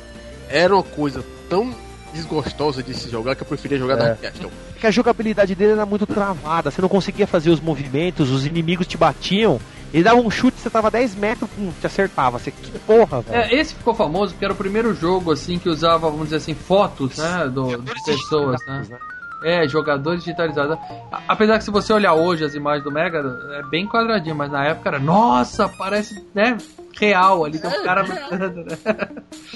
era uma coisa tão desgostosa de se jogar que eu preferia jogar É. Dark Castle. que a jogabilidade dele era muito travada, você não conseguia fazer os movimentos, os inimigos te batiam Ele dava um chute, você tava 10 metros, pum, te acertava. Você, que porra, velho. É, esse ficou famoso porque era o primeiro jogo assim que usava, vamos dizer assim, fotos, né, do, de pessoas, né? É, jogadores digitalizados. A- Apesar que se você olhar hoje as imagens do Mega, é bem quadradinho, mas na época era, nossa, parece, né, real ali, tem um cara lutando, né?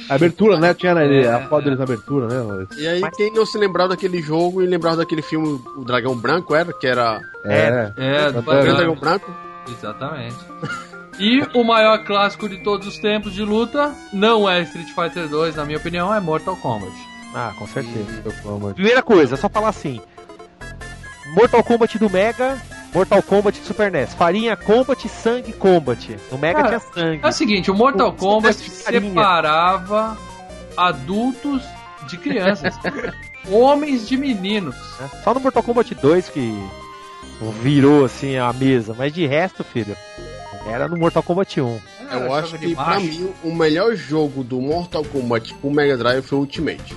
A abertura, né? Tinha né, É, a foto é. deles na abertura, né? E aí, quem não se lembrava daquele jogo e lembrava daquele filme O Dragão Branco, era? Que era É. É, do O Grande Dragão Branco? Exatamente. E o maior clássico de todos os tempos de luta não é Street Fighter 2, na minha opinião, é Mortal Kombat. Ah, com certeza. Eu Primeira coisa, só falar assim: Mortal Kombat do Mega, Mortal Kombat do Super NES. Farinha Kombat, sangue Kombat. No Mega Cara, tinha sangue. É o seguinte, o Mortal Você Kombat farinha. separava adultos de crianças, homens de meninos. né? Só no Mortal Kombat 2 que virou assim a mesa, mas de resto, filho, era no Mortal Kombat 1. Era Eu acho que, pra mim, o melhor jogo do Mortal Kombat pro Mega Drive foi o Ultimate.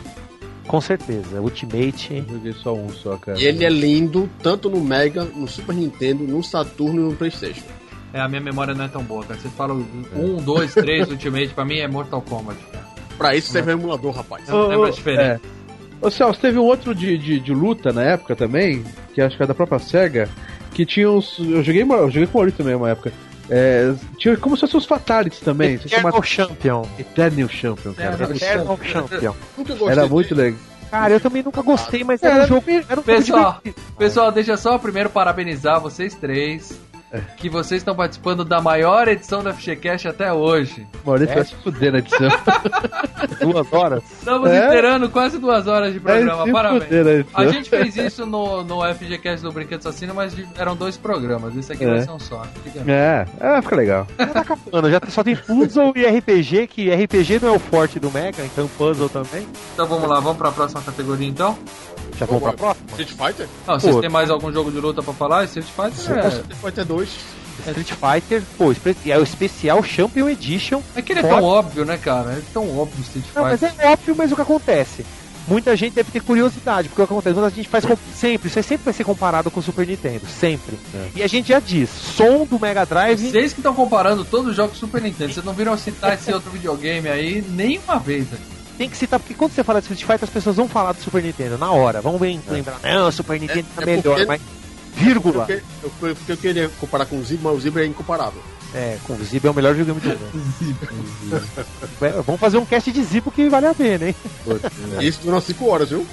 Com certeza, Ultimate. Eu joguei só um só, cara. E ele é lindo, tanto no Mega, no Super Nintendo, no Saturno e no Playstation. É, a minha memória não é tão boa, cara. Você fala um, dois, três, Ultimate, pra mim é Mortal Kombat. Cara. Pra isso serve o emulador, rapaz. Não lembra a diferença. Ô Celso, teve um outro de, de, de luta na época também, que acho que era da própria SEGA, que tinha uns. Eu joguei, eu joguei com o Maurício também uma época. É, tinha como se fossem os Fatalities também. Eternal Champion. Eternal Champion, cara. Eternal Eternal Champion. Gostei Era muito legal. Cara, eu também nunca gostei, mas era Era um jogo. Era um jogo Pessoal, divertido. pessoal, deixa eu só primeiro parabenizar vocês três. Que vocês estão participando da maior edição do FGCast até hoje. Maurício É? vai se fuder na edição. Duas horas. Estamos É? esperando quase duas horas de programa. Se Parabéns. A gente fez isso no, no FGCast do Brinquedo Assassino, mas eram dois programas. Esse aqui É. vai ser um só. Fica- É, é, fica legal. Tá acabando, já só tem puzzle e RPG, que RPG não é o forte do Mega, então puzzle também. Então vamos lá, vamos pra próxima categoria então. Já vamos pra próxima? Street Fighter? Não, vocês têm mais algum jogo de luta pra falar? Street Fighter é, Street Fighter 2. Street Fighter, pô, é o especial Champion Edition. é que ele é tão óbvio, né, cara? É tão óbvio o Street Não, mas Fighter. é óbvio, mas o que acontece? Muita gente deve ter curiosidade, porque o que acontece? Quando a gente faz sempre, isso aí sempre vai ser comparado com o Super Nintendo, sempre. E a gente já diz, som do Mega Drive. Vocês que estão comparando todos os jogos do Super Nintendo, vocês não viram citar esse outro videogame aí nenhuma vez. né? Tem que citar, porque quando você fala de Street Fighter, as pessoas vão falar do Super Nintendo na hora. Vão bem lembrar, não, o Super Nintendo É- tá é melhor, porque- mas. Vírgula. Porque eu, porque eu queria comparar com o Zibra, mas o Zibra é incomparável. É, com o Zip é o melhor videogame do mundo. É, Vamos fazer um cast de Zipo que vale a pena, hein? E isso durou 5 horas, viu?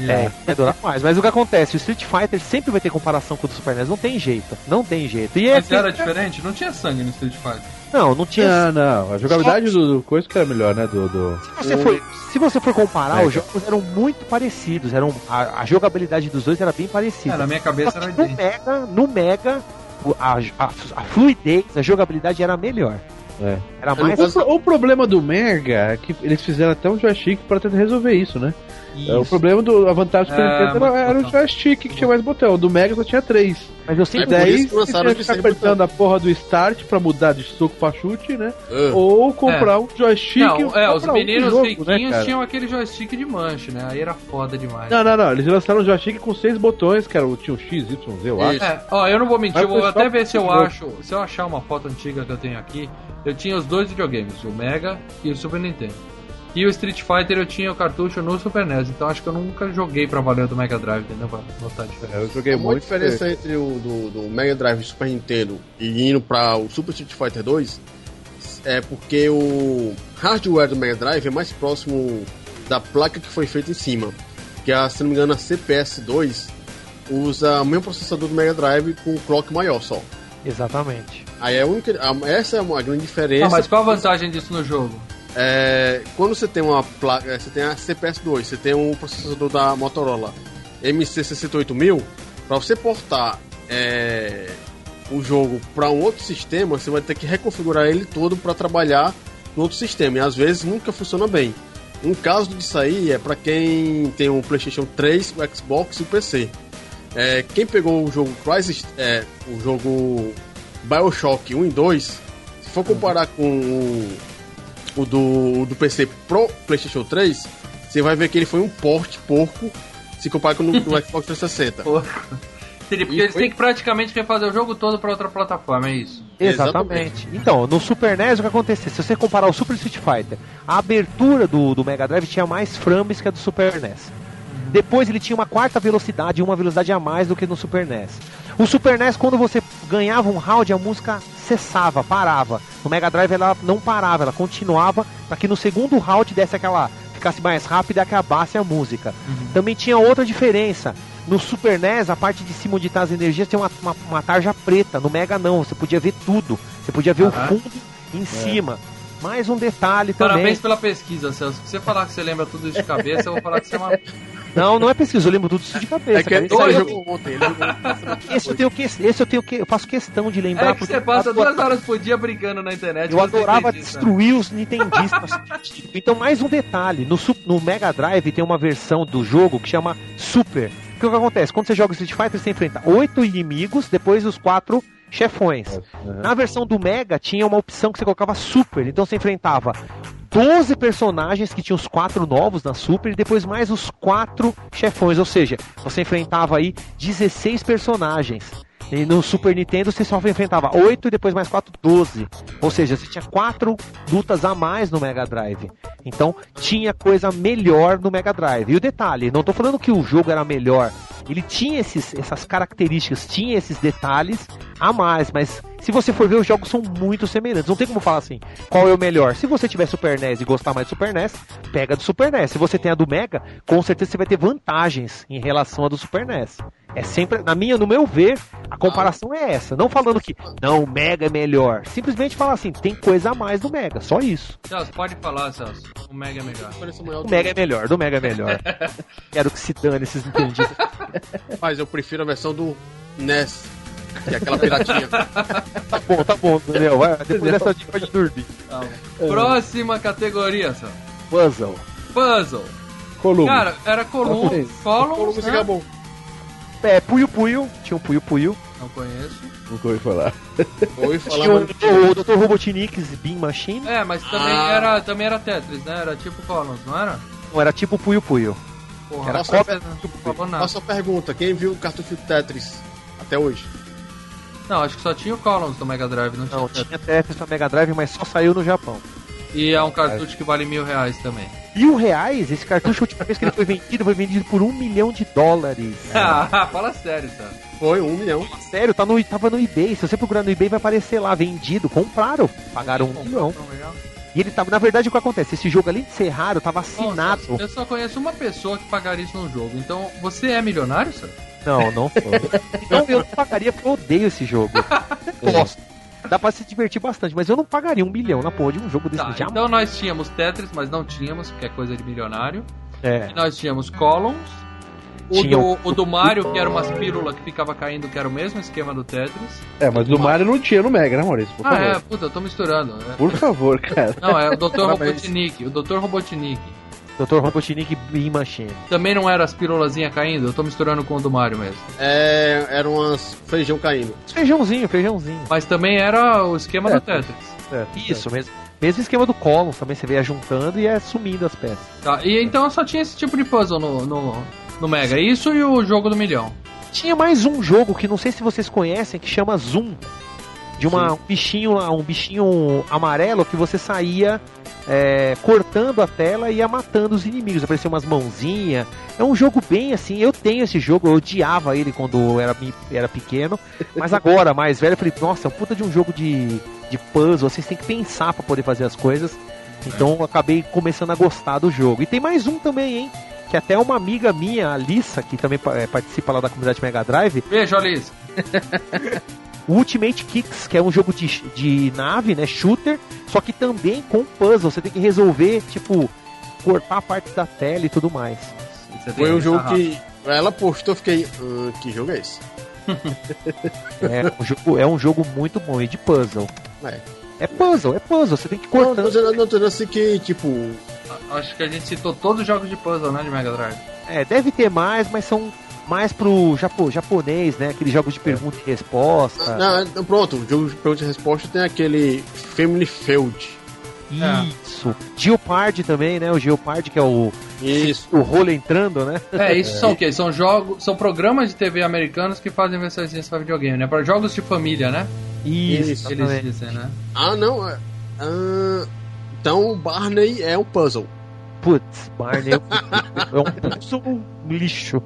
É, vai durar mais. Mas o que acontece? O Street Fighter sempre vai ter comparação com o do Super NES. Não tem jeito. Não tem jeito. E é Mas era diferente? Não tinha sangue no Street Fighter. Não, não tinha. Não, não. A jogabilidade do, do coisa que era melhor, né? Do. do... Se você for, se você for comparar, Mega. os jogos eram muito parecidos. Eram, a, a jogabilidade dos dois era bem parecida. É, na minha Só cabeça era no. Mega, no Mega, o- a, a, a fluidez, a jogabilidade era melhor. É. Era mais. O, o problema do Mega é que eles fizeram até um joystick pra tentar resolver isso, né? É, o problema do a vantagem do Super É, Nintendo era, o joystick que tinha mais botão. O do Mega só tinha três. Mas eu É isso que você lançaram tinha de que ficar apertando a porra do start pra mudar de soco pra chute, né? Ah. Ou comprar um joystick. Não, é, os um meninos jogo, né, tinham aquele joystick de manche, né? Aí era foda demais. Não, não, não. Eles lançaram um joystick com seis botões, cara. Tinha um X, Y, Z, eu acho. É, ó, eu não vou mentir, eu vou até ver se eu jogo. acho. Se eu achar uma foto antiga que eu tenho aqui, eu tinha os dois videogames, o Mega e o Super Nintendo. E o Street Fighter eu tinha o cartucho no Super NES, então acho que eu nunca joguei pra valer o do Mega Drive, entendeu? Pra notar a diferença. É, eu joguei uma muito. diferença entre o do, do Mega Drive e Super Nintendo e indo para o Super Street Fighter 2 é porque o hardware do Mega Drive é mais próximo da placa que foi feita em cima. Que a, se não me engano, a CPS2 usa o mesmo processador do Mega Drive com um clock maior só. Exatamente. Aí é a única, a- essa é uma grande diferença. Ah, mas qual a vantagem disso no jogo? É, quando você tem uma placa, é, você tem a CPS2, você tem um processador da Motorola MC68000, para você portar é, o jogo para um outro sistema, você vai ter que reconfigurar ele todo para trabalhar no outro sistema e às vezes nunca funciona bem. Um caso disso aí é para quem tem um PlayStation 3, o Xbox e o PC. É, quem pegou o jogo Crysis, é, o jogo BioShock 1 e 2, se for comparar com o o do, do PC pro PlayStation 3, você vai ver que ele foi um porte porco se comparar com o Xbox 360. Entendi, porque E eles foi- têm que praticamente refazer o jogo todo pra outra plataforma, é isso. Exatamente. Então, no Super NES o que acontecia? Se você comparar o Super Street Fighter, a abertura do, do Mega Drive tinha mais frames que a do Super NES. Depois ele tinha uma quarta velocidade e uma velocidade a mais do que no Super NES. O Super NES, quando você ganhava um round, a música cessava, parava. No Mega Drive ela não parava, ela continuava para que no segundo round desse aquela ficasse mais rápida e acabasse a música. Também tinha outra diferença. No Super NES, a parte de cima onde tá as energias tinha uma, uma, uma tarja preta. No Mega não, você podia ver tudo. Você podia ver Aham. o fundo em cima. Mais um detalhe também. Parabéns pela pesquisa, Celso. Se você falar que você lembra tudo isso de cabeça, eu vou falar que você é uma. Não, não é pesquisa, eu lembro tudo isso de cabeça. É que cara. ele Esse, ele eu, jogou ontem. Ele jogou esse eu tenho que, esse eu tenho que, eu faço questão de lembrar É que porque você passa duas horas por dia brincando na internet. Eu adorava destruir os Nintendistas. então, mais um detalhe: no, no Mega Drive tem uma versão do jogo que chama Super. Porque o que acontece? Quando você joga Street Fighter, você enfrenta oito inimigos, depois os quatro chefões. Na versão do Mega tinha uma opção que você colocava Super. Então você enfrentava 12 personagens que tinham os quatro novos na Super e depois mais os quatro chefões. Ou seja, você enfrentava aí 16 personagens. E no Super Nintendo você só enfrentava 8 e depois mais 4, 12. Ou seja, você tinha 4 lutas a mais no Mega Drive. Então tinha coisa melhor no Mega Drive. E o detalhe, não tô falando que o jogo era melhor. Ele tinha esses, essas características, tinha esses detalhes a mais, mas se você for ver, os jogos são muito semelhantes. Não tem como falar assim, qual é o melhor. Se você tiver Super NES e gostar mais do Super NES, pega do Super NES. Se você tem a do Mega, com certeza você vai ter vantagens em relação à do Super NES. É sempre, na minha, no meu ver, a comparação é essa. Não falando que não, o Mega é melhor. Simplesmente falar assim, tem coisa a mais do Mega, só isso. Celso, pode falar, Celso. O Mega é melhor. O Mega é melhor, do Mega é melhor. Quero que se dane esses entendidos. Mas eu prefiro a versão do NES. Que é aquela piratinha. Tá bom, tá bom, Daniel. Vai, depois dessa dica pode dormir. Tá. Próxima categoria, Celso. Puzzle. Puzzle. Column. Cara, era Columns. Columns, Columns né? acabou. É, Puyo Puyo. Tinha um Puyo Puyo. Não conheço. Nunca ouvi falar. Oi, Tinha falava. o, o Dr. Robotnik's Beam Machine. É, mas também, Ah. era, também era Tetris, né? Era tipo Columns, não era? Não, era tipo Puyo Puyo. Porra, Era nossa, cópia não falou nada. Faça a pergunta: quem viu o cartucho Tetris até hoje? Não, acho que só tinha o Columns do Mega Drive, não tinha Não, o Tetris. tinha Tetris pra Mega Drive, mas só saiu no Japão. E é um cartucho que vale mil reais também. Mil reais? Esse cartucho, a última vez que ele foi vendido, foi vendido por um milhão de dólares. Ah, fala sério, tá? Foi um milhão. Sério, tá no, tava no eBay. Se você procurar no eBay, vai aparecer lá, vendido. Compraram. Pagaram um milhão. E ele tava, na verdade, o que acontece? Esse jogo, além de ser raro, tava assinado. Bom, eu só conheço uma pessoa que pagaria isso num jogo. Então, você é milionário, senhor? Não, não foi. Então eu não pagaria porque eu odeio esse jogo. Gosto. Dá pra se divertir bastante, mas eu não pagaria um milhão na porra de um jogo desse Tá, jamais. então nós tínhamos Tetris, mas não tínhamos, porque é coisa de milionário. É. E nós tínhamos Columns. O Tinha do, o- o do Mario, que era umas pílulas que ficava caindo, que era o mesmo esquema do Tetris. É, mas do Mario não tinha no Mega, né, Maurício? Por ah, favor. é, puta, eu tô misturando. é. Por favor, cara. Não, é o Dr. Robotnik. O Dr. Robotnik. Dr. Robotnik Beam Machine. Também não era as pílulazinhas caindo? Eu tô misturando com o do Mario mesmo. É, eram umas feijão caindo. Feijãozinho, feijãozinho. Mas também era o esquema do Tetris. Isso, mesmo. Mesmo esquema do Columns, também você veio juntando e é sumindo as peças. Tá, e então só tinha esse tipo de puzzle no, no, no Mega. Isso e o jogo do milhão. Tinha mais um jogo que não sei se vocês conhecem, que chama Zoom. De uma, um bichinho lá, um bichinho amarelo que você saía é, cortando a tela e ia matando os inimigos. Apareciam umas mãozinhas. É um jogo bem assim. Eu tenho esse jogo, eu odiava ele quando eu era, era pequeno. Mas agora, mais velho, eu falei, nossa, é um puta de um jogo de, de puzzle. Vocês têm que pensar pra poder fazer as coisas. Então eu acabei começando a gostar do jogo. E tem mais um também, hein? Que até uma amiga minha, a Alissa, que também é, participa lá da comunidade Mega Drive, Beijo, Alice. o Ultimate Kicks, que é um jogo de, de nave, né? Shooter, só que também com puzzle. Você tem que resolver, tipo, cortar parte da tela e tudo mais. Foi um jogo que ela postou, eu fiquei. "Ah, que jogo é esse? É um jogo, é um jogo muito bom e de puzzle. É. É puzzle, é puzzle. Você tem que Não, cortar. dizendo, não, tô dizendo assim que, tipo. Acho que a gente citou todos os jogos de puzzle, né, de Mega Drive. É, deve ter mais, mas são mais pro japo, japonês, né? Aqueles jogos de pergunta e resposta. Não, não, pronto, o jogo de pergunta e resposta tem aquele Family Field. Isso. Geopard também, né? O Geopard, que é o, Isso. o rolo entrando, né? É, isso são o quê? São jogos, são programas de TV americanos que fazem versões para videogame, né? Para jogos de família, né? Isso, Isso, Eles dizem, né? Ah, não. é- ah, então o Barney é um puzzle. Putz, Barney é um- é um pulso lixo.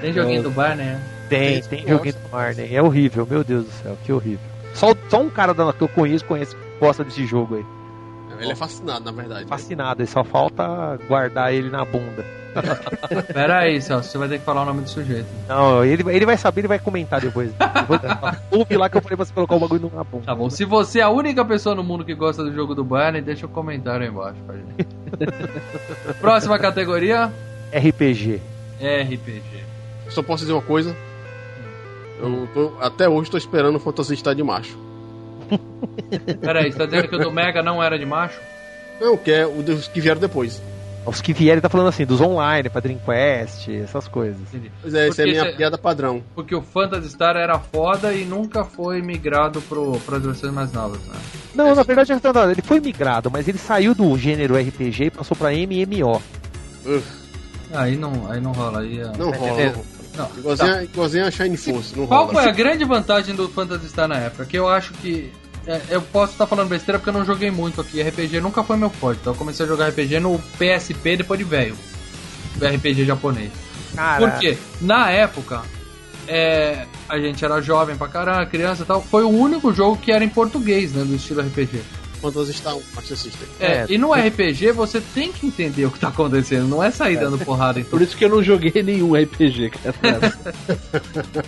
Tem joguinho do bar, né? Tem, Tem tem joguinho do Barney. É horrível, meu Deus do céu, que horrível. Só, só um cara da- que eu conheço, conhece, gosta desse jogo aí. Ele é fascinado, na verdade. Fascinado, e só falta guardar ele na bunda. Pera aí, Celso, você vai ter que falar o nome do sujeito. Não, ele, ele vai saber, ele vai comentar depois. Ouve lá que eu falei pra você colocar o bagulho na bunda. Tá bom, se você é a única pessoa no mundo que gosta do jogo do Barney, deixa o comentário aí embaixo pra gente. Próxima categoria: RPG. RPG. Só posso dizer uma coisa. Eu tô, até hoje tô esperando o Phantasy Star de macho. Pera aí, você tá dizendo que o do Mega não era de macho? Não, que é o dos que vieram depois. Os que vierem tá falando assim, dos online, pra Dreamcast, essas coisas. Entendi. Pois é, essa é a minha cê- piada padrão. Porque o Phantasy Star era foda e nunca foi migrado pro, pras versões mais novas, né? Não, na verdade, ele foi migrado, mas ele saiu do gênero RPG e passou pra MMO. Ugh, Aí não, aí não rola. Aí, é- não Tá rola. não rola. Não. Igualzinho, a- igualzinho a Shine Force, não Qual rola. foi a grande vantagem do Phantasy Star na época? Que eu acho que. É, eu posso estar falando besteira porque eu não joguei muito aqui. RPG nunca foi meu forte. Então eu comecei a jogar RPG no PSP depois de velho. RPG japonês. Cara, Por quê? Na época, é, a gente era jovem pra caramba, criança e tal. Foi o único jogo que era em português, né? Do estilo RPG. Phantasy Star 1, Master System. É, É, e no RPG você tem que entender o que tá acontecendo, não é sair dando porrada em Por isso que eu não joguei nenhum RPG, cara.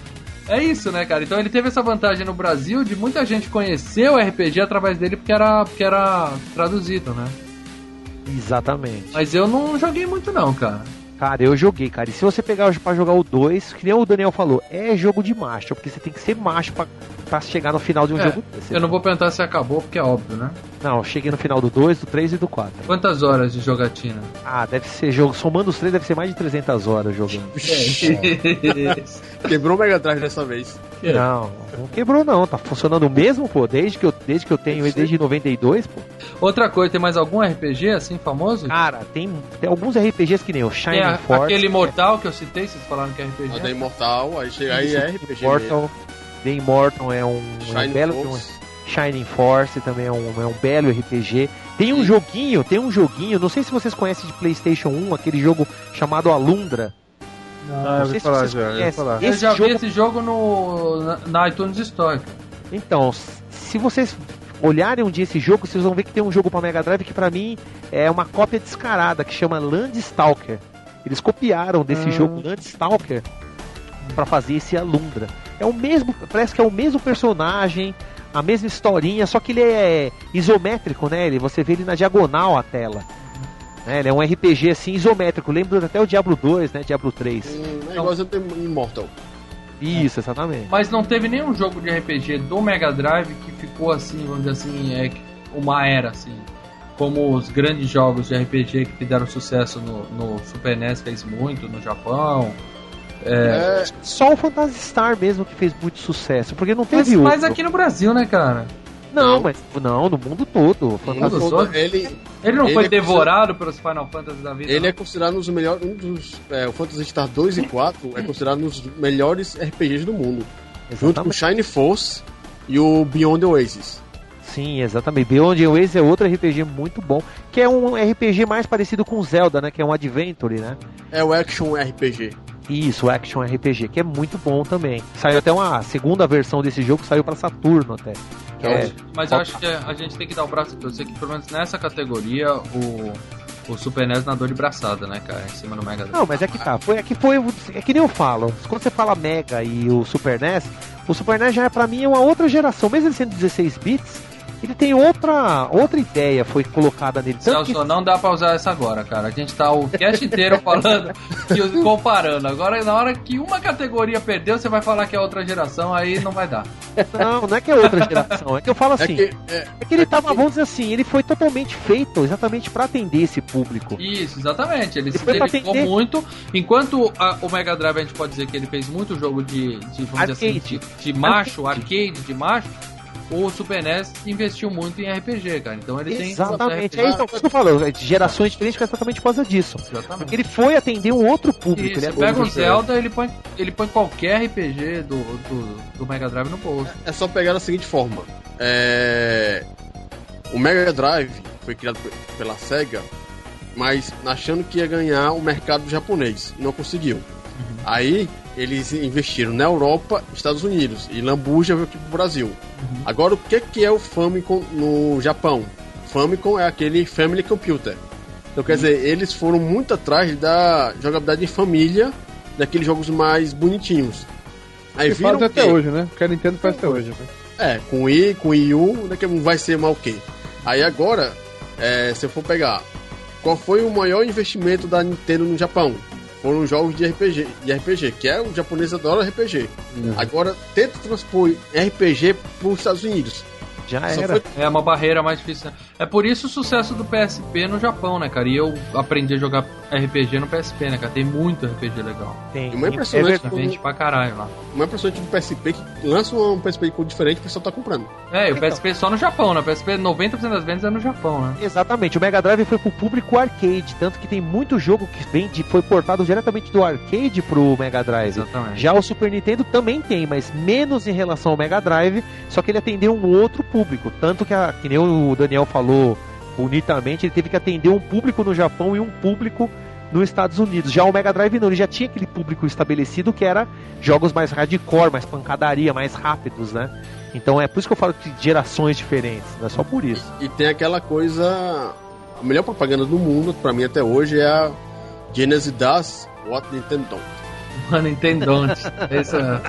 É isso, né, cara? Então ele teve essa vantagem no Brasil de muita gente conhecer o RPG através dele porque era, porque era traduzido, né? exatamente. Mas eu não joguei muito não, cara. Cara, eu joguei, cara. E se você pegar pra jogar o 2, que nem o Daniel falou, é jogo de macho, porque você tem que ser macho pra, pra chegar no final de um É, jogo desse. Eu não vou perguntar se acabou, porque é óbvio, né? Não, eu cheguei no final do 2, do 3 e do 4. Quantas horas de jogatina? Ah, deve ser jogo. Somando os três, deve ser mais de 300 horas jogando. Quebrou o Mega Drive dessa vez. É. Não, não quebrou não, tá funcionando mesmo, pô, desde que eu, desde que eu tenho ele, desde 92, pô. Outra coisa, tem mais algum RPG assim famoso? Cara, tem, tem alguns RPGs que nem o Shining Force, aquele Mortal que eu citei, vocês falaram que é RPG. A da Imortal, aí chega aí é RPG. mesmo. The Immortal é um, é um Shining belo Force. Shining Force também é um, é um belo RPG. Tem um joguinho, tem um joguinho, não sei se vocês conhecem de PlayStation 1, aquele jogo chamado Alundra. Não eu sei vou se falar vocês já, eu conhecem. Eu já jogo vi esse jogo no, na, na iTunes Store. Então, se vocês olharem um dia esse jogo, vocês vão ver que tem um jogo para Mega Drive que pra mim é uma cópia descarada, que chama Landstalker. Eles copiaram desse Ah. jogo Landstalker para fazer esse Alundra. É o mesmo, parece que é o mesmo personagem, a mesma historinha, só que ele é isométrico, né? Ele, você vê ele na diagonal a tela. Né? Ele é um RPG assim isométrico, lembra até o Diablo 2, né? Diablo 3. Hum, é igualzinho tem Immortal. Isso, exatamente. Mas não teve nenhum jogo de RPG do Mega Drive que ficou assim, vamos dizer assim, é uma era assim. Como os grandes jogos de RPG que fizeram sucesso no, no Super NES fez muito, no Japão. É, Só o Phantasy Star mesmo que fez muito sucesso, porque não Mas, teve outro. mas aqui no Brasil, né, cara? Não, Não. mas não, no mundo todo. Fantasy- mundo todo- ele, Ele não Ele foi é devorado pelos Final Fantasy da vida? ele não? é considerado um dos melhores. Um dos, é, o Phantasy Star 2 e 4 é considerado um dos melhores RPGs do mundo. Junto com o Exatamente. Shine Force e o Beyond the Oasis. Sim, exatamente. Beyond Ways é outro RPG muito bom, que é um RPG mais parecido com Zelda, né? Que é um adventure, né? É o Action RPG. Isso, Action RPG, que é muito bom também. Saiu até uma segunda versão desse jogo, saiu para Saturno até. Que é, Mas eu acho que a gente tem que dar o braço pra você que pelo menos nessa categoria o, o Super NES nadou de braçada, né, cara? Em cima do Mega Drive. Não, mas é que tá. Foi, é que foi. É que nem eu falo. Quando você fala Mega e o Super NES, o Super NES já é pra mim é uma outra geração. Mesmo ele sendo 16 bits, ele tem outra, outra ideia foi colocada nele. Tanto Celso, que não dá pra usar essa agora, cara. A gente tá o cast inteiro falando, que, comparando. Agora, na hora que uma categoria perdeu, você vai falar que é outra geração, aí não vai dar. Não, não é que é outra geração. É que eu falo assim. É que, é, É que ele tava, vamos dizer assim, ele foi totalmente feito exatamente pra atender esse público. Isso, exatamente. Ele se Depois pra dedicou atender- muito. Enquanto a- o Mega Drive a gente pode dizer que ele fez muito jogo de, de, vamos dizer assim, Arcade. de, de macho, arcade, de macho. O Super NES investiu muito em RPG, cara. Então ele tem. Exatamente. RPG. É isso que eu falo. Gerações diferentes foi exatamente por causa disso. Exatamente. Porque ele foi atender um outro público. Isso, ele pega um atendeu- Zelda, ele põe, ele põe qualquer RPG do, do, do Mega Drive no bolso. É só pegar da seguinte forma. É... O Mega Drive foi criado pe- pela SEGA, mas achando que ia ganhar o mercado japonês. e Não conseguiu. Aí eles investiram na Europa, Estados Unidos. E Lambuja veio aqui pro Brasil. Agora o que, que é o Famicom no Japão? Famicom é aquele Family Computer. Então quer dizer, eles foram muito atrás da jogabilidade em família, daqueles jogos mais bonitinhos. Aí Que viram faz até que- hoje, né? Que a Nintendo faz até hoje. né? é, com I, com Wii U, né, que não vai ser mal o quê? Aí agora, é, se eu for pegar, qual foi o maior investimento da Nintendo no Japão? Foram jogos de RPG, de RPG, que é o japonês adora RPG. Agora tenta transpor RPG para os Estados Unidos. Já Só era. foi- É uma barreira mais difícil. né? É por isso o sucesso do PSP no Japão, né, cara? E eu aprendi a jogar RPG no PSP, né, cara? Tem muito RPG legal. Tem. E uma É impressionante verdade. Vende pra caralho lá. Uma pessoa do PSP que lança um PSP com diferente, o pessoal tá comprando. É, e o PSP só no Japão, né? O PSP 90% das vendas é no Japão, né? Exatamente, o Mega Drive foi pro público arcade, tanto que tem muito jogo que vem de, foi portado diretamente do arcade pro Mega Drive. Exatamente. Já o Super Nintendo também tem, mas menos em relação ao Mega Drive, só que ele atendeu um outro público. Tanto que, a, que nem o Daniel falou bonitamente, ele teve que atender um público no Japão e um público nos Estados Unidos. Já o Mega Drive não, ele já tinha aquele público estabelecido que era jogos mais hardcore, mais pancadaria, mais rápidos, né? Então é por isso que eu falo de gerações diferentes, não é só por isso. E tem aquela coisa. A melhor propaganda do mundo, pra mim até hoje, é a Genesis das What Nintendo Don't. Mano, Nintendonte. Essa,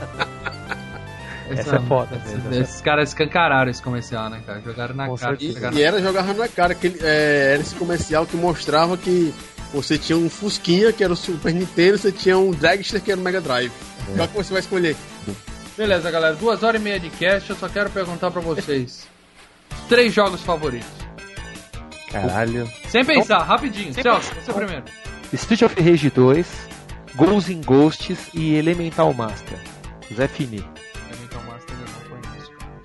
Essa é foda esses- mesmo, Esses caras escancararam esse comercial, né, cara? Jogaram na Com cara. E, pegaram- e era jogar na cara, aquele, é, era esse comercial que mostrava que você tinha um Fusquinha, que era o Super Nintendo, você tinha um Dragster, que era o Mega Drive. Qual que você vai escolher? Beleza, galera. Duas horas e meia de cast. Eu só quero perguntar pra vocês: três jogos favoritos. Caralho. Sem pensar, rapidinho. Celso, você primeiro. Street of Rage 2, Ghosts in Ghosts e Elemental Master. Zé Fini.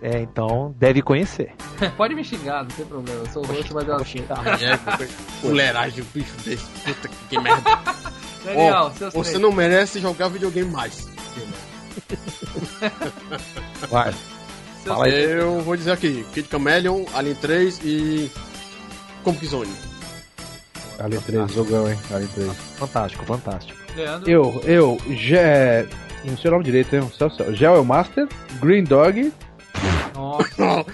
É, então deve conhecer. Pode me xingar, não tem problema. Eu sou o rosto, mas eu É, fuleiragem, bicho desse. Puta que, merda. Daniel, Ó, seus você três. não merece jogar videogame mais. Vai. Fala aí. Eu vou dizer aqui: Kid Chameleon, Alien 3 e. Comic Zone. Ali 3, jogão, hein? Ali 3. Fantástico, fantástico. Leandro. Eu, eu, Gé. Não sei o nome direito, hein? Gel é o Master, Green Dog. Nossa.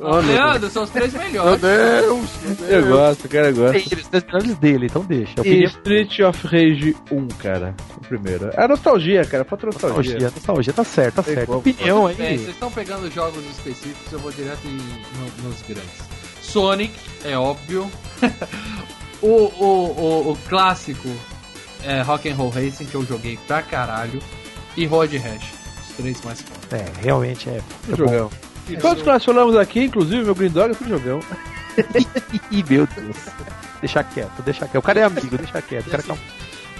Oh, meu Leandro, são os três Meu melhores. Deus! meu Eu Deus. gosto, cara, eu gosto. Tem eles dois melhores dele, então deixa. Eu E Street of Rage 1, cara. O primeiro. É nostalgia, cara. Falta nostalgia. nostalgia, nostalgia, tá certo, tá Tem certo. como. Opinião aí. vocês estão pegando jogos específicos, eu vou direto em- no- nos grandes. Sonic, é óbvio. o, o, o, o clássico é Rock and Roll Racing, que eu joguei pra caralho. E Road Rash, os três mais fortes. É, realmente é. É bom. jogão. E todos que nós falamos aqui, inclusive meu Green Dog, é tudo jogão. Ih, meu Deus. Deixa quieto, deixa quieto. O cara é amigo, deixa quieto. O cara um-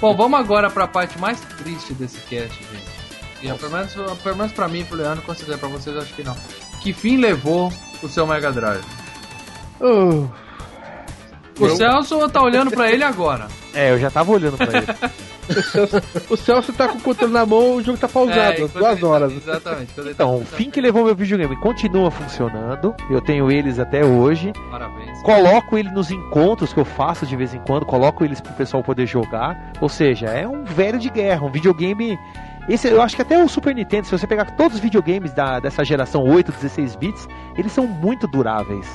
Bom, vamos agora pra parte mais triste desse cast, gente. E, pelo, menos, pelo menos pra mim, pro Leandro, considero pra vocês, acho que não. Que fim levou o seu Mega Drive? Uh, O Eu- Celso tá olhando pra ele agora. É, eu já tava olhando pra ele. o Celso tá com o controle na mão, o jogo tá pausado, É, duas tá- horas. exatamente. tá Então, o fim que levou meu videogame continua funcionando. Eu tenho eles até hoje. Parabéns. Coloco ele nos encontros que eu faço de vez em quando, coloco eles pro pessoal poder jogar. Ou seja, é um velho de guerra, um videogame. Esse, eu acho que até o Super Nintendo, se você pegar todos os videogames da, dessa geração 8, 16 bits, eles são muito duráveis.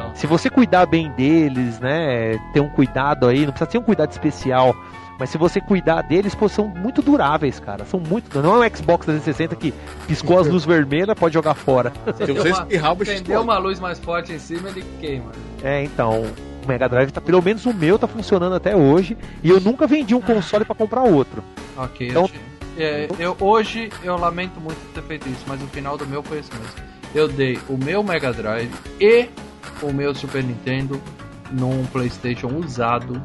Então, Se você cuidar bem deles, né, ter um cuidado aí, não precisa ter um cuidado especial, mas se você cuidar deles, pô, são muito duráveis, cara. São muito. Não é um Xbox 360 que piscou as luzes vermelhas, pode jogar fora. Se você uma- espirrar, o bicho acendeu uma luz mais forte em cima, ele queima. É, então, o Mega Drive tá, pelo menos o meu tá funcionando até hoje, e eu nunca vendi um console pra comprar outro. Ok, Então- é, eu- hoje eu lamento muito ter feito isso, mas o final do meu foi esse mesmo. Eu dei o meu Mega Drive e o meu Super Nintendo num PlayStation usado.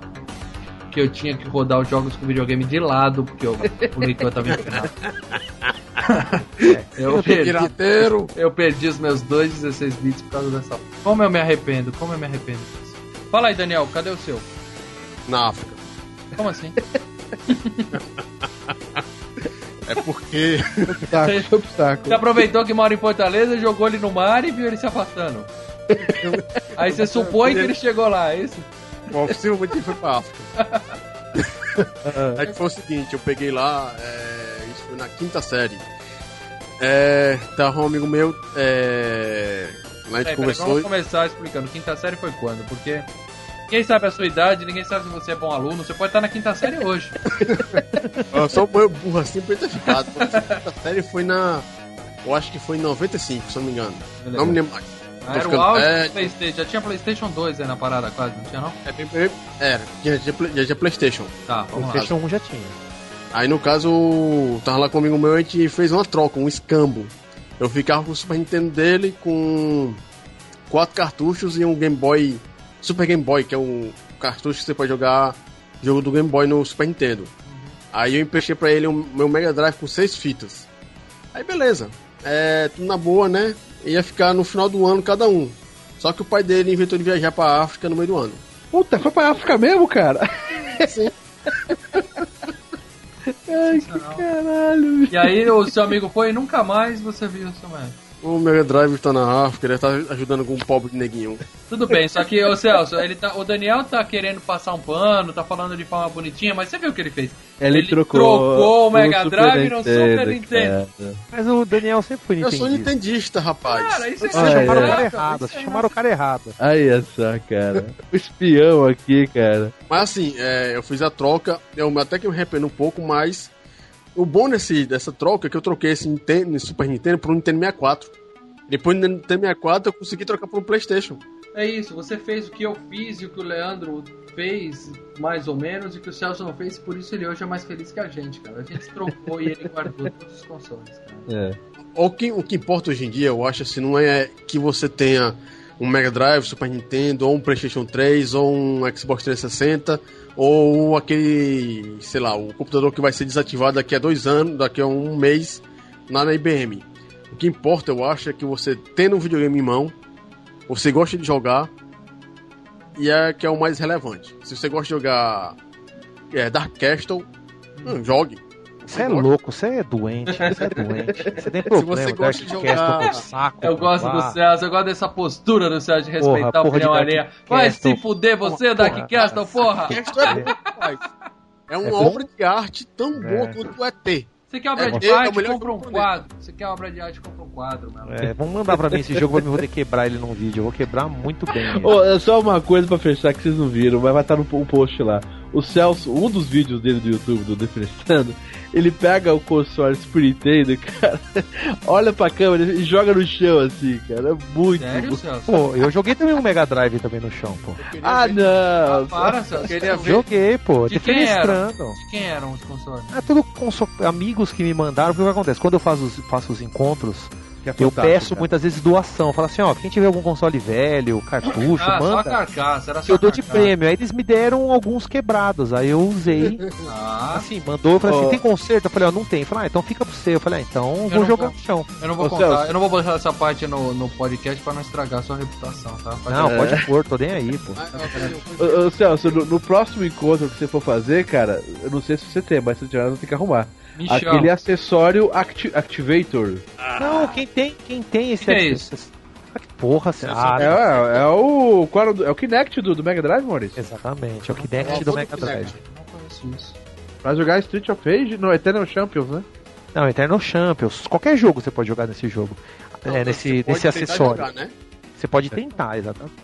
Que eu tinha que rodar os jogos com videogame de lado, porque eu, o leitor tava empinado. Eu perdi, Pirateiro. eu perdi os meus dois 16 bits por causa dessa. Como eu me arrependo, como eu me arrependo disso. Fala aí, Daniel, cadê o seu? Na África. Como assim? É porque. Obstáculo, obstáculo. Você aproveitou que mora em Fortaleza, jogou ele no mar e viu ele se afastando. Aí você supõe que ele chegou lá, é isso? Possivelmente ele foi pra África. Aí que foi o seguinte, eu peguei lá, é, isso foi na quinta série. É, tava um amigo meu, é, lá a gente peraí, conversou. vamos começar explicando. Quinta série foi quando? Porque ninguém sabe a sua idade, ninguém sabe se você é bom aluno. Você pode estar na quinta série hoje. Eu sou meio burro assim pra ter ficado. A quinta série foi na. Eu acho que foi em 95, se não me engano. Não me lembro mais. Ah, Era o do velho. Playstation. Já tinha Playstation 2 aí na parada quase, não tinha não? É era, já tinha, já tinha Playstation. Tá, O vamos lá. PlayStation 1 já tinha. Aí no caso, tava lá com amigo meu, a gente fez uma troca, um escambo. Eu ficava com o Super Nintendo dele com quatro cartuchos e um Game Boy, Super Game Boy, que é um cartucho que você pode jogar jogo do Game Boy no Super Nintendo. Aí eu emprestei pra ele um meu Mega Drive com seis fitas. Aí beleza, é tudo na boa, né? Ia ficar no final do ano cada um. Só que o pai dele inventou de viajar pra África no meio do ano. Puta, foi pra África mesmo, cara? Sim. Ai, que caralho. E aí o seu amigo foi e nunca mais você viu o seu mestre. O Mega Drive tá na África, ele tá ajudando com um pobre neguinho. Tudo bem, só que, ô Celso, ele tá, o Daniel tá querendo passar um pano, tá falando de forma bonitinha, mas você viu o que ele fez? Ele, Ele trocou, trocou o Mega Super Drive no Super Nintendo. Mas o Daniel sempre foi Eu sou nintendista. rapaz. Cara, isso é Vocês chamaram o cara errado, vocês é chamaram o cara errado. Aí é só, cara. O espião aqui, cara. Mas assim, é, eu fiz a troca, eu até que me arrependo um pouco, mas o bom nesse, dessa troca é que eu troquei esse Nintendo, Super Nintendo por um Nintendo 64. Depois do Nintendo 64 eu consegui trocar por um Playstation. É isso, você fez o que eu fiz e o que o Leandro fez, mais ou menos, e o que o Celso não fez, por isso ele hoje é mais feliz que a gente, cara. A gente trocou e ele guardou todos os consoles, cara. É. O que, o que importa hoje em dia, eu acho assim, não é que você tenha um Mega Drive, Super Nintendo, ou um Playstation 3, ou um Xbox 360, ou aquele, sei lá, o computador que vai ser desativado daqui a dois anos, daqui a um mês, lá na IBM. O que importa, eu acho, é que você tendo um videogame em mão, você gosta de jogar, e é que é o mais relevante. Se você gosta de jogar é, Dark Castle, hum, jogue. Você é louco, você é doente, você é doente. Você tem problema, você gosta de jogar- saco. Eu gosto do Celso, eu gosto dessa postura do Celso de respeitar Porra, a opinião alheia. Vai se fuder você, Porra, Dark Castle, porra! Castle é bom, rapaz. É uma É obra de arte tão boa É. quanto o ET. Você quer obra É, de é arte, melhor compra um quadro. Você quer obra de arte, compra um quadro, mano. É, vamos mandar pra mim esse jogo pra mim poder quebrar ele num vídeo. Eu vou quebrar muito bem. Ô, é só uma coisa pra fechar que vocês não viram, mas vai estar no um post lá. O Celso, um dos vídeos dele do YouTube, do Defenestando, ele pega o console Super Nintendo, cara, olha pra câmera e joga no chão assim, cara. É muito Sério, bom. Celso? Pô, eu joguei também um Mega Drive também no chão, pô. Ah, não! Para, Celso. Queria ver. Joguei, pô, De quem era? defenestrando. De quem eram os consoles? É tudo conso- amigos que me mandaram, porque o que acontece? Quando eu faço os, faço os encontros, é eu peço cara. muitas vezes doação. Falo assim, ó, quem tiver algum console velho, cartucho, Ah, só manda. carcaça, era só Que eu dou de prêmio. Aí eles me deram alguns quebrados. Aí eu usei. Ah, Assim, mandou, eu falei Ó. assim, tem conserto? Eu falei, ó, não tem. Eu falei, ah, então fica pro você. Eu falei, ah, então vou não jogar vou. no chão. eu não vou Ô, contar, Celso. eu não vou botar essa parte no, no podcast pra não estragar a sua reputação, tá? Pode- Não, É. pode pôr, tô nem aí, pô. Eu- Ô, ô, Celso, no, no próximo encontro que você for fazer, cara, eu não sei se você tem, mas se tiver, não tem que arrumar. Me Aquele acessório acti- Activator. Não, quem tem, quem tem esse Que que é Ah, que porra, você... Ah, É, é, é o. Qual é o Kinect do, do Mega Drive, Maurício? Exatamente, é o É Kinect do Mega Kinect. Drive. Não conheço isso. Pra jogar Street of Rage no Eternal Champions, né? Não, Eternal Champions. Qualquer jogo você pode jogar nesse jogo. Não, é, nesse, nesse acessório. jogar, né? Você pode tentar, exatamente.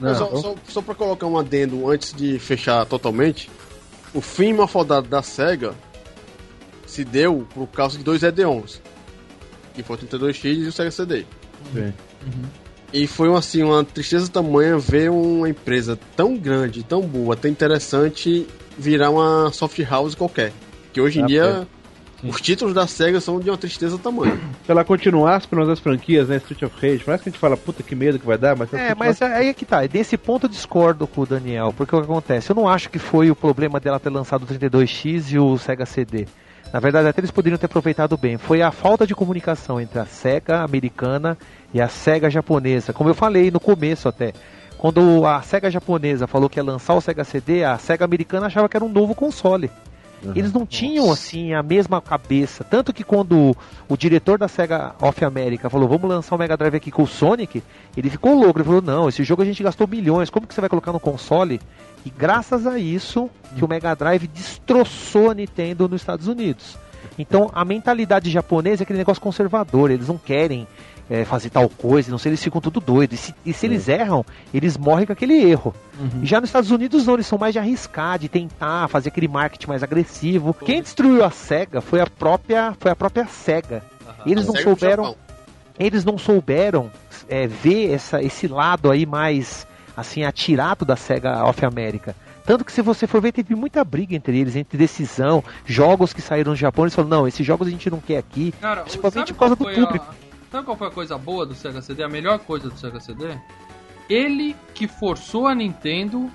Não, só, só, só pra colocar um adendo antes de fechar totalmente, o fim malfadado da SEGA se deu por causa de dois ED11, que foi o 32X e o Sega CD. Sim. E foi assim, uma tristeza tamanha ver uma empresa tão grande, tão boa, tão interessante virar uma soft house qualquer. Que hoje em Ah, dia os títulos da SEGA são de uma tristeza tamanha. Se ela continuasse pelas das franquias, né? Street of Rage, parece que a gente fala, puta que medo que vai dar, mas. É, mas aí é que tá. Desse ponto eu discordo com o Daniel, porque o que acontece? Eu não acho que foi o problema dela ter lançado o 32X e o Sega CD. Na verdade, até eles poderiam ter aproveitado bem. Foi a falta de comunicação entre a SEGA americana e a SEGA japonesa. Como eu falei no começo até. Quando a SEGA japonesa falou que ia lançar o Sega CD, a SEGA americana achava que era um novo console. Uhum. Eles não tinham assim a mesma cabeça. Tanto que quando o diretor da Sega of America falou, vamos lançar o Mega Drive aqui com o Sonic, ele ficou louco. Ele falou, não, esse jogo a gente gastou milhões, como que você vai colocar no console? E graças a isso que o Mega Drive destroçou a Nintendo nos Estados Unidos. Então a mentalidade japonesa é aquele negócio conservador, eles não querem é, fazer tal coisa, não sei, eles ficam tudo doidos. E se, e se eles é. erram, eles morrem com aquele erro. Uhum. E já nos Estados Unidos não, eles são mais de arriscar, de tentar fazer aquele marketing mais agressivo. Quem destruiu a SEGA foi a própria, foi a própria SEGA. Uhum. Eles não souberam. Eles não souberam é, ver essa, esse lado aí mais assim atirado da SEGA of America. Tanto que se você for ver, teve muita briga entre eles, entre decisão, jogos que saíram do Japão, eles falaram, não, esses jogos a gente não quer aqui, Cara, principalmente por causa do público. A... Sabe qual foi a coisa boa do Sega CD? A melhor coisa do Sega CD? Ele que forçou a Nintendo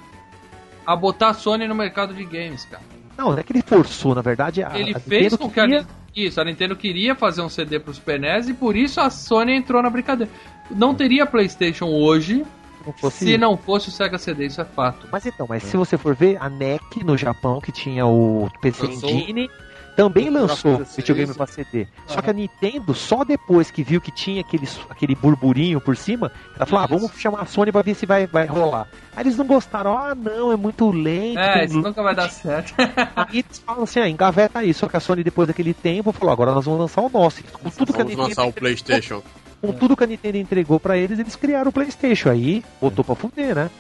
a botar a Sony no mercado de games, cara. Não, não é que ele forçou, na verdade. A, ele a fez com que queria... a, isso, a Nintendo queria fazer um CD pro Super NES e por isso a Sony entrou na brincadeira. Não teria PlayStation hoje não fosse... se não fosse o Sega CD, isso é fato. Mas então, mas é. se você for ver, a NEC no Japão, que tinha o PC Engine, também lançou videogame para CD. Só que a Nintendo, só depois que viu que tinha aquele, aquele burburinho por cima, ela falou: ah, vamos chamar a Sony para ver se vai, vai rolar. Aí eles não gostaram, ah, não, é muito lento. É, isso nunca vai dar certo. Aí eles falam assim: ah, engaveta aí. Só que a Sony, depois daquele tempo, falou: agora nós vamos lançar o nosso. Com tudo vamos que a Nintendo lançar o PlayStation. Com tudo que a Nintendo entregou para eles, eles criaram o PlayStation. Aí botou pra fuder, né?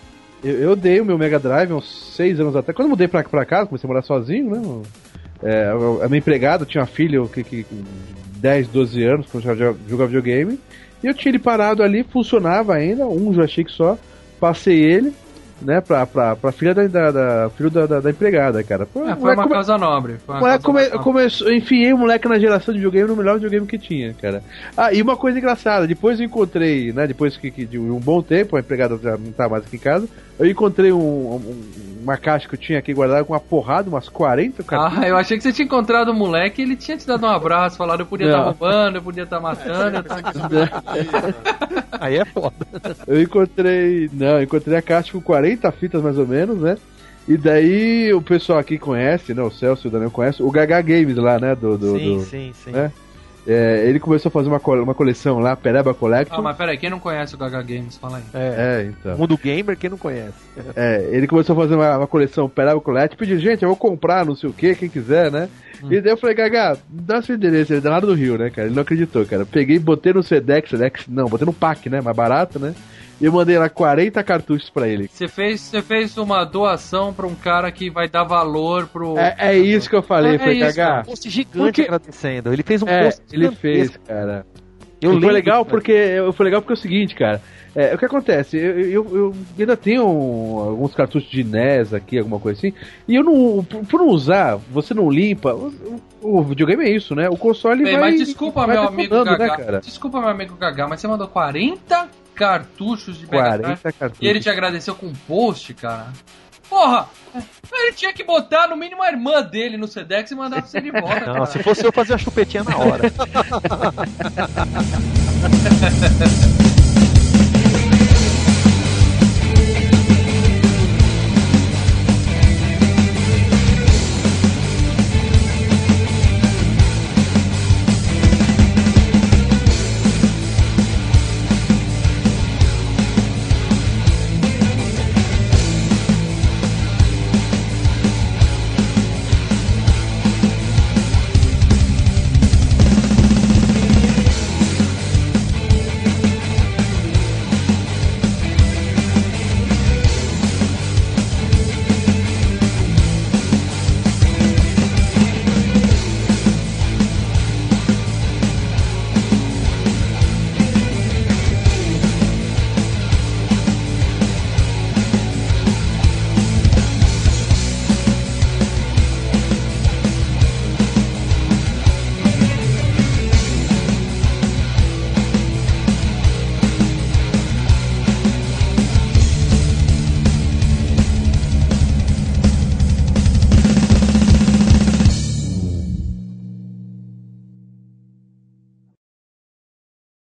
Eu, eu, dei o meu Mega Drive uns seis anos até. Quando eu mudei pra, pra casa, comecei a morar sozinho, né? É, a minha empregada tinha uma filha que, que 10, 12 anos, quando já jogava videogame. E eu tinha ele parado ali, funcionava ainda, um joystick só. Passei ele, né, pra, pra, pra filha da, da, da filho da, da, da, empregada, cara. Pô, é, foi uma come... casa nobre. Foi uma come... Começou, enfiei o moleque na geração de videogame no melhor videogame que tinha, cara. Ah, e uma coisa engraçada, depois eu encontrei, né, depois que, que de um bom tempo, a empregada já não tá mais aqui em casa, eu encontrei um, um, uma caixa que eu tinha aqui guardada com uma porrada, umas 40 cartuchos. Ah, eu achei que você tinha encontrado o moleque e ele tinha te dado um abraço, falado eu podia estar tá roubando, eu podia estar tá matando. Aí é foda. Eu encontrei, não, eu encontrei a caixa com 40 40 fitas mais ou menos, né? E daí o pessoal aqui conhece, né? O Celso e o Daniel conhece o Gaga Games lá, né? Do, do, sim, do, sim, sim. Né? É, ele começou a fazer uma, uma coleção lá, Pereba Collection. Ah, mas peraí, quem não conhece o Gaga Games? Fala aí. É, é então. Mundo Gamer, quem não conhece? É, ele começou a fazer uma, uma coleção Pereba Collection, pediu, gente, eu vou comprar, não sei o que, quem quiser, né? Hum. E daí eu falei, Gaga, dá seu endereço, ele é lá do Rio, né, cara? Ele não acreditou, cara. Peguei, botei no Sedex, Sedex, não, botei no PAC, né? Mais barato, né? E eu mandei lá 40 cartuchos para ele. Você fez, você fez uma doação para um cara que vai dar valor pro. É, é isso que eu falei, é, foi é cagar. Um post gigante porque... agradecendo. Ele fez um é, post Ele fez, cara. Eu foi legal porque foi legal porque é o seguinte, cara. É, o que acontece? Eu, eu, eu, ainda tenho alguns cartuchos de NES aqui, alguma coisa assim, e eu não. Por não usar, você não limpa. O, o videogame é isso, né? O console Bem, vai. Mas desculpa, vai meu amigo Gagá. Né, desculpa, meu amigo Gagá, mas você mandou 40 cartuchos de Mega Drive. Cartuchos. E ele te agradeceu com um post, cara. Porra! Ele tinha que botar no mínimo a irmã dele no Sedex e mandar você de volta. Não, cara. se fosse eu fazia a chupetinha na hora.